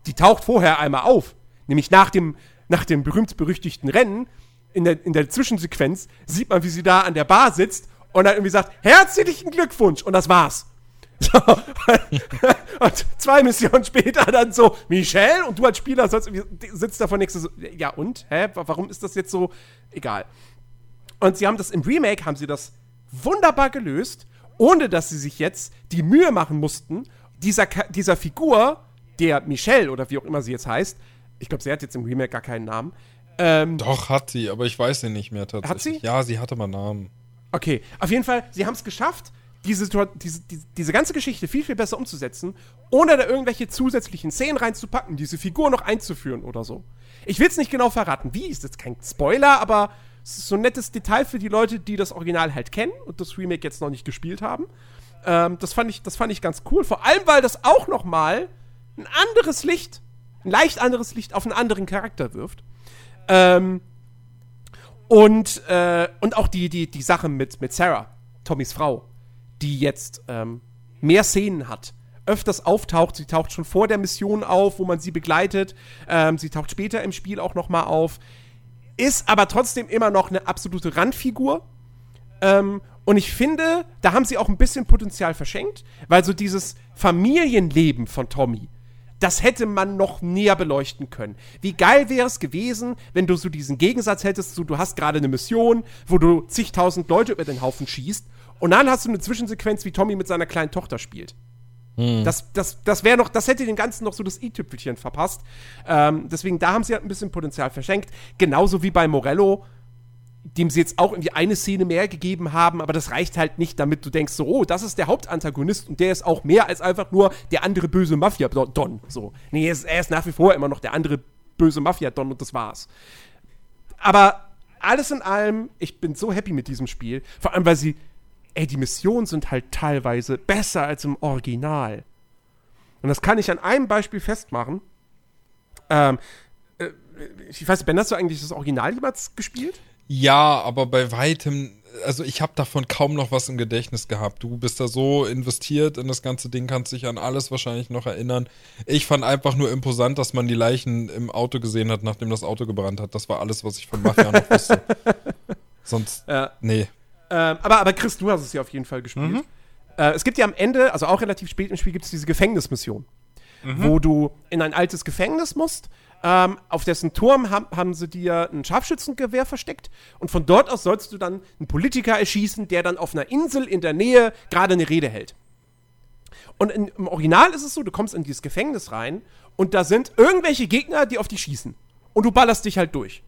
B: Die taucht vorher einmal auf. Nämlich nach dem, nach dem berühmt-berüchtigten Rennen, in der, in der Zwischensequenz, sieht man, wie sie da an der Bar sitzt und dann irgendwie sagt, herzlichen Glückwunsch. Und das war's. So. und zwei Missionen später dann so, Michelle, und du als Spieler sitzt davon nächstes so, ja und? Hä? Warum ist das jetzt so? Egal. Und sie haben das im Remake, haben sie das wunderbar gelöst, ohne dass sie sich jetzt die Mühe machen mussten, dieser, dieser Figur, der Michelle oder wie auch immer sie jetzt heißt, ich glaube, sie hat jetzt im Remake gar keinen Namen.
C: Ähm, Doch, hat sie, aber ich weiß sie nicht mehr tatsächlich. Hat sie? Ja, sie hatte mal Namen.
B: Okay, auf jeden Fall, sie haben es geschafft, diese, diese, diese, ganze Geschichte viel, viel besser umzusetzen, ohne da irgendwelche zusätzlichen Szenen reinzupacken, diese Figur noch einzuführen oder so. Ich will es nicht genau verraten, wie, ist jetzt kein Spoiler, aber es ist so ein nettes Detail für die Leute, die das Original halt kennen und das Remake jetzt noch nicht gespielt haben. Ähm, das, fand ich, das fand ich ganz cool, vor allem, weil das auch noch mal ein anderes Licht, ein leicht anderes Licht auf einen anderen Charakter wirft. Ähm, und, äh, und auch die, die, die Sache mit, mit Sarah, Tommys Frau die jetzt ähm, mehr Szenen hat, öfters auftaucht. Sie taucht schon vor der Mission auf, wo man sie begleitet. Ähm, sie taucht später im Spiel auch noch mal auf. Ist aber trotzdem immer noch eine absolute Randfigur. Ähm, und ich finde, da haben sie auch ein bisschen Potenzial verschenkt, weil so dieses Familienleben von Tommy, das hätte man noch näher beleuchten können. Wie geil wäre es gewesen, wenn du so diesen Gegensatz hättest, so du hast gerade eine Mission, wo du zigtausend Leute über den Haufen schießt und dann hast du eine Zwischensequenz, wie Tommy mit seiner kleinen Tochter spielt. Hm. Das, das, das wäre noch, das hätte den Ganzen noch so das i-Tüpfelchen verpasst. Ähm, deswegen, da haben sie halt ein bisschen Potenzial verschenkt. Genauso wie bei Morello, dem sie jetzt auch irgendwie eine Szene mehr gegeben haben, aber das reicht halt nicht, damit du denkst, so, oh, das ist der Hauptantagonist und der ist auch mehr als einfach nur der andere böse Mafia-Don. So. Nee, er ist, er ist nach wie vor immer noch der andere böse Mafia-Don und das war's. Aber alles in allem, ich bin so happy mit diesem Spiel. Vor allem, weil sie ey, die Missionen sind halt teilweise besser als im Original. Und das kann ich an einem Beispiel festmachen. Ähm, äh, ich weiß, Ben, hast du eigentlich das Original jemals gespielt?
C: Ja, aber bei weitem, also ich habe davon kaum noch was im Gedächtnis gehabt. Du bist da so investiert in das ganze Ding, kannst dich an alles wahrscheinlich noch erinnern. Ich fand einfach nur imposant, dass man die Leichen im Auto gesehen hat, nachdem das Auto gebrannt hat. Das war alles, was ich von Mafia noch wusste. Sonst, ja. nee,
B: ähm, aber, aber Chris, du hast es ja auf jeden Fall gespielt. Mhm. Äh, es gibt ja am Ende, also auch relativ spät im Spiel, gibt es diese Gefängnismission, mhm. wo du in ein altes Gefängnis musst. Ähm, auf dessen Turm haben, haben sie dir ein Scharfschützengewehr versteckt und von dort aus sollst du dann einen Politiker erschießen, der dann auf einer Insel in der Nähe gerade eine Rede hält. Und in, im Original ist es so, du kommst in dieses Gefängnis rein und da sind irgendwelche Gegner, die auf dich schießen. Und du ballerst dich halt durch.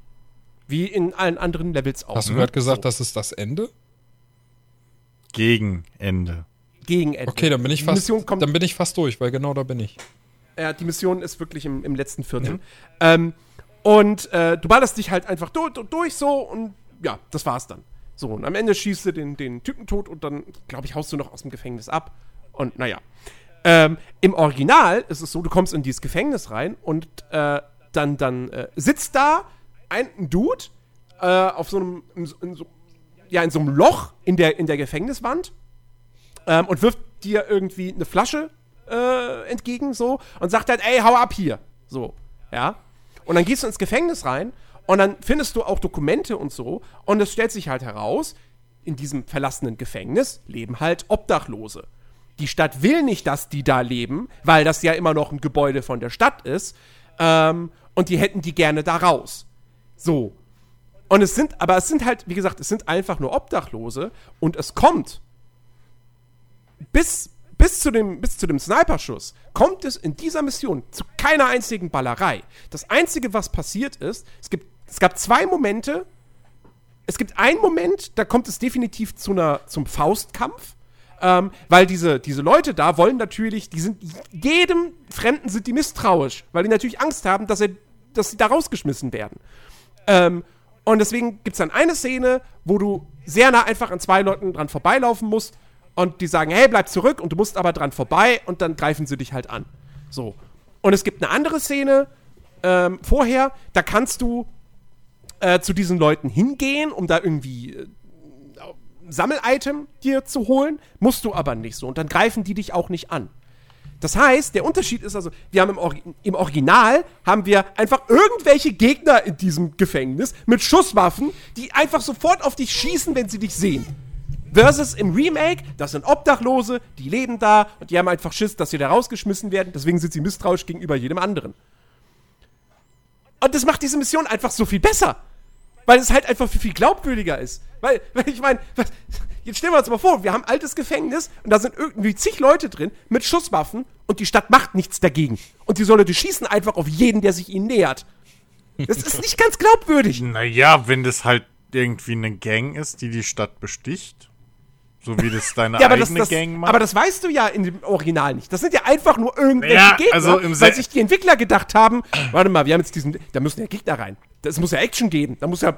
B: Wie in allen anderen Levels auch.
C: Hast du gerade gesagt, so. das ist das Ende?
A: Gegen Ende.
B: Gegen Ende.
C: Okay, dann bin ich fast, dann bin ich fast durch, weil genau da bin ich.
B: Ja, die Mission ist wirklich im, im letzten Viertel. Mhm. Ähm, und äh, du ballerst dich halt einfach durch, durch so und ja, das war's dann. So, und am Ende schießt du den, den Typen tot und dann, glaube ich, haust du noch aus dem Gefängnis ab. Und naja. Ähm, Im Original ist es so, du kommst in dieses Gefängnis rein und äh, dann, dann äh, sitzt da ein Dude äh, auf so einem, in so, in so ja, in so einem Loch in der, in der Gefängniswand ähm, und wirft dir irgendwie eine Flasche äh, entgegen, so, und sagt halt, ey, hau ab hier. So, ja. Und dann gehst du ins Gefängnis rein und dann findest du auch Dokumente und so. Und es stellt sich halt heraus, in diesem verlassenen Gefängnis leben halt Obdachlose. Die Stadt will nicht, dass die da leben, weil das ja immer noch ein Gebäude von der Stadt ist. Ähm, und die hätten die gerne da raus. So. Und es sind, aber es sind halt, wie gesagt, es sind einfach nur Obdachlose und es kommt bis, bis zu dem, bis zu dem Sniperschuss kommt es in dieser Mission zu keiner einzigen Ballerei. Das Einzige, was passiert ist, es, gibt, es gab zwei Momente. Es gibt einen Moment, da kommt es definitiv zu einer, zum Faustkampf. Ähm, weil diese, diese Leute da wollen natürlich, die sind, jedem Fremden sind die misstrauisch, weil die natürlich Angst haben, dass, er, dass sie da rausgeschmissen werden. Ähm, und deswegen gibt es dann eine Szene, wo du sehr nah einfach an zwei Leuten dran vorbeilaufen musst und die sagen, hey, bleib zurück und du musst aber dran vorbei und dann greifen sie dich halt an. So. Und es gibt eine andere Szene ähm, vorher, da kannst du äh, zu diesen Leuten hingehen, um da irgendwie äh, Sammelitem dir zu holen, musst du aber nicht so. Und dann greifen die dich auch nicht an. Das heißt, der Unterschied ist also, wir haben im, Or im, Original haben wir einfach irgendwelche Gegner in diesem Gefängnis mit Schusswaffen, die einfach sofort auf dich schießen, wenn sie dich sehen. Versus im Remake, das sind Obdachlose, die leben da und die haben einfach Schiss, dass sie da rausgeschmissen werden. Deswegen sind sie misstrauisch gegenüber jedem anderen. Und das macht diese Mission einfach so viel besser. Weil es halt einfach viel, viel glaubwürdiger ist. Weil, weil ich meine, jetzt stellen wir uns mal vor, wir haben ein altes Gefängnis und da sind irgendwie zig Leute drin mit Schusswaffen und die Stadt macht nichts dagegen. Und die Leute schießen einfach auf jeden, der sich ihnen nähert. Das ist nicht ganz glaubwürdig.
A: Naja, wenn das halt irgendwie eine Gang ist, die die Stadt besticht. So wie das deine
B: ja,
A: eigene
B: das, das,
A: Gang macht.
B: Aber das weißt du ja in dem Original nicht. Das sind ja einfach nur irgendwelche
A: Ja,
B: Gegner,
A: also
B: weil sich die Entwickler gedacht haben, warte mal, wir haben jetzt diesen, da müssen ja Gegner rein. Das muss ja Action geben. Da muss ja,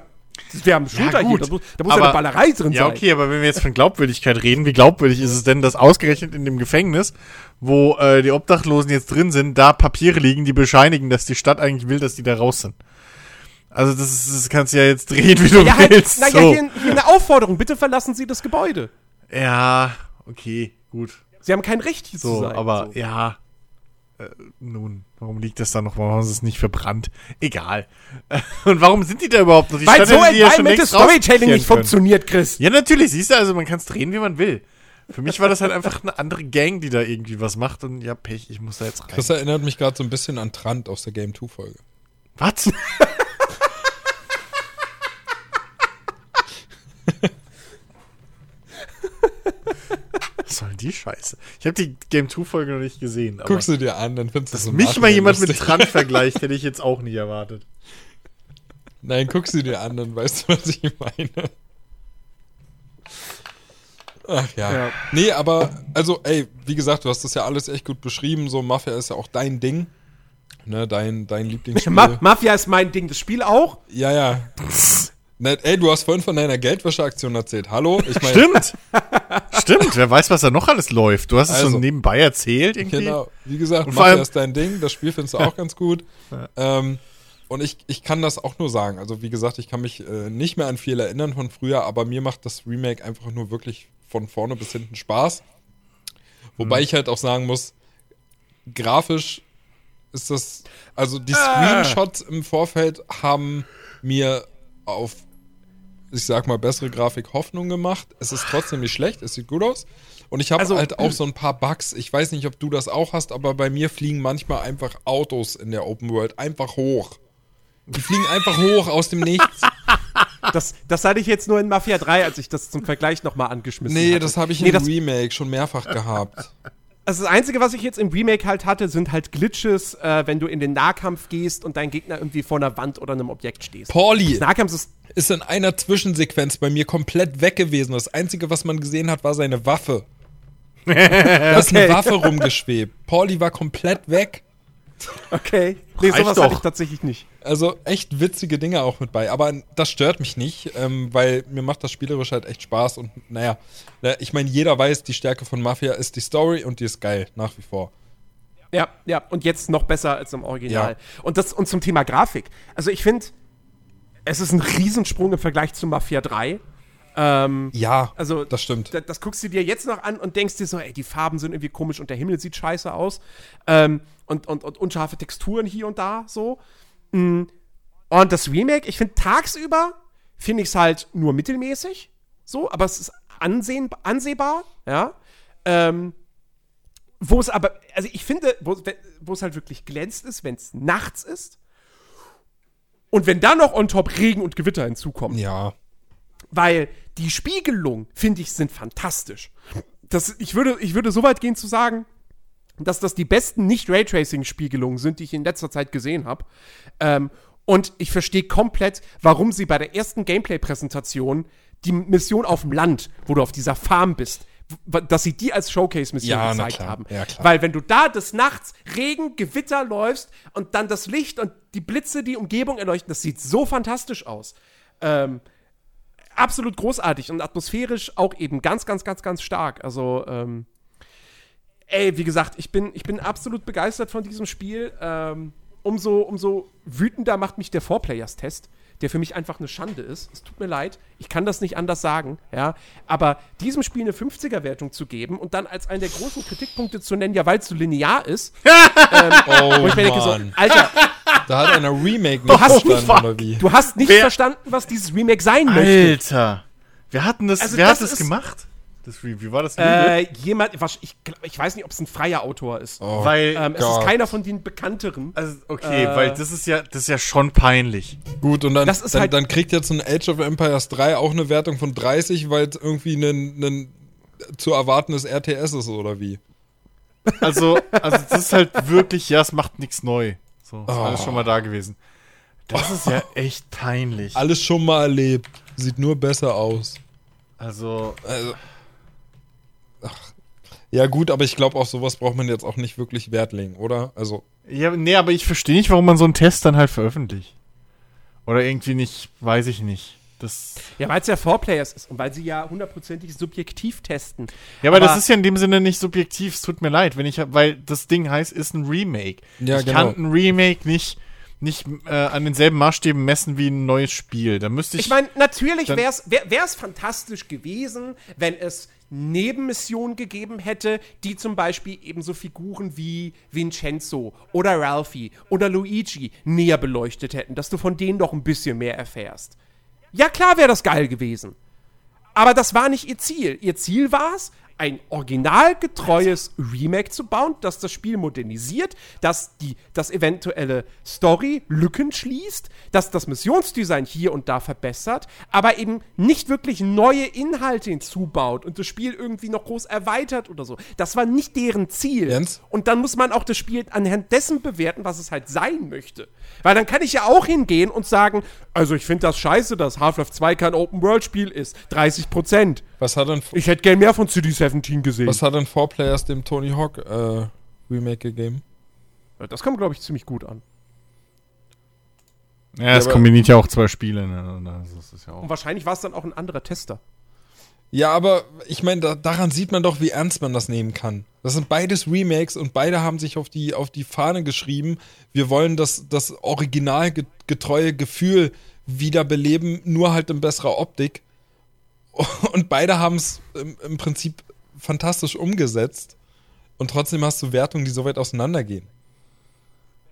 B: wir haben Shooter hier,
A: gut,
B: da muss, da muss ja eine Ballerei drin
A: Ja,
B: sein.
A: okay, aber wenn wir jetzt von Glaubwürdigkeit reden, wie glaubwürdig ist es denn, dass ausgerechnet in dem Gefängnis, wo äh, die Obdachlosen jetzt drin sind, da Papiere liegen, die bescheinigen, dass die Stadt eigentlich will, dass die da raus sind? Also das, ist, das kannst du ja jetzt drehen, wie du
B: Ja, halt,
A: willst.
B: naja,
A: so.
B: hier, hier eine Aufforderung, bitte verlassen Sie das Gebäude.
A: Ja, okay, gut.
B: Sie haben kein Recht hier zu
A: So,
B: sein.
A: aber
B: so.
A: ja. Äh, nun, warum liegt das da noch? Warum haben sie es nicht verbrannt? Egal. Und warum sind die da überhaupt noch? Die
B: Weil so
A: die ja
B: Storytelling nicht
A: können.
B: funktioniert, Chris.
A: Ja, natürlich, siehst du, also man kann es drehen, wie man will. Für mich war das halt einfach eine andere Gang, die da irgendwie was macht und ja, Pech, ich muss da jetzt rein.
C: Das erinnert mich gerade so ein bisschen an Trant aus der Game 2 Folge.
A: Was? Was soll die Scheiße? Ich habe die Game 2 Folge noch nicht gesehen. Aber
C: Guck sie dir an, dann findest du
A: dass
C: es im
A: mich mal jemand mit
C: lustig.
A: Trant vergleicht, hätte ich jetzt auch nicht erwartet.
C: Nein, guck sie dir an, dann weißt du, was ich meine. Ach ja.
B: Ja.
C: Nee, aber, also, ey, wie gesagt, du hast das ja alles echt gut beschrieben. So, Mafia ist ja auch dein Ding. Ne, dein, dein Lieblingsspiel.
B: Ma Mafia ist mein Ding, das Spiel auch.
C: ja, ja. Ey, du hast vorhin von deiner Geldwäscheaktion erzählt. Hallo? Ich meine,
A: Stimmt. Stimmt, wer weiß, was da noch alles läuft. Du hast es
C: Also.
A: so nebenbei erzählt irgendwie.
C: Genau, wie gesagt,
A: Und allem-
C: ist dein Ding, das Spiel findest du auch ganz gut. Ähm, und ich, ich kann das auch nur sagen. Also, wie gesagt, ich kann mich äh, nicht mehr an viel erinnern von früher, aber mir macht das Remake einfach nur wirklich von vorne bis hinten Spaß. Wobei ich halt auch sagen muss, grafisch ist das, also die Screenshots im Vorfeld haben mir auf, ich sag mal, bessere Grafik Hoffnung gemacht. Es ist trotzdem nicht schlecht, es sieht gut aus. Und ich habe
B: Also,
C: halt auch so ein paar Bugs. Ich weiß nicht, ob du das auch hast, aber bei mir fliegen manchmal einfach Autos in der Open World einfach hoch. Die fliegen einfach hoch aus dem Nichts.
B: Das, das hatte ich jetzt nur in Mafia 3, als ich das zum Vergleich nochmal angeschmissen
C: Nee,
B: hatte.
C: das habe ich
B: Nee,
C: im Remake schon mehrfach gehabt.
B: Also das Einzige, was ich jetzt im Remake halt hatte, sind halt Glitches, äh, wenn du in den Nahkampf gehst und dein Gegner irgendwie vor einer Wand oder einem Objekt stehst.
C: Pauli
B: Das Nahkampf ist
C: ist in einer Zwischensequenz bei mir komplett weg gewesen. Das Einzige, was man gesehen hat, war seine Waffe. Da ist eine
B: Okay.
C: Waffe rumgeschwebt. Pauli war komplett weg.
B: okay. Nee,
A: Reicht
B: sowas
A: doch.
B: hatte ich tatsächlich nicht.
C: Also echt witzige Dinge auch mit bei. Aber das stört mich nicht, ähm, weil mir macht das spielerisch halt echt Spaß. Und naja, ne, ich meine, jeder weiß, die Stärke von Mafia ist die Story und die ist geil, nach wie vor.
B: Ja, ja, und jetzt noch besser als im Original.
C: Ja.
B: Und, das, und zum Thema Grafik. Also ich finde, es ist ein Riesensprung im Vergleich zu Mafia 3. Ähm,
C: Ja,
B: Also,
C: das stimmt.
B: das, das guckst du dir jetzt noch an und denkst dir so, ey, die Farben sind irgendwie komisch und der Himmel sieht scheiße aus. Ähm, und, und, und unscharfe Texturen hier und da so. Mm. Und das Remake, ich finde tagsüber, finde ich es halt nur mittelmäßig. So, aber es ist ansehen, ansehbar, ja. Ähm, wo es aber, also ich finde, wo, es halt wirklich glänzt ist, wenn es nachts ist. Und wenn dann noch on top Regen und Gewitter hinzukommen.
C: Ja.
B: Weil die Spiegelung, finde ich, sind fantastisch. Das, ich, würde, ich würde so weit gehen zu sagen, dass das die besten Nicht-Raytracing-Spiegelungen sind, die ich in letzter Zeit gesehen habe. Ähm, und ich verstehe komplett, warum sie bei der ersten Gameplay-Präsentation die Mission auf dem Land, wo du auf dieser Farm bist, dass sie die als Showcase-Mission
C: Ja,
B: gezeigt haben.
C: Ja.
B: Weil wenn du da des Nachts Regen, Gewitter läufst und dann das Licht und die Blitze die Umgebung erleuchten, das sieht so fantastisch aus. Ähm, absolut großartig und atmosphärisch auch eben ganz, ganz, ganz, ganz stark. Also, ähm, ey, wie gesagt, ich bin, ich bin absolut begeistert von diesem Spiel. Ähm, umso, umso wütender macht mich der Four-Players-Test, der für mich einfach eine Schande ist. Es tut mir leid, ich kann das nicht anders sagen, ja. Aber diesem Spiel eine 50er-Wertung zu geben und dann als einen der großen Kritikpunkte zu nennen, ja, weil es so linear ist,
C: Oh,
B: wo ich mir denke, so,
C: Mann.
B: Alter,
C: Da hat einer Remake
B: Du
C: nicht
B: hast-
C: verstanden, wie?
B: du hast nicht
A: Wer-
B: verstanden, was dieses Remake sein möchte.
A: Alter. Wer hat denn das,
B: Also
A: wer
B: das
A: hat das
B: ist-
A: gemacht? Das Review, war das
B: Äh, jemand, was- ich, ich weiß nicht, ob es ein freier Autor ist.
C: Oh,
A: Weil,
B: ähm, es ist keiner von den bekannteren.
A: also, okay,
B: Äh,
A: weil das ist ja, das ist ja schon peinlich.
C: Gut, und dann,
B: Das ist
C: dann,
B: halt-
C: dann kriegt jetzt ein Age of Empires 3 auch eine Wertung von 30, weil es irgendwie ein, ein zu erwartendes RTS ist, oder wie?
A: Also, also das ist halt wirklich, ja, es macht nichts neu. So, ist
C: Oh.
A: alles schon mal da gewesen. Das ist ja echt peinlich.
C: Alles schon mal erlebt. Sieht nur besser aus.
A: Also,
C: Also. Ja, gut, aber ich glaube, auf sowas braucht man jetzt auch nicht wirklich Wert legen, oder? Also,
A: ja, nee, aber ich verstehe nicht, warum man so einen Test dann halt veröffentlicht. Oder irgendwie nicht, weiß ich nicht. Das,
B: Ja, weil es ja Four Players ist und weil sie ja hundertprozentig subjektiv testen.
A: ja, aber,
B: Aber-
A: das ist ja in dem Sinne nicht subjektiv. Es tut mir leid, wenn ich, weil das Ding heißt, ist ein Remake.
C: Ja,
A: ich
C: genau.
A: kann ein Remake nicht, nicht äh, an denselben Maßstäben messen wie ein neues Spiel. Da müsste ich.
B: Ich meine, natürlich wäre es wär, wär's fantastisch gewesen, wenn es Nebenmissionen gegeben hätte, die zum Beispiel eben so Figuren wie Vincenzo oder Ralphie oder Luigi näher beleuchtet hätten, dass du von denen doch ein bisschen mehr erfährst. Ja, klar wäre das geil gewesen. Aber das war nicht ihr Ziel. Ihr Ziel war es, ein originalgetreues Remake zu bauen, das das Spiel modernisiert, das die, das eventuelle Story Lücken schließt, das das Missionsdesign hier und da verbessert, aber eben nicht wirklich neue Inhalte hinzubaut und das Spiel irgendwie noch groß erweitert oder so. Das war nicht deren Ziel.
C: Jens?
B: Und dann muss man auch das Spiel anhand dessen bewerten, was es halt sein möchte. Weil dann kann ich ja auch hingehen und sagen, also ich finde das scheiße, dass Half-Life 2 kein Open-World-Spiel ist. 30 Prozent.
C: Was hat denn,
B: Ich hätte gern mehr von CD17 gesehen.
C: was hat denn Four Players dem Tony Hawk äh, Remake gegeben?
B: Das kam, glaube ich, ziemlich gut an.
A: ja, es
C: aber-
A: kombiniert ja auch zwei Spiele. Ne? Und Das ist ja auch.
B: Und wahrscheinlich war es dann auch ein anderer Tester.
C: Ja, aber ich meine, da, daran sieht man doch, wie ernst man das nehmen kann. Das sind beides Remakes und beide haben sich auf die, auf die Fahne geschrieben. Wir wollen das, das originalgetreue Gefühl wiederbeleben, nur halt in besserer Optik. Und beide haben es im, im Prinzip fantastisch umgesetzt. Und trotzdem hast du Wertungen, die so weit auseinandergehen.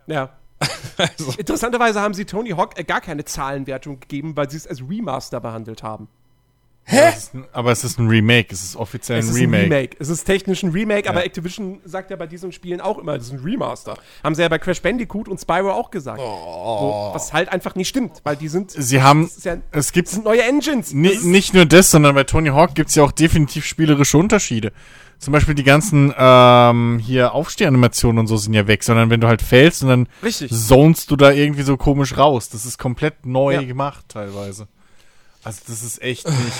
B: Ja.
C: Also,
B: Interessanterweise haben sie Tony Hawk äh, gar keine Zahlenwertung gegeben, weil sie es als Remaster behandelt haben.
A: Es ist ein, aber es ist ein Remake. Es ist offiziell
B: Es
A: ein
B: ist
A: Remake.
B: ein Remake. Es ist technisch ein Remake, aber
A: Ja.
B: Activision sagt ja bei diesen Spielen auch immer, das ist ein Remaster. Haben sie ja bei Crash Bandicoot und Spyro auch gesagt. So, was halt einfach nicht stimmt, weil die sind,
A: Sie haben.
B: ja,
A: Es gibt
B: sind neue Engines.
A: Nicht nur das, sondern bei Tony Hawk gibt es ja auch definitiv spielerische Unterschiede. Zum Beispiel die ganzen ähm, hier Aufstehanimationen und so sind ja weg, sondern wenn du halt fällst und dann
B: Richtig.
A: zonest du da irgendwie so komisch raus. Das ist komplett neu
B: Ja.
A: gemacht teilweise. Also das ist echt nicht.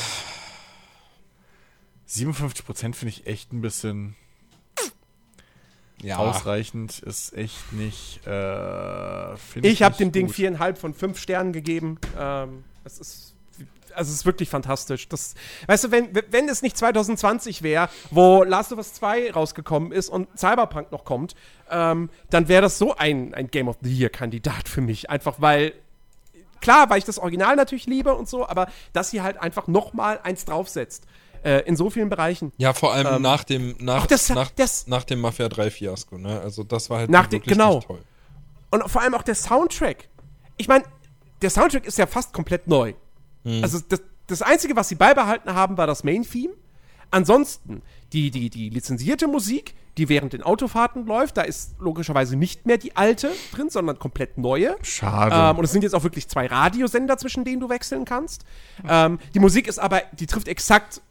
A: 57% finde ich echt ein bisschen
C: ja.
A: ausreichend. Ist echt nicht. Äh, find
B: Ich habe dem Ding
A: gut.
B: viereinhalb von fünf Sternen gegeben. Ähm, es ist, also es ist wirklich fantastisch. Das, weißt du, wenn, wenn es nicht 2020 wäre, wo Last of Us 2 rausgekommen ist und Cyberpunk noch kommt, ähm, dann wäre das so ein, ein Game of the Year-Kandidat für mich. Einfach weil, klar, weil ich das Original natürlich liebe und so, aber das hier halt einfach noch mal eins draufsetzt. Äh, in so vielen Bereichen.
C: Ja, vor allem
B: Ähm,
C: nach dem nach,
B: das-
C: nach,
B: das-
C: nach dem Mafia 3 Fiasko, ne? Also das war halt
B: Nach dem-
C: wirklich
B: genau.
C: nicht toll.
B: Und vor allem auch der Soundtrack. Ich meine, der Soundtrack ist ja fast komplett neu. Also das, das Einzige, was sie beibehalten haben, war das Main-Theme. Ansonsten, die, die, die lizenzierte Musik, die während den Autofahrten läuft, da ist logischerweise nicht mehr die alte drin, sondern komplett neue.
A: Schade.
B: Ähm, und es sind jetzt auch wirklich zwei Radiosender, zwischen denen du wechseln kannst. Ähm, die Musik ist aber, die trifft exakt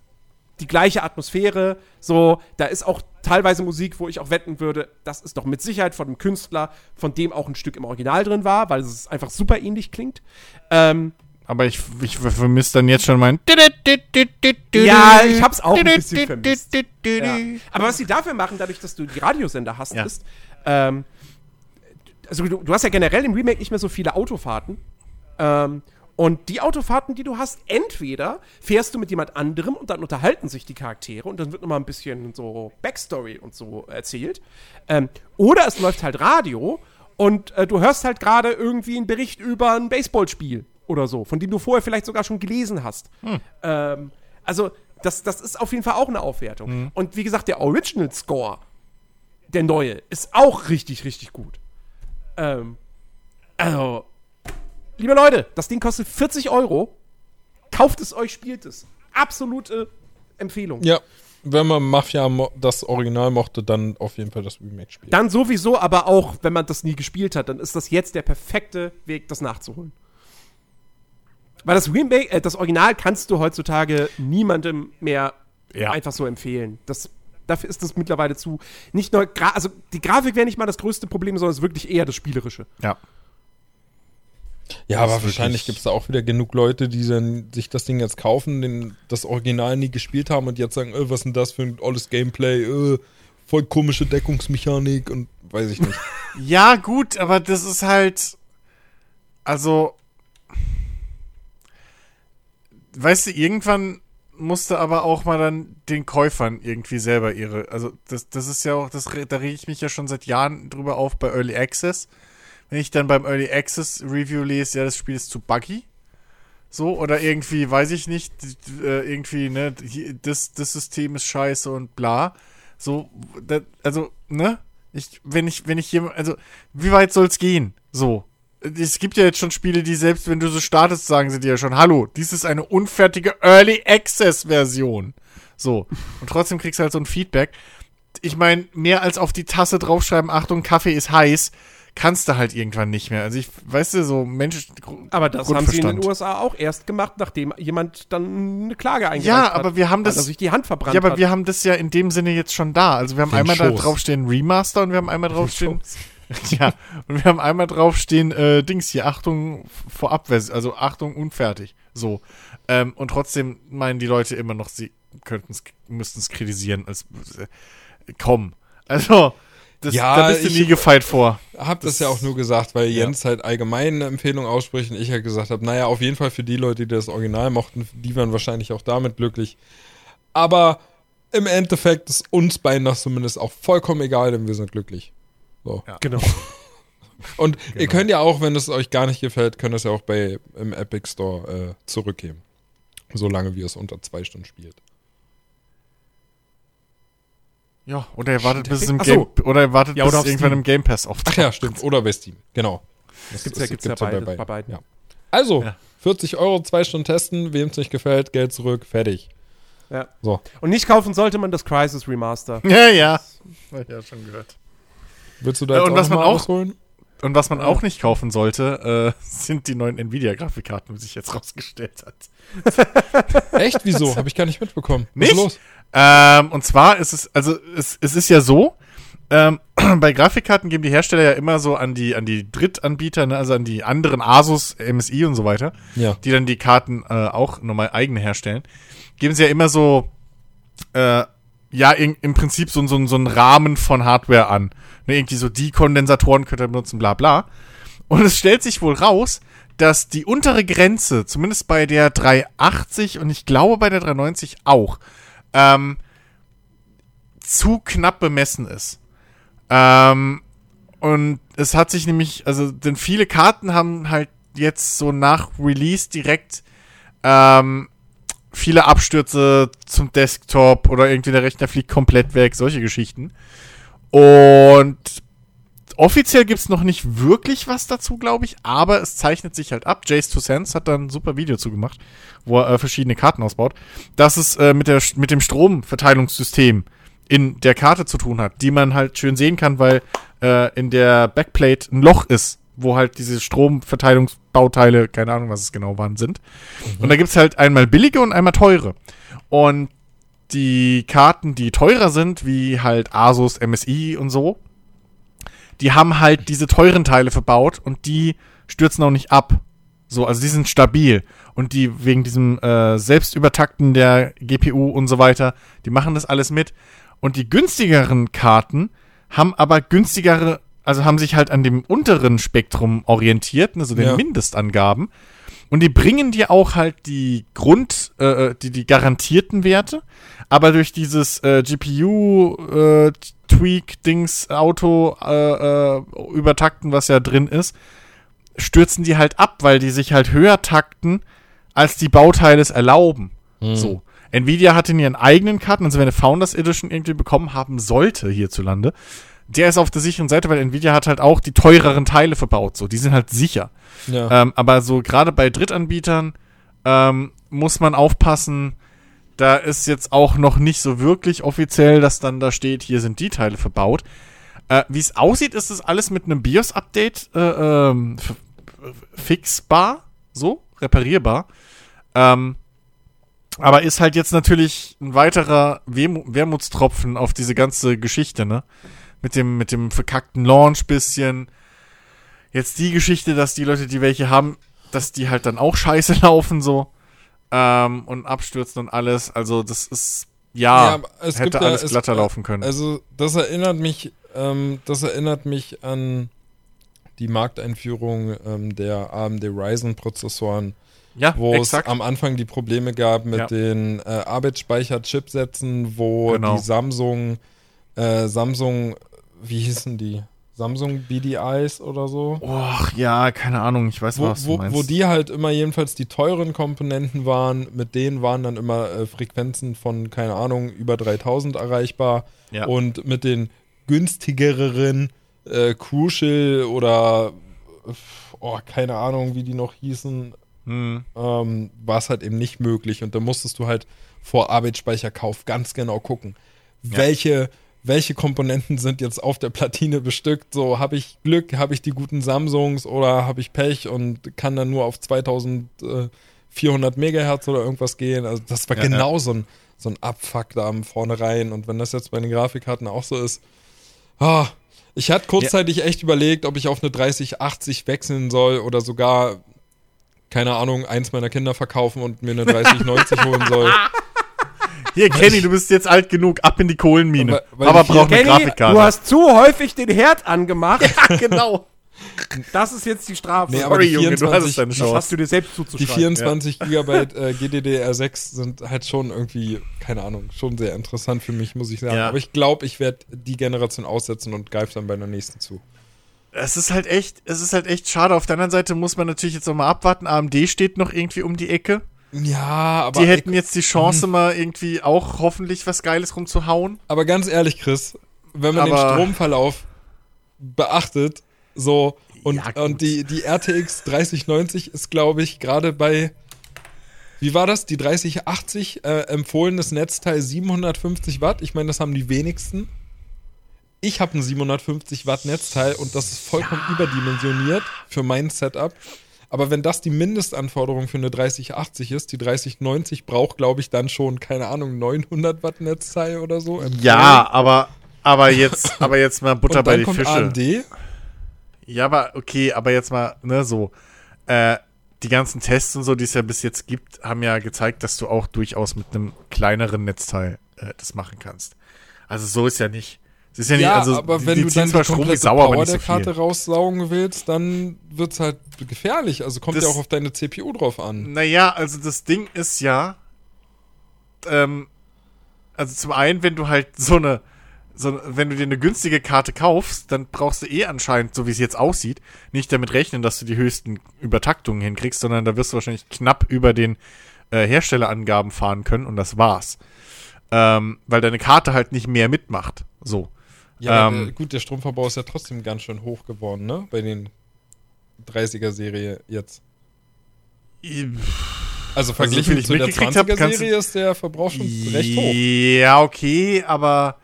B: die gleiche Atmosphäre. So, da ist auch teilweise Musik, wo ich auch wetten würde, das ist doch mit Sicherheit von einem Künstler, von dem auch ein Stück im Original drin war, weil es einfach super ähnlich klingt. Ähm,
A: Aber ich, ich vermisse dann jetzt schon mein.
B: Ja, ich hab's auch ein bisschen vermisst. Ja. Aber was sie dafür machen, dadurch, dass du die Radiosender hast, ja. ist, ähm, also du, du, hast ja generell im Remake nicht mehr so viele Autofahrten. Ähm, und die Autofahrten, die du hast, entweder fährst du mit jemand anderem und dann unterhalten sich die Charaktere und dann wird nochmal ein bisschen so Backstory und so erzählt. Ähm, oder es läuft halt Radio und äh, du hörst halt gerade irgendwie einen Bericht über ein Baseballspiel oder so, von dem du vorher vielleicht sogar schon gelesen hast. Hm. Ähm, also, das, das ist auf jeden Fall auch eine Aufwertung. Hm. Und wie gesagt, der Original Score, der neue, ist auch richtig, richtig gut. Ähm, also, liebe Leute, das Ding kostet 40 Euro. Kauft es euch, spielt es. Absolute Empfehlung.
C: Ja, wenn man Mafia das Original mochte, dann auf jeden Fall das Remake spielen.
B: Dann sowieso, aber auch, wenn man das nie gespielt hat, dann ist das jetzt der perfekte Weg, das nachzuholen. Weil das Remake, äh, das Original kannst du heutzutage niemandem mehr ja. einfach so empfehlen. Das, dafür ist das mittlerweile zu. Nicht nur, also die Grafik wäre nicht mal das größte Problem, sondern es ist wirklich eher das Spielerische.
A: Ja.
C: Ja, aber wahrscheinlich gibt es da auch wieder genug Leute, die dann sich das Ding jetzt kaufen, den, das Original nie gespielt haben und jetzt sagen, äh, was ist denn das für ein alles Gameplay, äh, voll komische Deckungsmechanik und weiß ich nicht.
A: ja, gut, aber das ist halt. Also. Weißt du, irgendwann musste aber auch mal dann den Käufern irgendwie selber ihre. Also, das, das ist ja auch, das, da rege ich mich ja schon seit Jahren drüber auf bei Early Access wenn ich dann beim Early Access Review lese, ja, das Spiel ist zu buggy. So, oder irgendwie, weiß ich nicht, äh, irgendwie, ne, das, das System ist scheiße und bla. So, das, also, ne? Ich, wenn ich, wenn ich jemand, also, wie weit soll's gehen? So. Es gibt ja jetzt schon Spiele, die selbst, wenn du so startest, sagen sie dir ja schon, hallo, dies ist eine unfertige Early Access Version. So. Und trotzdem kriegst du halt so ein Feedback. Ich meine, mehr als auf die Tasse draufschreiben, Achtung, Kaffee ist heiß, kannst du halt irgendwann nicht mehr. Also ich, weißt du, so Mensch.
B: Aber das haben sie in den USA auch erst gemacht, nachdem jemand dann eine Klage eingereicht ja,
A: hat. Ja, aber wir haben das.
B: Weil sich die Hand verbrannt
A: Ja, aber hat. wir haben das ja in dem Sinne jetzt schon da. Also wir haben Den einmal Schoß. da draufstehen Remaster und wir haben einmal draufstehen. ja, und wir haben einmal draufstehen, äh, Dings hier, Achtung vorab, also Achtung unfertig. So. Ähm, und trotzdem meinen die Leute immer noch, sie könnten es, müssten es kritisieren als äh, komm. Also, das,
C: ja,
A: da bist du nie gefeit vor.
C: Hab das, das, ja auch nur gesagt, weil ja. Jens halt allgemein eine Empfehlung ausspricht und ich halt gesagt habe, naja, auf jeden Fall für die Leute, die das Original mochten, die waren wahrscheinlich auch damit glücklich. Aber im Endeffekt ist uns beiden das zumindest auch vollkommen egal, denn wir sind glücklich. So.
B: Ja. Genau.
C: Und genau. ihr könnt ja auch, wenn es euch gar nicht gefällt, könnt ihr es ja auch bei im Epic Store äh, zurückgeben. Solange wie es unter zwei Stunden spielt.
A: Ja, oder er wartet bis es im Game, so. oder er wartet ja, bis es irgendwann im Game Pass
C: auftaucht. Ach ja, stimmt. Oder bei Steam, genau.
B: Das gibt's ja, gibt's, gibt's ja, beides, bei, bei beiden. Ja.
C: Also, ja. 40 Euro, zwei Stunden testen, wem es nicht gefällt, Geld zurück, fertig.
B: Ja. So. Und nicht kaufen sollte man das Crisis Remaster.
A: Ja, ja. Hab ich ja schon gehört.
C: Willst du da jetzt
A: und auch was man auch, ausholen? Und was man auch nicht kaufen sollte, äh, sind die neuen Nvidia-Grafikkarten, wie sich jetzt rausgestellt hat.
C: Echt? Wieso? Habe ich gar nicht mitbekommen.
A: Was nicht? Ist los? Ähm, und zwar ist es, also es, es ist ja so, ähm, bei Grafikkarten geben die Hersteller ja immer so an die, an die Drittanbieter, ne, also an die anderen Asus, MSI und so weiter,
C: ja.
A: die dann die Karten äh, auch nochmal eigene herstellen, geben sie ja immer so, äh, ja, in, im Prinzip so, so, so einen Rahmen von Hardware an. Ne, irgendwie so die Kondensatoren könnt ihr benutzen, bla bla. Und es stellt sich wohl raus, dass die untere Grenze, zumindest bei der 380 und ich glaube bei der 390 auch, ähm, zu knapp bemessen ist. Ähm, und es hat sich nämlich, also, denn viele Karten haben halt jetzt so nach Release direkt ähm, viele Abstürze zum Desktop oder irgendwie der Rechner fliegt komplett weg, solche Geschichten. Und offiziell gibt es noch nicht wirklich was dazu, glaube ich, aber es zeichnet sich halt ab. Jace 2 Sense hat da ein super Video zu gemacht, wo er äh, verschiedene Karten ausbaut, dass es äh, mit, der, mit dem Stromverteilungssystem in der Karte zu tun hat, die man halt schön sehen kann, weil äh, in der Backplate ein Loch ist, wo halt diese Stromverteilungsbauteile, keine Ahnung, was es genau waren, sind. Mhm. Und da gibt es halt einmal billige und einmal teure. Und die Karten, die teurer sind, wie halt Asus, MSI und so, die haben halt diese teuren Teile verbaut und die stürzen auch nicht ab. So, also die sind stabil. Und die wegen diesem äh, Selbstübertakten der GPU und so weiter, die machen das alles mit. Und die günstigeren Karten haben aber günstigere, also haben sich halt an dem unteren Spektrum orientiert, also den
C: Ja.
A: Mindestangaben. Und die bringen dir auch halt die Grund, äh, äh, die, die garantierten Werte, aber durch dieses äh, GPU-Tweak-Dings, Auto äh, äh, übertakten, was ja drin ist, stürzen die halt ab, weil die sich halt höher takten, als die Bauteile es erlauben. So. Nvidia hat in ihren eigenen Karten, also wenn eine Founders Edition irgendwie bekommen haben sollte hierzulande, der ist auf der sicheren Seite, weil Nvidia hat halt auch die teureren Teile verbaut, so. Die sind halt sicher.
C: Ja.
A: Ähm, aber so gerade bei Drittanbietern ähm, muss man aufpassen, da ist jetzt auch noch nicht so wirklich offiziell, dass dann da steht, hier sind die Teile verbaut. Äh, Wie es aussieht, ist das alles mit einem BIOS-Update äh, ähm, fixbar, so, reparierbar. Ähm, aber ist halt jetzt natürlich ein weiterer Wehmu Wermutstropfen auf diese ganze Geschichte, ne? Mit dem, mit dem verkackten Launch bisschen. Jetzt die Geschichte, dass die Leute, die welche haben, dass die halt dann auch scheiße laufen, so. Ähm, und abstürzen und alles. Also, das ist, ja,
C: aber es
A: hätte
C: gibt ja-
A: alles
C: es-
A: glatter laufen können.
C: Also, das erinnert mich, ähm, das erinnert mich an die Markteinführung ähm, der AMD Ryzen-Prozessoren,
A: ja,
C: wo
A: exakt.
C: es am Anfang die Probleme gab mit
A: Ja.
C: den äh, Arbeitsspeicher-Chipsätzen, wo
A: Genau.
C: die Samsung, äh, Samsung, wie hießen die? Samsung BDIs oder so?
A: Och, ja, keine Ahnung, ich weiß,
C: wo,
A: was du
C: wo,
A: meinst.
C: wo die halt immer jedenfalls die teuren Komponenten waren, mit denen waren dann immer äh, Frequenzen von, keine Ahnung, über 3000 erreichbar
A: Ja.
C: und mit den günstigeren äh, Crucial oder oh, keine Ahnung, wie die noch hießen,
A: Hm.
C: ähm, war es halt eben nicht möglich und da musstest du halt vor Arbeitsspeicherkauf ganz genau gucken, welche welche Komponenten sind jetzt auf der Platine bestückt? So, habe ich Glück, habe ich die guten Samsungs oder habe ich Pech und kann dann nur auf 2400 Megahertz oder irgendwas gehen? Also, das war
A: Ja,
C: genau So, ein, so ein Abfuck da am vornherein. Und wenn das jetzt bei den Grafikkarten auch so ist, ah, ich hatte kurzzeitig echt überlegt, ob ich auf eine 3080 wechseln soll oder sogar, keine Ahnung, eins meiner Kinder verkaufen und mir eine 3090 holen soll.
A: Hier, Kenny, du bist jetzt alt genug, ab in die Kohlenmine.
C: Weil- weil
A: Aber
C: die
A: braucht eine Grafikkarte.
B: du hast zu häufig den Herd angemacht.
A: genau.
B: Das ist jetzt die Strafe.
C: Nee, aber
A: Sorry,
C: die
A: Junge, du hast
C: 24
A: es deine
B: das
A: Chance.
B: hast du dir selbst
C: Die
B: zuzuschreiben.
C: 24 Gigabyte äh, GDDR6 sind halt schon irgendwie, keine Ahnung, schon sehr interessant für mich, muss ich sagen.
A: Ja.
C: Aber ich glaube, ich werde die Generation aussetzen und greife dann bei der nächsten zu.
A: Es ist halt echt, es ist halt echt schade. Auf der anderen Seite muss man natürlich jetzt noch mal abwarten. AMD steht noch irgendwie um die Ecke.
C: Ja, aber,
A: Die hätten jetzt die Chance, mal irgendwie auch hoffentlich was Geiles rumzuhauen.
C: aber ganz ehrlich, Chris, wenn man den
A: Aber-
C: Stromverlauf beachtet, so und,
A: Ja,
C: und die, die RTX 3090 ist, glaube ich, gerade bei, wie war das? Die 3080 äh, empfohlenes Netzteil 750 Watt. Ich meine, das haben die wenigsten. Ich habe ein 750 Watt Netzteil und das ist vollkommen überdimensioniert für mein Setup. Aber wenn das die Mindestanforderung für eine 3080 ist, die 3090 braucht, glaube ich, dann schon, keine Ahnung, 900 Watt Netzteil oder so.
A: Ja, aber, aber jetzt, aber jetzt mal Butter
C: und
A: bei
C: dann
A: die
C: kommt
A: Fische.
C: AMD.
A: Ja, aber okay, aber jetzt mal, ne, so. Äh, die ganzen Tests und so, die es ja bis jetzt gibt, haben ja gezeigt, dass du auch durchaus mit einem kleineren Netzteil äh, das machen kannst. Also so ist ja nicht. Es ist ja, nicht,
C: Ja,
A: also
C: aber wenn du dann
A: zwar
C: die
A: Strom wie sauer, aber
C: Power
A: nicht so
C: der Karte raussaugen willst, dann wird's halt gefährlich. Also kommt
A: Das-
C: ja auch auf deine CPU drauf an.
A: Naja, also das Ding ist ja, ähm, also zum einen, wenn du halt so eine, so, wenn du dir eine günstige Karte kaufst, dann brauchst du eh anscheinend, so wie es jetzt aussieht, nicht damit rechnen, dass du die höchsten Übertaktungen hinkriegst, sondern da wirst du wahrscheinlich knapp über den äh, Herstellerangaben fahren können und das war's. Ähm, weil deine Karte halt nicht mehr mitmacht. So.
C: Ja,
A: Ähm,
C: der, gut, der Stromverbrauch ist ja trotzdem ganz schön hoch geworden, ne? Bei den 30er-Serie jetzt. Also verglichen
A: viel ich
C: zu der
A: mitgekriegt hab, kannst du-
C: 20er-Serie ist der Verbrauch schon recht hoch.
A: Ja, okay, aber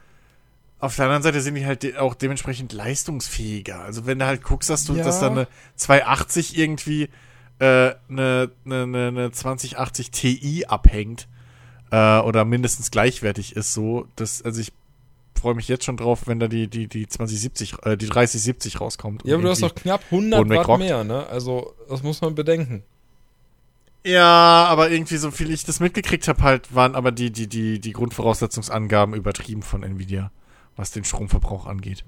A: auf der anderen Seite sind die halt de auch dementsprechend leistungsfähiger. Also wenn du halt guckst, dass du,
C: Ja.
A: dass da eine 280 irgendwie äh, eine, eine, eine, eine 2080 Ti abhängt äh, oder mindestens gleichwertig ist, so, das, also ich freue mich jetzt schon drauf, wenn da die, die, die 2070, äh, die 3070 rauskommt.
C: Ja, aber du hast doch knapp 100
A: Boden
C: Watt
A: wegrockt.
C: mehr, ne? Also, das muss man bedenken.
A: Ja, aber irgendwie, so viel ich das mitgekriegt habe, halt, waren aber die, die, die, die Grundvoraussetzungsangaben übertrieben von Nvidia, was den Stromverbrauch angeht.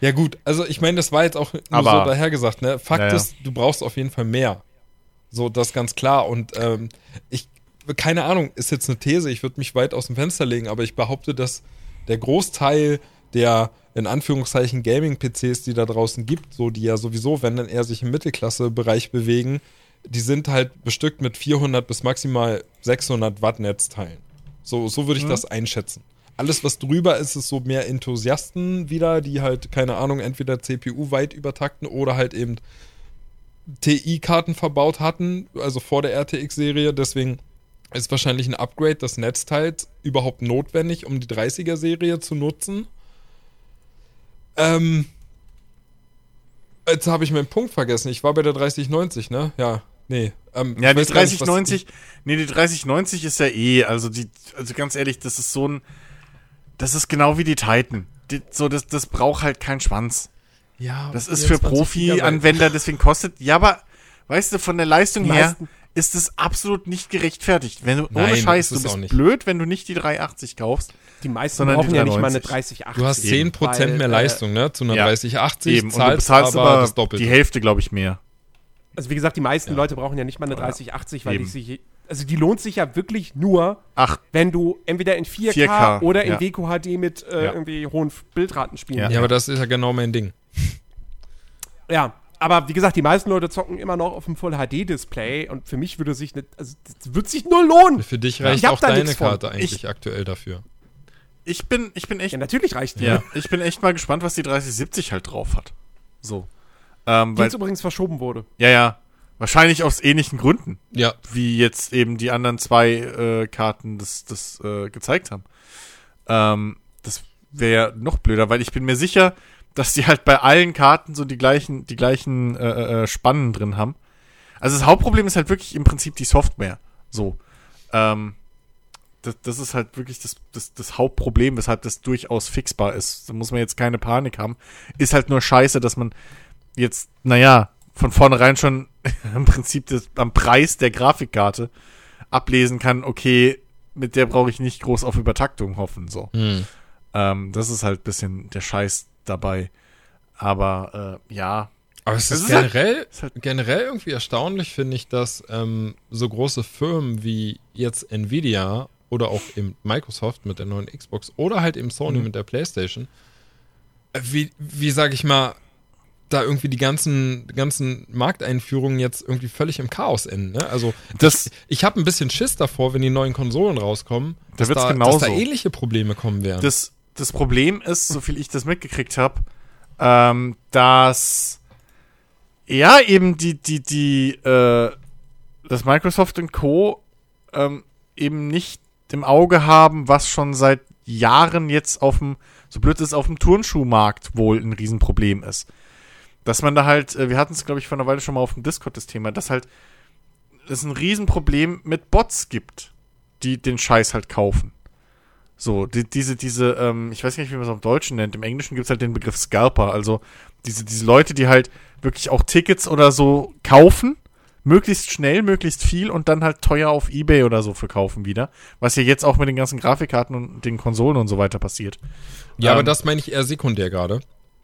C: Ja, gut, also ich meine, das war jetzt auch nur
A: Aber-
C: so dahergesagt, ne? Fakt
A: Ja, ja.
C: ist, du brauchst auf jeden Fall mehr. So, das ist ganz klar. Und ähm, ich, keine Ahnung, ist jetzt eine These, ich würde mich weit aus dem Fenster legen, aber ich behaupte, dass der Großteil der in Anführungszeichen Gaming-PCs, die da draußen gibt, so die ja sowieso, wenn dann eher sich im Mittelklasse-Bereich bewegen, die sind halt bestückt mit 400 bis maximal 600 Watt Netzteilen. So, so würde ich das einschätzen. Alles, was drüber ist, ist so mehr Enthusiasten wieder, die halt, keine Ahnung, entweder CPU weit übertakten oder halt eben TI-Karten verbaut hatten, also vor der RTX-Serie. Deswegen ist wahrscheinlich ein Upgrade des Netzteils überhaupt notwendig, um die 30er-Serie zu nutzen. Ähm, jetzt habe ich meinen Punkt vergessen. Ich war bei der 3090, ne? Ja, nee. Ähm,
A: Ja, die
C: weiß gar nicht, was-
A: 3090, nee, die 3090 ist ja eh, also die, also ganz ehrlich, das ist so ein, das ist genau wie die Titan. Die, so, das, das braucht halt keinen Schwanz.
C: Ja,
A: Das ist für
C: 24 Gigabyte.
A: Profi-Anwender, deswegen kostet, ja, aber, weißt du, von der Leistung
B: Die
A: her ist es absolut nicht gerechtfertigt. Wenn du,
C: Nein,
A: ohne Scheiß, du
C: auch
A: bist
C: nicht.
A: blöd, wenn du nicht die 380 kaufst.
B: Die meisten
A: Sondern die
B: brauchen ja nicht mal eine
A: 390.
B: 3080.
C: Du hast 10% mehr
B: weil, äh,
C: Leistung, ne? Zu einer
A: ja,
C: 3080
A: Eben, und du
C: zahlst
A: bezahlst
C: aber,
A: aber
C: das Doppelte.
A: die Hälfte, glaube ich, mehr.
B: Also wie gesagt, die meisten
C: Ja.
B: Leute brauchen ja nicht mal eine 3080, weil
A: Eben.
B: die sich. Also die lohnt sich ja wirklich nur,
A: Ach,
B: wenn du entweder in 4K,
A: 4K,
B: oder in
A: ja.
B: WQHD mit äh,
A: Ja.
B: irgendwie hohen Bildraten spielen.
A: Ja.
C: ja, aber das ist ja genau mein Ding.
B: Ja, aber wie gesagt, die meisten Leute zocken immer noch auf dem Full HD Display und für mich würde sich nicht, also das wird sich null lohnen.
C: Für dich
B: Ich
C: reicht auch deine
B: nix von.
C: Karte eigentlich aktuell dafür.
A: ich bin, ich bin echt
B: Ja, natürlich reicht die.
A: Ja, ich bin echt mal gespannt, was die 3070 halt drauf hat. So. Ähm,
B: Die
A: weil,
B: jetzt übrigens verschoben wurde.
A: ja, ja. Wahrscheinlich aus ähnlichen Gründen,
C: Ja,
A: wie jetzt eben die anderen zwei äh, Karten das, das äh, gezeigt haben. Ähm, das wäre ja noch blöder, weil ich bin mir sicher, dass die halt bei allen Karten so die gleichen, die gleichen äh, äh, Spannen drin haben. Also das Hauptproblem ist halt wirklich im Prinzip die Software. So. Ähm, das, das ist halt wirklich das, das, das Hauptproblem, weshalb das durchaus fixbar ist. Da muss man jetzt keine Panik haben. Ist halt nur scheiße, dass man jetzt, naja, von vornherein schon im Prinzip das, am Preis der Grafikkarte ablesen kann, okay, mit der brauche ich nicht groß auf Übertaktung hoffen. So.
C: hm.
A: Ähm, das ist halt ein bisschen der Scheiß dabei. Aber äh, ja,
C: Aber es
A: Es
C: ist
A: ist halt-
C: generell,
A: ist halt-
C: generell irgendwie erstaunlich, finde ich, dass ähm, so große Firmen wie jetzt Nvidia oder auch eben Microsoft mit der neuen Xbox oder halt eben Sony
A: Mhm.
C: mit der PlayStation, äh, wie, wie sage ich mal, da irgendwie die ganzen, ganzen Markteinführungen jetzt irgendwie völlig im Chaos enden. Ne? Also
A: das,
C: ich, ich habe ein bisschen Schiss davor, wenn die neuen Konsolen rauskommen, dass,
A: wird's
C: da,
A: genauso.
C: dass da ähnliche Probleme kommen werden.
A: das, das Problem ist, so viel ich das mitgekriegt habe, ähm, dass ja eben die, die, die, äh, dass Microsoft und Co. Ähm, eben nicht im Auge haben, was schon seit Jahren jetzt auf dem, so blöd ist, auf dem Turnschuhmarkt wohl ein Riesenproblem ist. Dass man da halt, äh, wir hatten es, glaube ich, vor einer Weile schon mal auf dem Discord das Thema, dass halt es ein Riesenproblem mit Bots gibt, die den Scheiß halt kaufen. So, die, diese, diese, ähm, ich weiß nicht, wie man es auf Deutschen nennt. Im Englischen gibt es halt den Begriff Scalper. Also diese, diese Leute, die halt wirklich auch Tickets oder so kaufen, möglichst schnell, möglichst viel und dann halt teuer auf Ebay oder so verkaufen wieder. Was ja jetzt auch mit den ganzen Grafikkarten und den Konsolen und so weiter passiert.
C: ja, aber
A: ähm,
C: das meine ich eher sekundär gerade.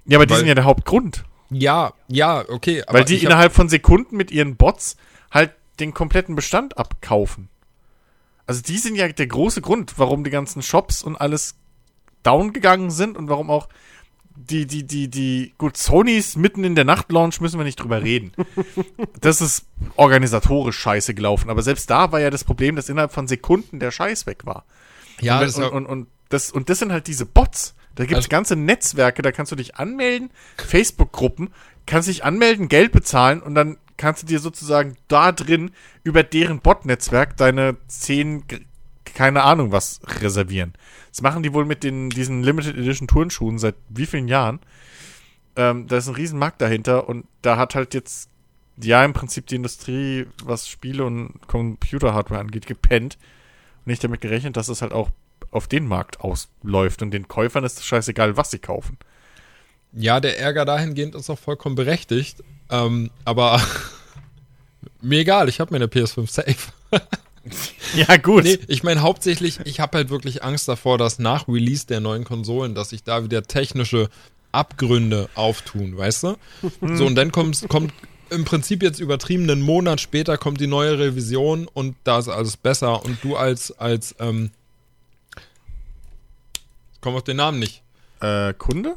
A: Ja, aber die sind ja der Hauptgrund.
C: Ja, ja, okay. Aber
A: weil die innerhalb von Sekunden mit ihren Bots halt den kompletten Bestand abkaufen. Also die sind ja der große Grund, warum die ganzen Shops und alles down gegangen sind und warum auch die, die, die, die, gut, Sonys mitten in der Nacht-Launch müssen wir nicht drüber reden. das ist organisatorisch scheiße gelaufen, aber selbst da war ja das Problem, dass innerhalb von Sekunden der Scheiß weg war.
C: ja,
A: und,
C: das
A: und, und, und, das, und das sind halt diese Bots. Da gibt es
C: Also-
A: ganze Netzwerke, da kannst du dich anmelden, Facebook-Gruppen, kannst dich anmelden, Geld bezahlen und dann kannst du dir sozusagen da drin über deren Bot-Netzwerk deine 10, g- keine Ahnung was, reservieren. Das machen die wohl mit den, diesen Limited Edition Turnschuhen seit wie vielen Jahren. Ähm, da ist ein Riesenmarkt dahinter und da hat halt jetzt, ja, im Prinzip die Industrie, was Spiele und Computer-Hardware angeht, gepennt und nicht damit gerechnet, dass es halt auch auf den Markt ausläuft und den Käufern ist es scheißegal, was sie kaufen.
C: ja, der Ärger dahingehend ist auch vollkommen berechtigt. Ähm, aber Mir egal, ich habe mir eine PS5 safe.
A: Ja, gut.
C: Nee, ich meine hauptsächlich, ich habe halt wirklich Angst davor, dass nach Release der neuen Konsolen, dass sich da wieder technische Abgründe auftun, weißt du? So, und dann kommt, kommt im Prinzip jetzt übertrieben, einen Monat später kommt die neue Revision und da ist alles besser und du als, als, ähm, ich komme auf den Namen nicht.
A: Äh, Kunde?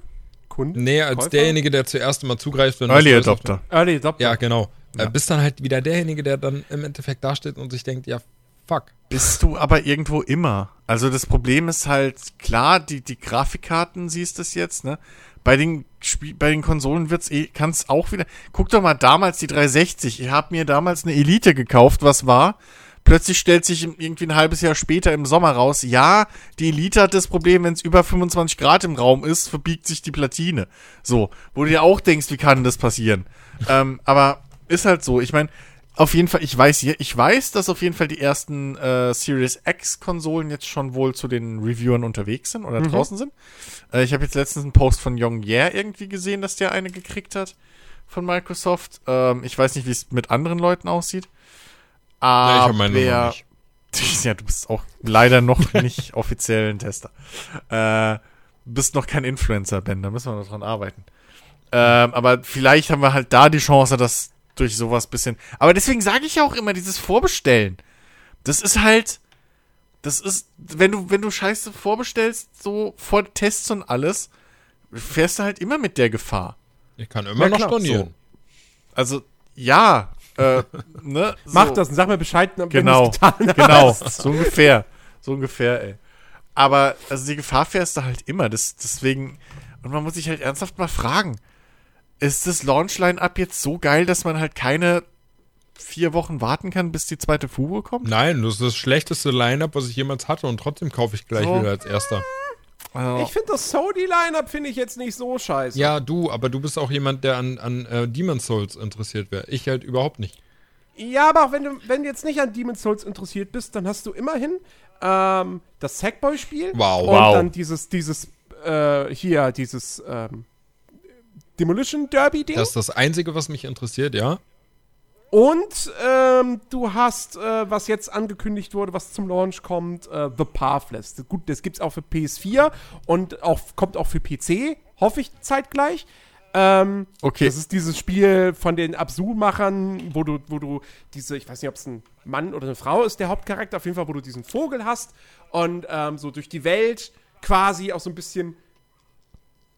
B: Kunden?
C: Nee, als
B: Käufer?
C: derjenige, der zuerst mal zugreift, wenn
A: Early Adopter.
B: Early Adopter.
C: Ja, genau.
A: Ja.
C: Äh, bist dann halt wieder derjenige, der dann im Endeffekt dasteht und sich denkt, ja, fuck.
A: Bist du aber irgendwo immer. Also das Problem ist halt, klar, die, die Grafikkarten siehst es jetzt, ne? Bei den, Spiel bei den Konsolen wird's eh, kann's auch wieder. Guck doch mal damals die 360. Ich habe mir damals eine Elite gekauft, was war? Plötzlich stellt sich irgendwie ein halbes Jahr später im Sommer raus, ja, die Elite hat das Problem, wenn es über 25 Grad im Raum ist, verbiegt sich die Platine. So, wo du dir auch denkst, wie kann das passieren? ähm, aber ist halt so. Ich meine, auf jeden Fall, ich weiß, ich weiß, dass auf jeden Fall die ersten äh, Series X-Konsolen jetzt schon wohl zu den Reviewern unterwegs sind oder draußen sind. Äh, ich habe jetzt letztens einen Post von Young Yeah irgendwie gesehen, dass der eine gekriegt hat von Microsoft. Ähm, ich weiß nicht, wie es mit anderen Leuten aussieht.
C: Ja, ich
A: Aber
C: meine noch nicht.
A: ja, du bist auch leider noch nicht offiziell ein Tester. Äh, bist noch kein Influencer, Ben, da müssen wir noch dran arbeiten. Ähm, aber vielleicht haben wir halt da die Chance, dass durch sowas bisschen. Aber deswegen sage ich ja auch immer, dieses Vorbestellen. Das ist halt. Das ist, wenn du, wenn du Scheiße vorbestellst, so vor Tests und alles, fährst du halt immer mit der Gefahr.
C: Ich kann immer
B: Ja,
C: noch
B: klar,
C: stornieren.
A: Also, ja, äh, ne?
B: Mach
A: so.
B: das und sag mir Bescheid, wenn
A: Genau,
B: getan hast.
A: genau, so ungefähr, so ungefähr, ey. Aber, also die Gefahr fährst du halt immer, das, deswegen, und man muss sich halt ernsthaft mal fragen, ist das Launch-Line-Up jetzt so geil, dass man halt keine vier Wochen warten kann, bis die zweite Fuge kommt?
C: Nein, das ist das schlechteste Line-Up, was ich jemals hatte und trotzdem kaufe ich gleich
A: So.
C: wieder als erster.
A: Also,
B: Ich finde das Sony-Line-Up finde ich jetzt nicht so scheiße.
C: Ja, du, aber du bist auch jemand, der an, an äh, Demon's Souls interessiert wäre. Ich halt überhaupt nicht.
B: Ja, aber auch wenn du, wenn du jetzt nicht an Demon's Souls interessiert bist, dann hast du immerhin ähm, das Sackboy-Spiel.
C: Wow.
B: Und
A: Wow.
B: dann dieses, dieses, äh, hier, dieses ähm, Demolition Derby-Ding.
C: Das ist das Einzige, was mich interessiert, ja.
B: Und ähm, du hast, äh, was jetzt angekündigt wurde, was zum Launch kommt, äh, The Pathless. Gut, das gibt's auch für PS4 und auch, kommt auch für PC, hoffe ich zeitgleich. Ähm,
A: Okay.
B: Das ist dieses Spiel von den Absu-Machern, wo du, wo du diese, ich weiß nicht, ob es ein Mann oder eine Frau ist, der Hauptcharakter, auf jeden Fall, wo du diesen Vogel hast und ähm, so durch die Welt quasi auch so ein bisschen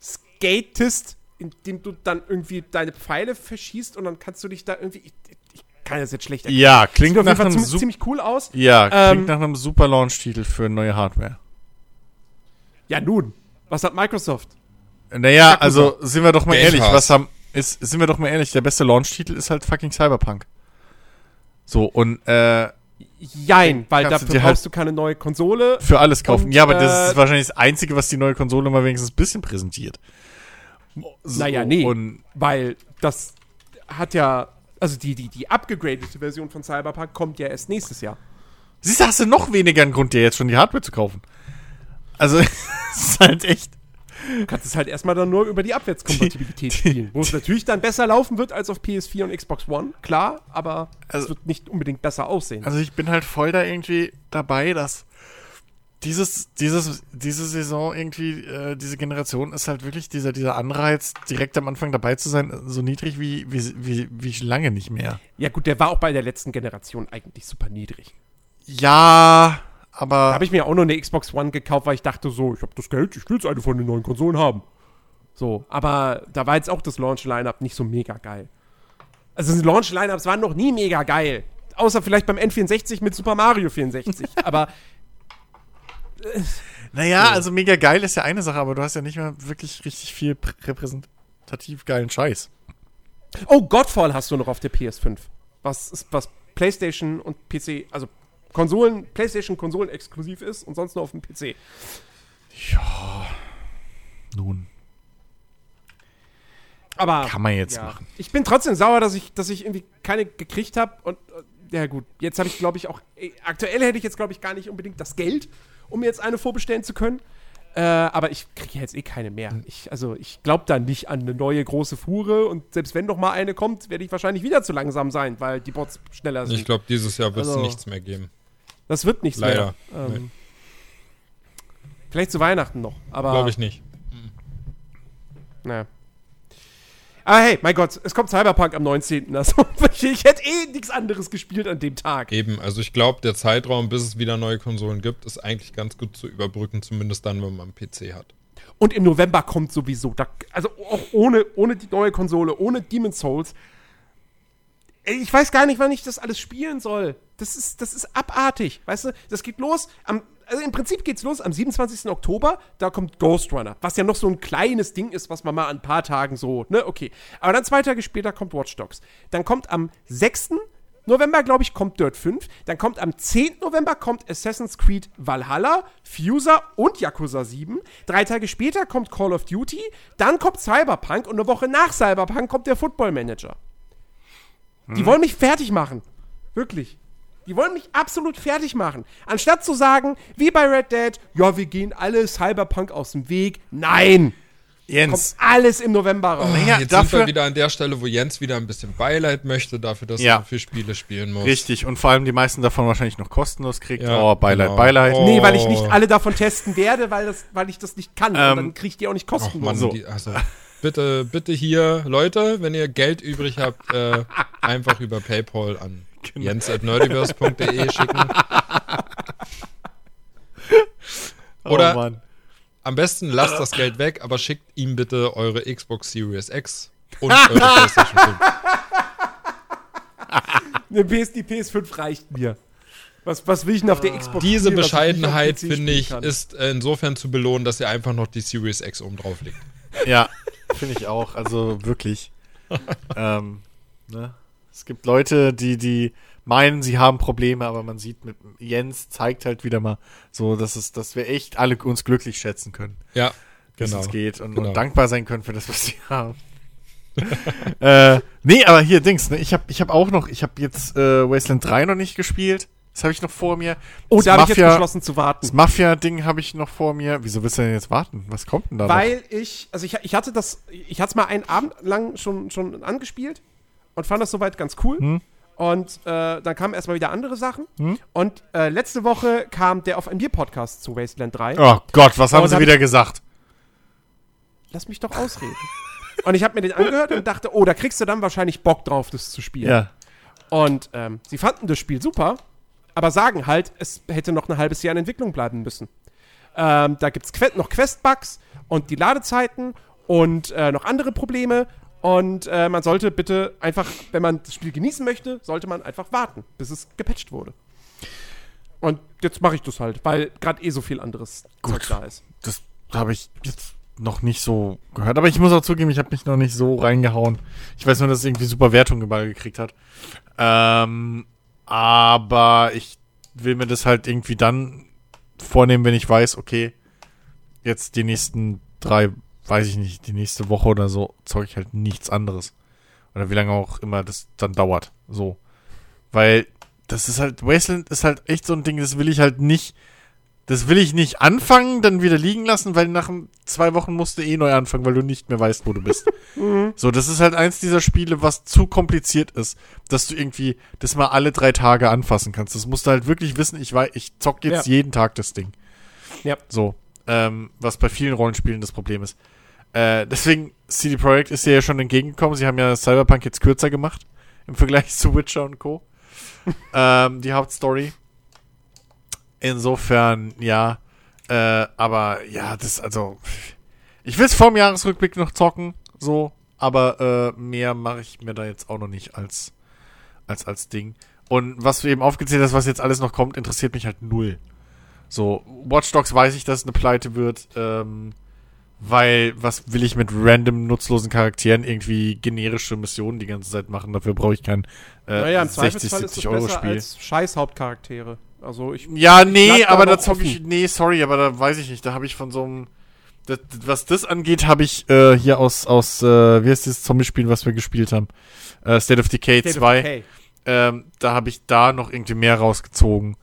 B: skatest, indem du dann irgendwie deine Pfeile verschießt und dann kannst du dich da irgendwie. Ich, kann das jetzt schlecht
A: ja, klingt
B: Sieht auf
A: nach
B: jeden Fall
A: einem,
B: ziemlich, cool aus.
A: ja, klingt
B: Ähm,
A: nach einem super Launch-Titel für neue Hardware.
B: Ja, nun. Was hat Microsoft?
A: Naja, also sind wir doch mal
C: Game
A: ehrlich,
C: Pass.
A: was haben, ist, sind wir doch mal ehrlich, der beste Launch-Titel ist halt fucking Cyberpunk. So, und äh,
B: Jein, weil dafür
A: dir halt-
B: brauchst du keine neue Konsole.
A: für alles kaufen.
B: Und,
A: ja, aber das
B: äh,
A: ist wahrscheinlich das Einzige, was die neue Konsole mal wenigstens ein bisschen präsentiert. So,
B: naja, nee.
A: Und
B: weil das hat ja. Also die, die, die abgegradete Version von Cyberpunk kommt ja erst nächstes Jahr.
A: siehst du, hast du noch weniger einen Grund, dir jetzt schon die Hardware zu kaufen. Also, es ist halt echt.
B: Du kannst es halt erstmal dann nur über die Abwärtskompatibilität spielen. Wo es natürlich dann besser laufen wird als auf PS4 und Xbox One, klar, aber
A: Also-
B: es wird nicht unbedingt besser aussehen.
A: Also ich bin halt voll da irgendwie dabei, dass dieses, dieses, diese Saison irgendwie, äh, diese Generation ist halt wirklich dieser, dieser Anreiz, direkt am Anfang dabei zu sein, so niedrig wie, wie, wie, wie lange nicht mehr.
B: ja, gut, der war auch bei der letzten Generation eigentlich super niedrig.
A: Ja,
B: Da
A: aber
B: habe ich mir auch nur eine Xbox One gekauft, weil ich dachte so, ich habe das Geld, ich will jetzt eine von den neuen Konsolen haben. So, aber da war jetzt auch das Launch-Line-Up nicht so mega geil. Also die Launch-Line-Ups waren noch nie mega geil. Außer vielleicht beim N64 mit Super Mario 64. aber
A: naja, also mega geil ist ja eine Sache, aber du hast ja nicht mehr wirklich richtig viel prä- repräsentativ geilen Scheiß.
B: Oh, Godfall hast du noch auf der PS5. Was was PlayStation und PC, also Konsolen, PlayStation Konsolen exklusiv ist und sonst nur auf dem PC.
A: Nun,
B: Aber
A: kann man jetzt
B: ja.
A: machen.
B: Ich bin trotzdem sauer, dass ich, dass ich irgendwie keine gekriegt habe und äh, ja gut, jetzt habe ich glaube ich auch aktuell hätte ich jetzt glaube ich gar nicht unbedingt das Geld, um mir jetzt eine vorbestellen zu können. Äh, aber ich kriege jetzt eh keine mehr. Ich, also ich glaube da nicht an eine neue große Fuhre und selbst wenn doch mal eine kommt, werde ich wahrscheinlich wieder zu langsam sein, weil die Bots schneller sind.
C: Ich glaube, dieses Jahr wird es
B: Also-
C: nichts mehr geben.
B: das wird nichts
C: Leider.
B: mehr. Ähm,
C: Nee.
B: Vielleicht zu Weihnachten noch, aber
C: Glaube ich nicht.
B: naja. Aber hey, mein Gott, es kommt Cyberpunk am 19. Also ich hätte eh nichts anderes gespielt an dem Tag.
C: Eben, also ich glaube, der Zeitraum, bis es wieder neue Konsolen gibt, ist eigentlich ganz gut zu überbrücken, zumindest dann, wenn man einen PC hat.
B: Und im November kommt sowieso, da, also auch ohne, ohne die neue Konsole, ohne Demon's Souls. Ich weiß gar nicht, wann ich das alles spielen soll. Das ist, das ist abartig. Weißt du, das geht los am, also im Prinzip geht's los am 27. Oktober, da kommt Ghost Runner, was ja noch so ein kleines Ding ist, was man mal an ein paar Tagen so, ne, okay. Aber dann zwei Tage später kommt Watch Dogs. Dann kommt am 6. November, glaube ich, kommt Dirt 5. Dann kommt am 10. November kommt Assassin's Creed Valhalla, Fuser und Yakuza 7. Drei Tage später kommt Call of Duty. Dann kommt Cyberpunk und eine Woche nach Cyberpunk kommt der Football Manager. Die wollen mich fertig machen. Wirklich. Die wollen mich absolut fertig machen. Anstatt zu sagen, wie bei Red Dead, ja, wir gehen alle Cyberpunk aus dem Weg. Nein!
A: Jens,
B: Kommt alles im November raus.
A: Ja,
C: Jetzt
A: dafür-
C: sind wir wieder an der Stelle, wo Jens wieder ein bisschen Beileid möchte, dafür, dass
A: Ja.
C: er so viele Spiele spielen muss.
A: richtig. Und vor allem die meisten davon wahrscheinlich noch kostenlos kriegt.
C: Ja,
A: oh, Beileid,
C: genau.
A: Beileid.
C: Oh.
B: Nee, weil ich nicht alle davon testen werde, weil, das, weil ich das nicht kann.
A: Ähm,
B: und dann kriege ich die auch nicht kostenlos.
C: Mann,
A: So.
C: die, also, bitte, bitte hier, Leute, wenn ihr Geld übrig habt, äh, einfach über Paypal an
A: Genau.
C: jens.nerdiverse.de schicken.
A: Oh,
C: Oder-
A: Mann.
C: Am besten lasst das Geld weg, aber schickt ihm bitte eure Xbox Series X und eure PlayStation 5.
B: Eine PS, die PS5 reicht mir. Was, was will ich denn auf der Xbox
C: Diese
B: spielen, ich
C: Bescheidenheit, finde ich,
B: kann?
C: ist äh, insofern zu belohnen, dass ihr einfach noch die Series X oben drauf legt.
A: Ja, finde ich auch. Also wirklich. ähm, ne? Es gibt Leute, die, die meinen, sie haben Probleme, aber man sieht mit Jens zeigt halt wieder mal so, dass es, dass wir echt alle uns glücklich schätzen können,
C: Ja, genau.
A: es geht und,
C: genau.
A: und dankbar sein können für das, was sie haben. äh, nee, aber hier Dings, ne? Ich habe ich hab auch noch, ich habe jetzt äh, Wasteland 3 noch nicht gespielt. Das habe ich noch vor mir.
B: Oh,
A: das
B: da habe ich jetzt beschlossen zu warten.
A: Das Mafia-Ding habe ich noch vor mir. Wieso willst du denn jetzt warten? Was kommt denn da noch?
B: Weil ich, also ich, ich hatte das, ich hatte es mal einen Abend lang schon, schon angespielt und fand das soweit ganz cool.
A: Hm.
B: Und äh, dann kamen erstmal wieder andere Sachen. Und äh, letzte Woche kam der auf ein Bier-Podcast zu Wasteland 3.
A: Oh Gott, was haben
B: Und
A: sie wieder gesagt?
B: Lass mich doch ausreden. und ich habe mir den angehört und dachte, oh, da kriegst du dann wahrscheinlich Bock drauf, das zu spielen.
A: Ja.
B: Und ähm, sie fanden das Spiel super, aber sagen halt, es hätte noch ein halbes Jahr in Entwicklung bleiben müssen. Ähm, da gibt es noch Quest-Bugs und die Ladezeiten und äh, noch andere Probleme. Und äh, man sollte bitte einfach, wenn man das Spiel genießen möchte, sollte man einfach warten, bis es gepatcht wurde. Und jetzt mache ich das halt, weil gerade eh so viel anderes
A: Gut.
B: Zeug da ist.
A: Das habe ich jetzt noch nicht so gehört. Aber ich muss auch zugeben, ich habe mich noch nicht so reingehauen. Ich weiß nur, dass es irgendwie super Wertungen überall gekriegt hat. Ähm, aber ich will mir das halt irgendwie dann vornehmen, wenn ich weiß, okay, jetzt die nächsten drei, weiß ich nicht, die nächste Woche oder so, zeug ich halt nichts anderes. Oder wie lange auch immer das dann dauert. So. Weil das ist halt, Wasteland ist halt echt so ein Ding, das will ich halt nicht das will ich nicht anfangen, dann wieder liegen lassen, weil nach zwei Wochen musst du eh neu anfangen, weil du nicht mehr weißt, wo du bist. so, das ist halt eins dieser Spiele, was zu kompliziert ist, dass du irgendwie das mal alle drei Tage anfassen kannst. Das musst du halt wirklich wissen, ich weiß, ich zock jetzt
B: Ja.
A: jeden Tag das Ding.
B: Ja.
A: So, ähm, was bei vielen Rollenspielen das Problem ist. Äh, deswegen, CD Projekt ist ja schon entgegengekommen. Sie haben ja Cyberpunk jetzt kürzer gemacht im Vergleich zu Witcher und Co. ähm, die Hauptstory. Insofern, ja. Äh, aber ja, das, also. Ich will es vor dem Jahresrückblick noch zocken, so, aber äh, mehr mache ich mir da jetzt auch noch nicht als, als, als Ding. Und was du eben aufgezählt hast, was jetzt alles noch kommt, interessiert mich halt null. So, Watch Dogs weiß ich, dass es eine Pleite wird, ähm, weil was will ich mit random nutzlosen Charakteren irgendwie generische Missionen die ganze Zeit machen? Dafür brauche ich kein äh,
B: Naja, im
A: 60,
B: Zweifelsfall ist es
A: 70 Euro Spiel.
B: als scheiß Hauptcharaktere. Also ich
A: Ja, nee,
B: da
A: aber da zocke ich. Nee, sorry, aber da weiß ich nicht. Da habe ich von so einem. Das, was das angeht, habe ich äh, hier aus, aus äh, wie heißt dieses Zombie-Spiel, was wir gespielt haben? Äh, State of Decay
B: State of
A: 2.
B: Decay.
A: Ähm, da habe ich da noch irgendwie mehr rausgezogen.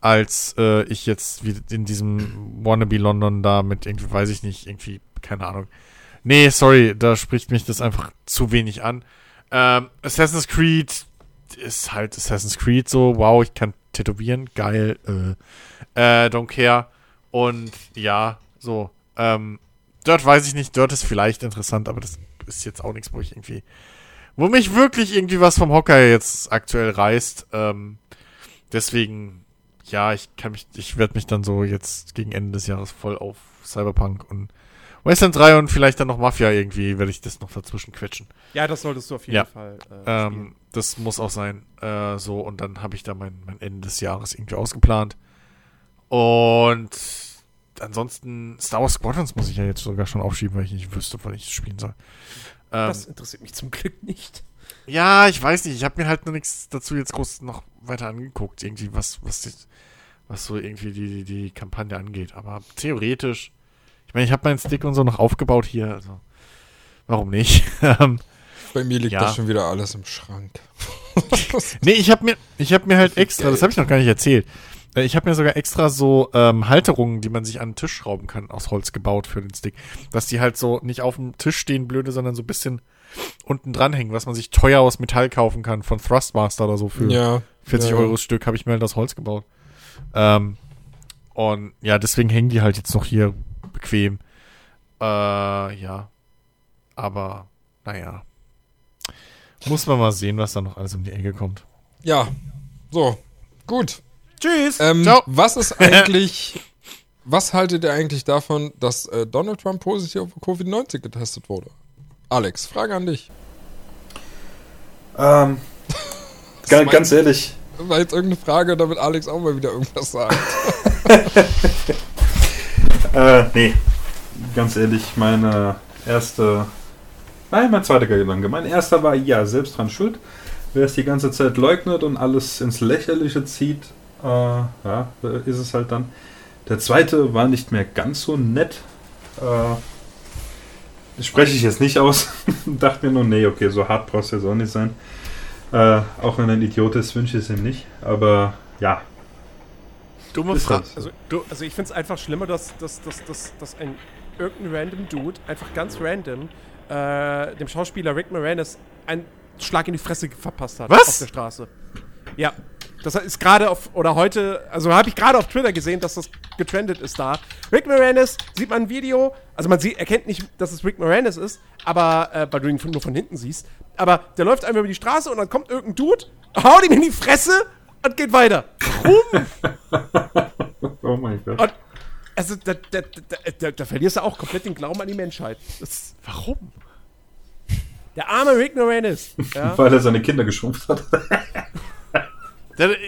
A: Als äh, ich jetzt wie in diesem Wannabe London da mit irgendwie, weiß ich nicht, irgendwie, keine Ahnung. Nee, sorry, da spricht mich das einfach zu wenig an. Ähm, Assassin's Creed ist halt Assassin's Creed so, wow, ich kann tätowieren, geil, äh, äh, don't care. Und ja, so, ähm, dort weiß ich nicht, dort ist vielleicht interessant, aber das ist jetzt auch nichts, wo ich irgendwie, wo mich wirklich irgendwie was vom Hocker jetzt aktuell reißt. Ähm, deswegen, ja, ich kann mich, ich werde mich dann so jetzt gegen Ende des Jahres voll auf Cyberpunk und Western 3 und vielleicht dann noch Mafia irgendwie, werde ich das noch dazwischen quetschen.
B: Ja, das solltest du auf jeden
A: Ja.
B: Fall. Äh,
A: Ähm, das muss auch sein. Äh, so, und dann habe ich da mein, mein Ende des Jahres irgendwie ausgeplant. Und ansonsten, Star Wars Squadrons muss ich ja jetzt sogar schon aufschieben, weil ich nicht wüsste, wann ich das spielen soll. Ähm,
B: das interessiert mich zum Glück nicht.
A: Ja, ich weiß nicht. Ich habe mir halt noch nichts dazu jetzt groß noch weiter angeguckt. Irgendwie, was, was, was so irgendwie die, die, die Kampagne angeht. Aber theoretisch, ich meine, ich habe meinen Stick und so noch aufgebaut hier. Also, warum nicht?
C: Bei mir liegt
A: Ja.
C: das schon wieder alles im Schrank.
A: Nee, ich habe mir, ich habe mir halt extra, das habe ich noch gar nicht erzählt. Äh, Ich habe mir sogar extra so ähm, Halterungen, die man sich an den Tisch schrauben kann, aus Holz gebaut für den Stick. Dass die halt so nicht auf dem Tisch stehen, blöde, sondern so ein bisschen unten dranhängen, was man sich teuer aus Metall kaufen kann, von Thrustmaster oder so für
C: ja.
A: 40
C: ja.
A: Euro das Stück, habe ich mir halt aus Holz gebaut. Ähm, und ja, deswegen hängen die halt jetzt noch hier bequem. Äh, ja. Aber, naja. Muss man mal sehen, was da noch alles um die Ecke kommt.
C: Ja. So. Gut.
B: Tschüss.
C: Ähm,
A: Ciao.
C: was ist eigentlich. was haltet ihr eigentlich davon, dass äh, Donald Trump positiv auf Covid-19 getestet wurde? Alex, Frage an dich.
D: Ähm, ga,
C: mein-
D: ganz ehrlich,
C: War jetzt irgendeine Frage, damit Alex auch mal wieder irgendwas sagt.
D: äh, nee, ganz ehrlich, meine erste, nein, mein zweiter Gedanke. Mein erster war, ja, selbst dran schuld. Wer es die ganze Zeit leugnet und alles ins Lächerliche zieht, äh, ja, ist es halt dann. Der zweite war nicht mehr ganz so nett. Äh, spreche ich jetzt nicht aus. Dachte mir nur, nee, okay, so hart brauchst du jetzt auch nicht sein. Äh, auch wenn er ein Idiot ist, wünsche ich es ihm nicht. Aber ja,
A: Dumme Frage.
D: so.
B: Also, du, also ich finde es einfach schlimmer, dass, dass, dass, dass, dass ein irgendein random Dude, einfach ganz random, äh, dem Schauspieler Rick Moranis einen Schlag in die Fresse verpasst hat
A: Was?
B: auf der Straße. Ja. Das ist gerade auf, oder heute, also habe ich gerade auf Twitter gesehen, dass das getrendet ist da. Rick Moranis, sieht man ein Video, also man sieht, erkennt nicht, dass es Rick Moranis ist, aber, äh, weil du ihn von- nur von hinten siehst. Aber der läuft einfach über die Straße und dann kommt irgendein Dude, haut ihm in die Fresse und geht weiter.
D: oh mein Gott.
B: Und also da, da, da, da, da verlierst du auch komplett den Glauben an die Menschheit. Das,
A: Warum?
B: der arme Rick Moranis. Ja?
D: Weil er seine Kinder geschrumpft hat.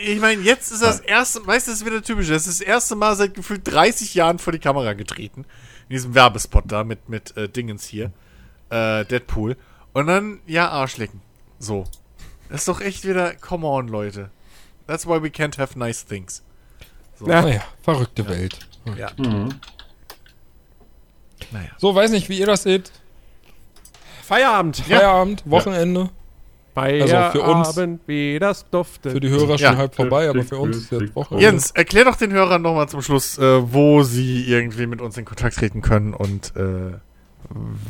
A: Ich meine, jetzt ist das erste, weißt du, das ist wieder typisch. Das ist das erste Mal seit gefühlt 30 Jahren vor die Kamera getreten. In diesem Werbespot da mit, mit äh, Dingens hier. Äh, Deadpool. Und dann, ja, Arschlecken. So. Das ist doch echt wieder, come on, Leute. That's why we can't have nice things.
B: Ja.
C: Naja, verrückte Welt.
A: Ja.
D: Mhm.
A: Naja.
C: So, weiß nicht, wie ihr das seht.
B: Feierabend.
C: Feierabend, Wochenende.
B: Feierabend,
C: für uns-
B: wie das duftet.
C: Für die Hörer
A: Ja.
C: schon halb vorbei, aber für uns ist jetzt Wochenende.
A: Jens, erklär doch den Hörern nochmal zum Schluss, äh, wo sie irgendwie mit uns in Kontakt treten können und äh,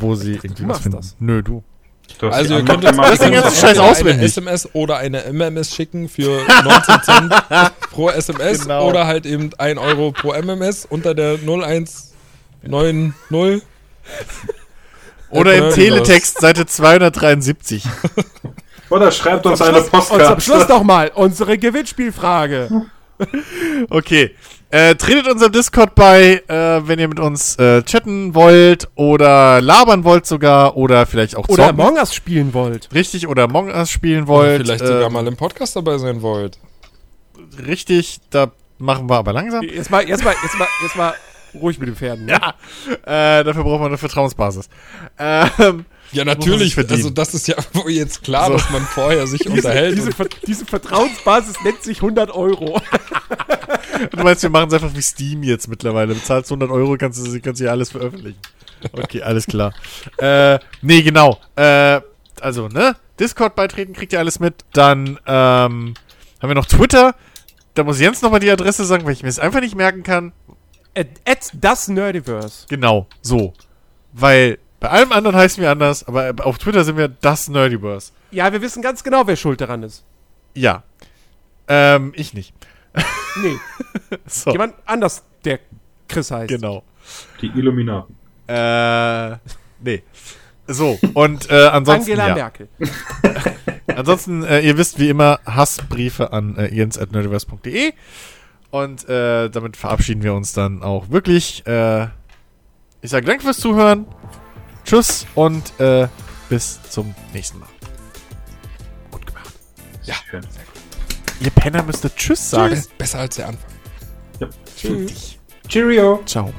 A: wo sie irgendwie was finden.
B: das.
A: Nö, du.
D: Hast
C: Also ihr könnt uns.
A: Das Scheiß
C: eine SMS oder eine MMS schicken für 19 Cent pro SMS
A: Genau.
C: oder halt eben 1 Euro pro MMS unter der 0190.
A: Oder im. Teletext Seite 273.
D: Oder schreibt uns eine
B: Schluss, und zum
D: Postkarte.
B: Schluss noch mal unsere Gewinnspielfrage.
A: Okay. Äh, tretet unserem Discord bei, äh, wenn ihr mit uns äh, chatten wollt oder labern wollt sogar oder vielleicht auch
B: Oder
A: zocken.
B: Among Us spielen wollt.
A: Richtig, oder Among Us spielen
C: Oder
A: wollt.
C: vielleicht
A: äh,
C: sogar mal im Podcast dabei sein wollt.
A: Richtig, da machen wir aber langsam.
B: Jetzt mal, jetzt mal, jetzt mal, jetzt mal ruhig mit den Pferden. Ne?
A: Ja, äh, dafür braucht man eine Vertrauensbasis. Ähm,
C: Ja, natürlich. Also, das ist ja wohl jetzt klar,
A: So.
C: dass man vorher sich
B: Diese,
C: unterhält.
B: diese, Ver diese Vertrauensbasis nennt sich 100 Euro.
A: du meinst, wir machen es einfach wie Steam jetzt mittlerweile. Bezahlst 100 Euro, kannst du kannst hier alles veröffentlichen. Okay, alles klar. äh, nee, genau. Äh, also, ne? Discord beitreten, kriegt ihr alles mit. Dann ähm, haben wir noch Twitter. da muss Jens nochmal die Adresse sagen, weil ich mir es einfach nicht merken kann.
B: At, at das Nerdiverse.
A: Genau, so. Weil bei allem anderen heißen wir anders, aber auf Twitter sind wir das Nerdiverse.
B: Ja, wir wissen ganz genau, wer schuld daran ist.
A: Ja. Ähm, ich nicht.
B: Nee,
A: So,
B: jemand anders, der Chris heißt.
A: genau.
D: Die Illuminaten.
A: Äh, nee. So, und äh, ansonsten,
B: Angela
A: ja.
B: Merkel.
A: ansonsten äh, ihr wisst wie immer, Hassbriefe an äh, jens.nerdiverse.de und äh, damit verabschieden wir uns dann auch wirklich. Äh, ich sage danke fürs Zuhören. Tschüss und äh, bis zum nächsten Mal. Gut gemacht.
C: Ja.
D: Schön.
A: Ihr Penner müsstet Tschüss sagen.
C: Be besser als der Anfang.
D: Ja.
A: Dich.
D: Cheerio.
A: Ciao.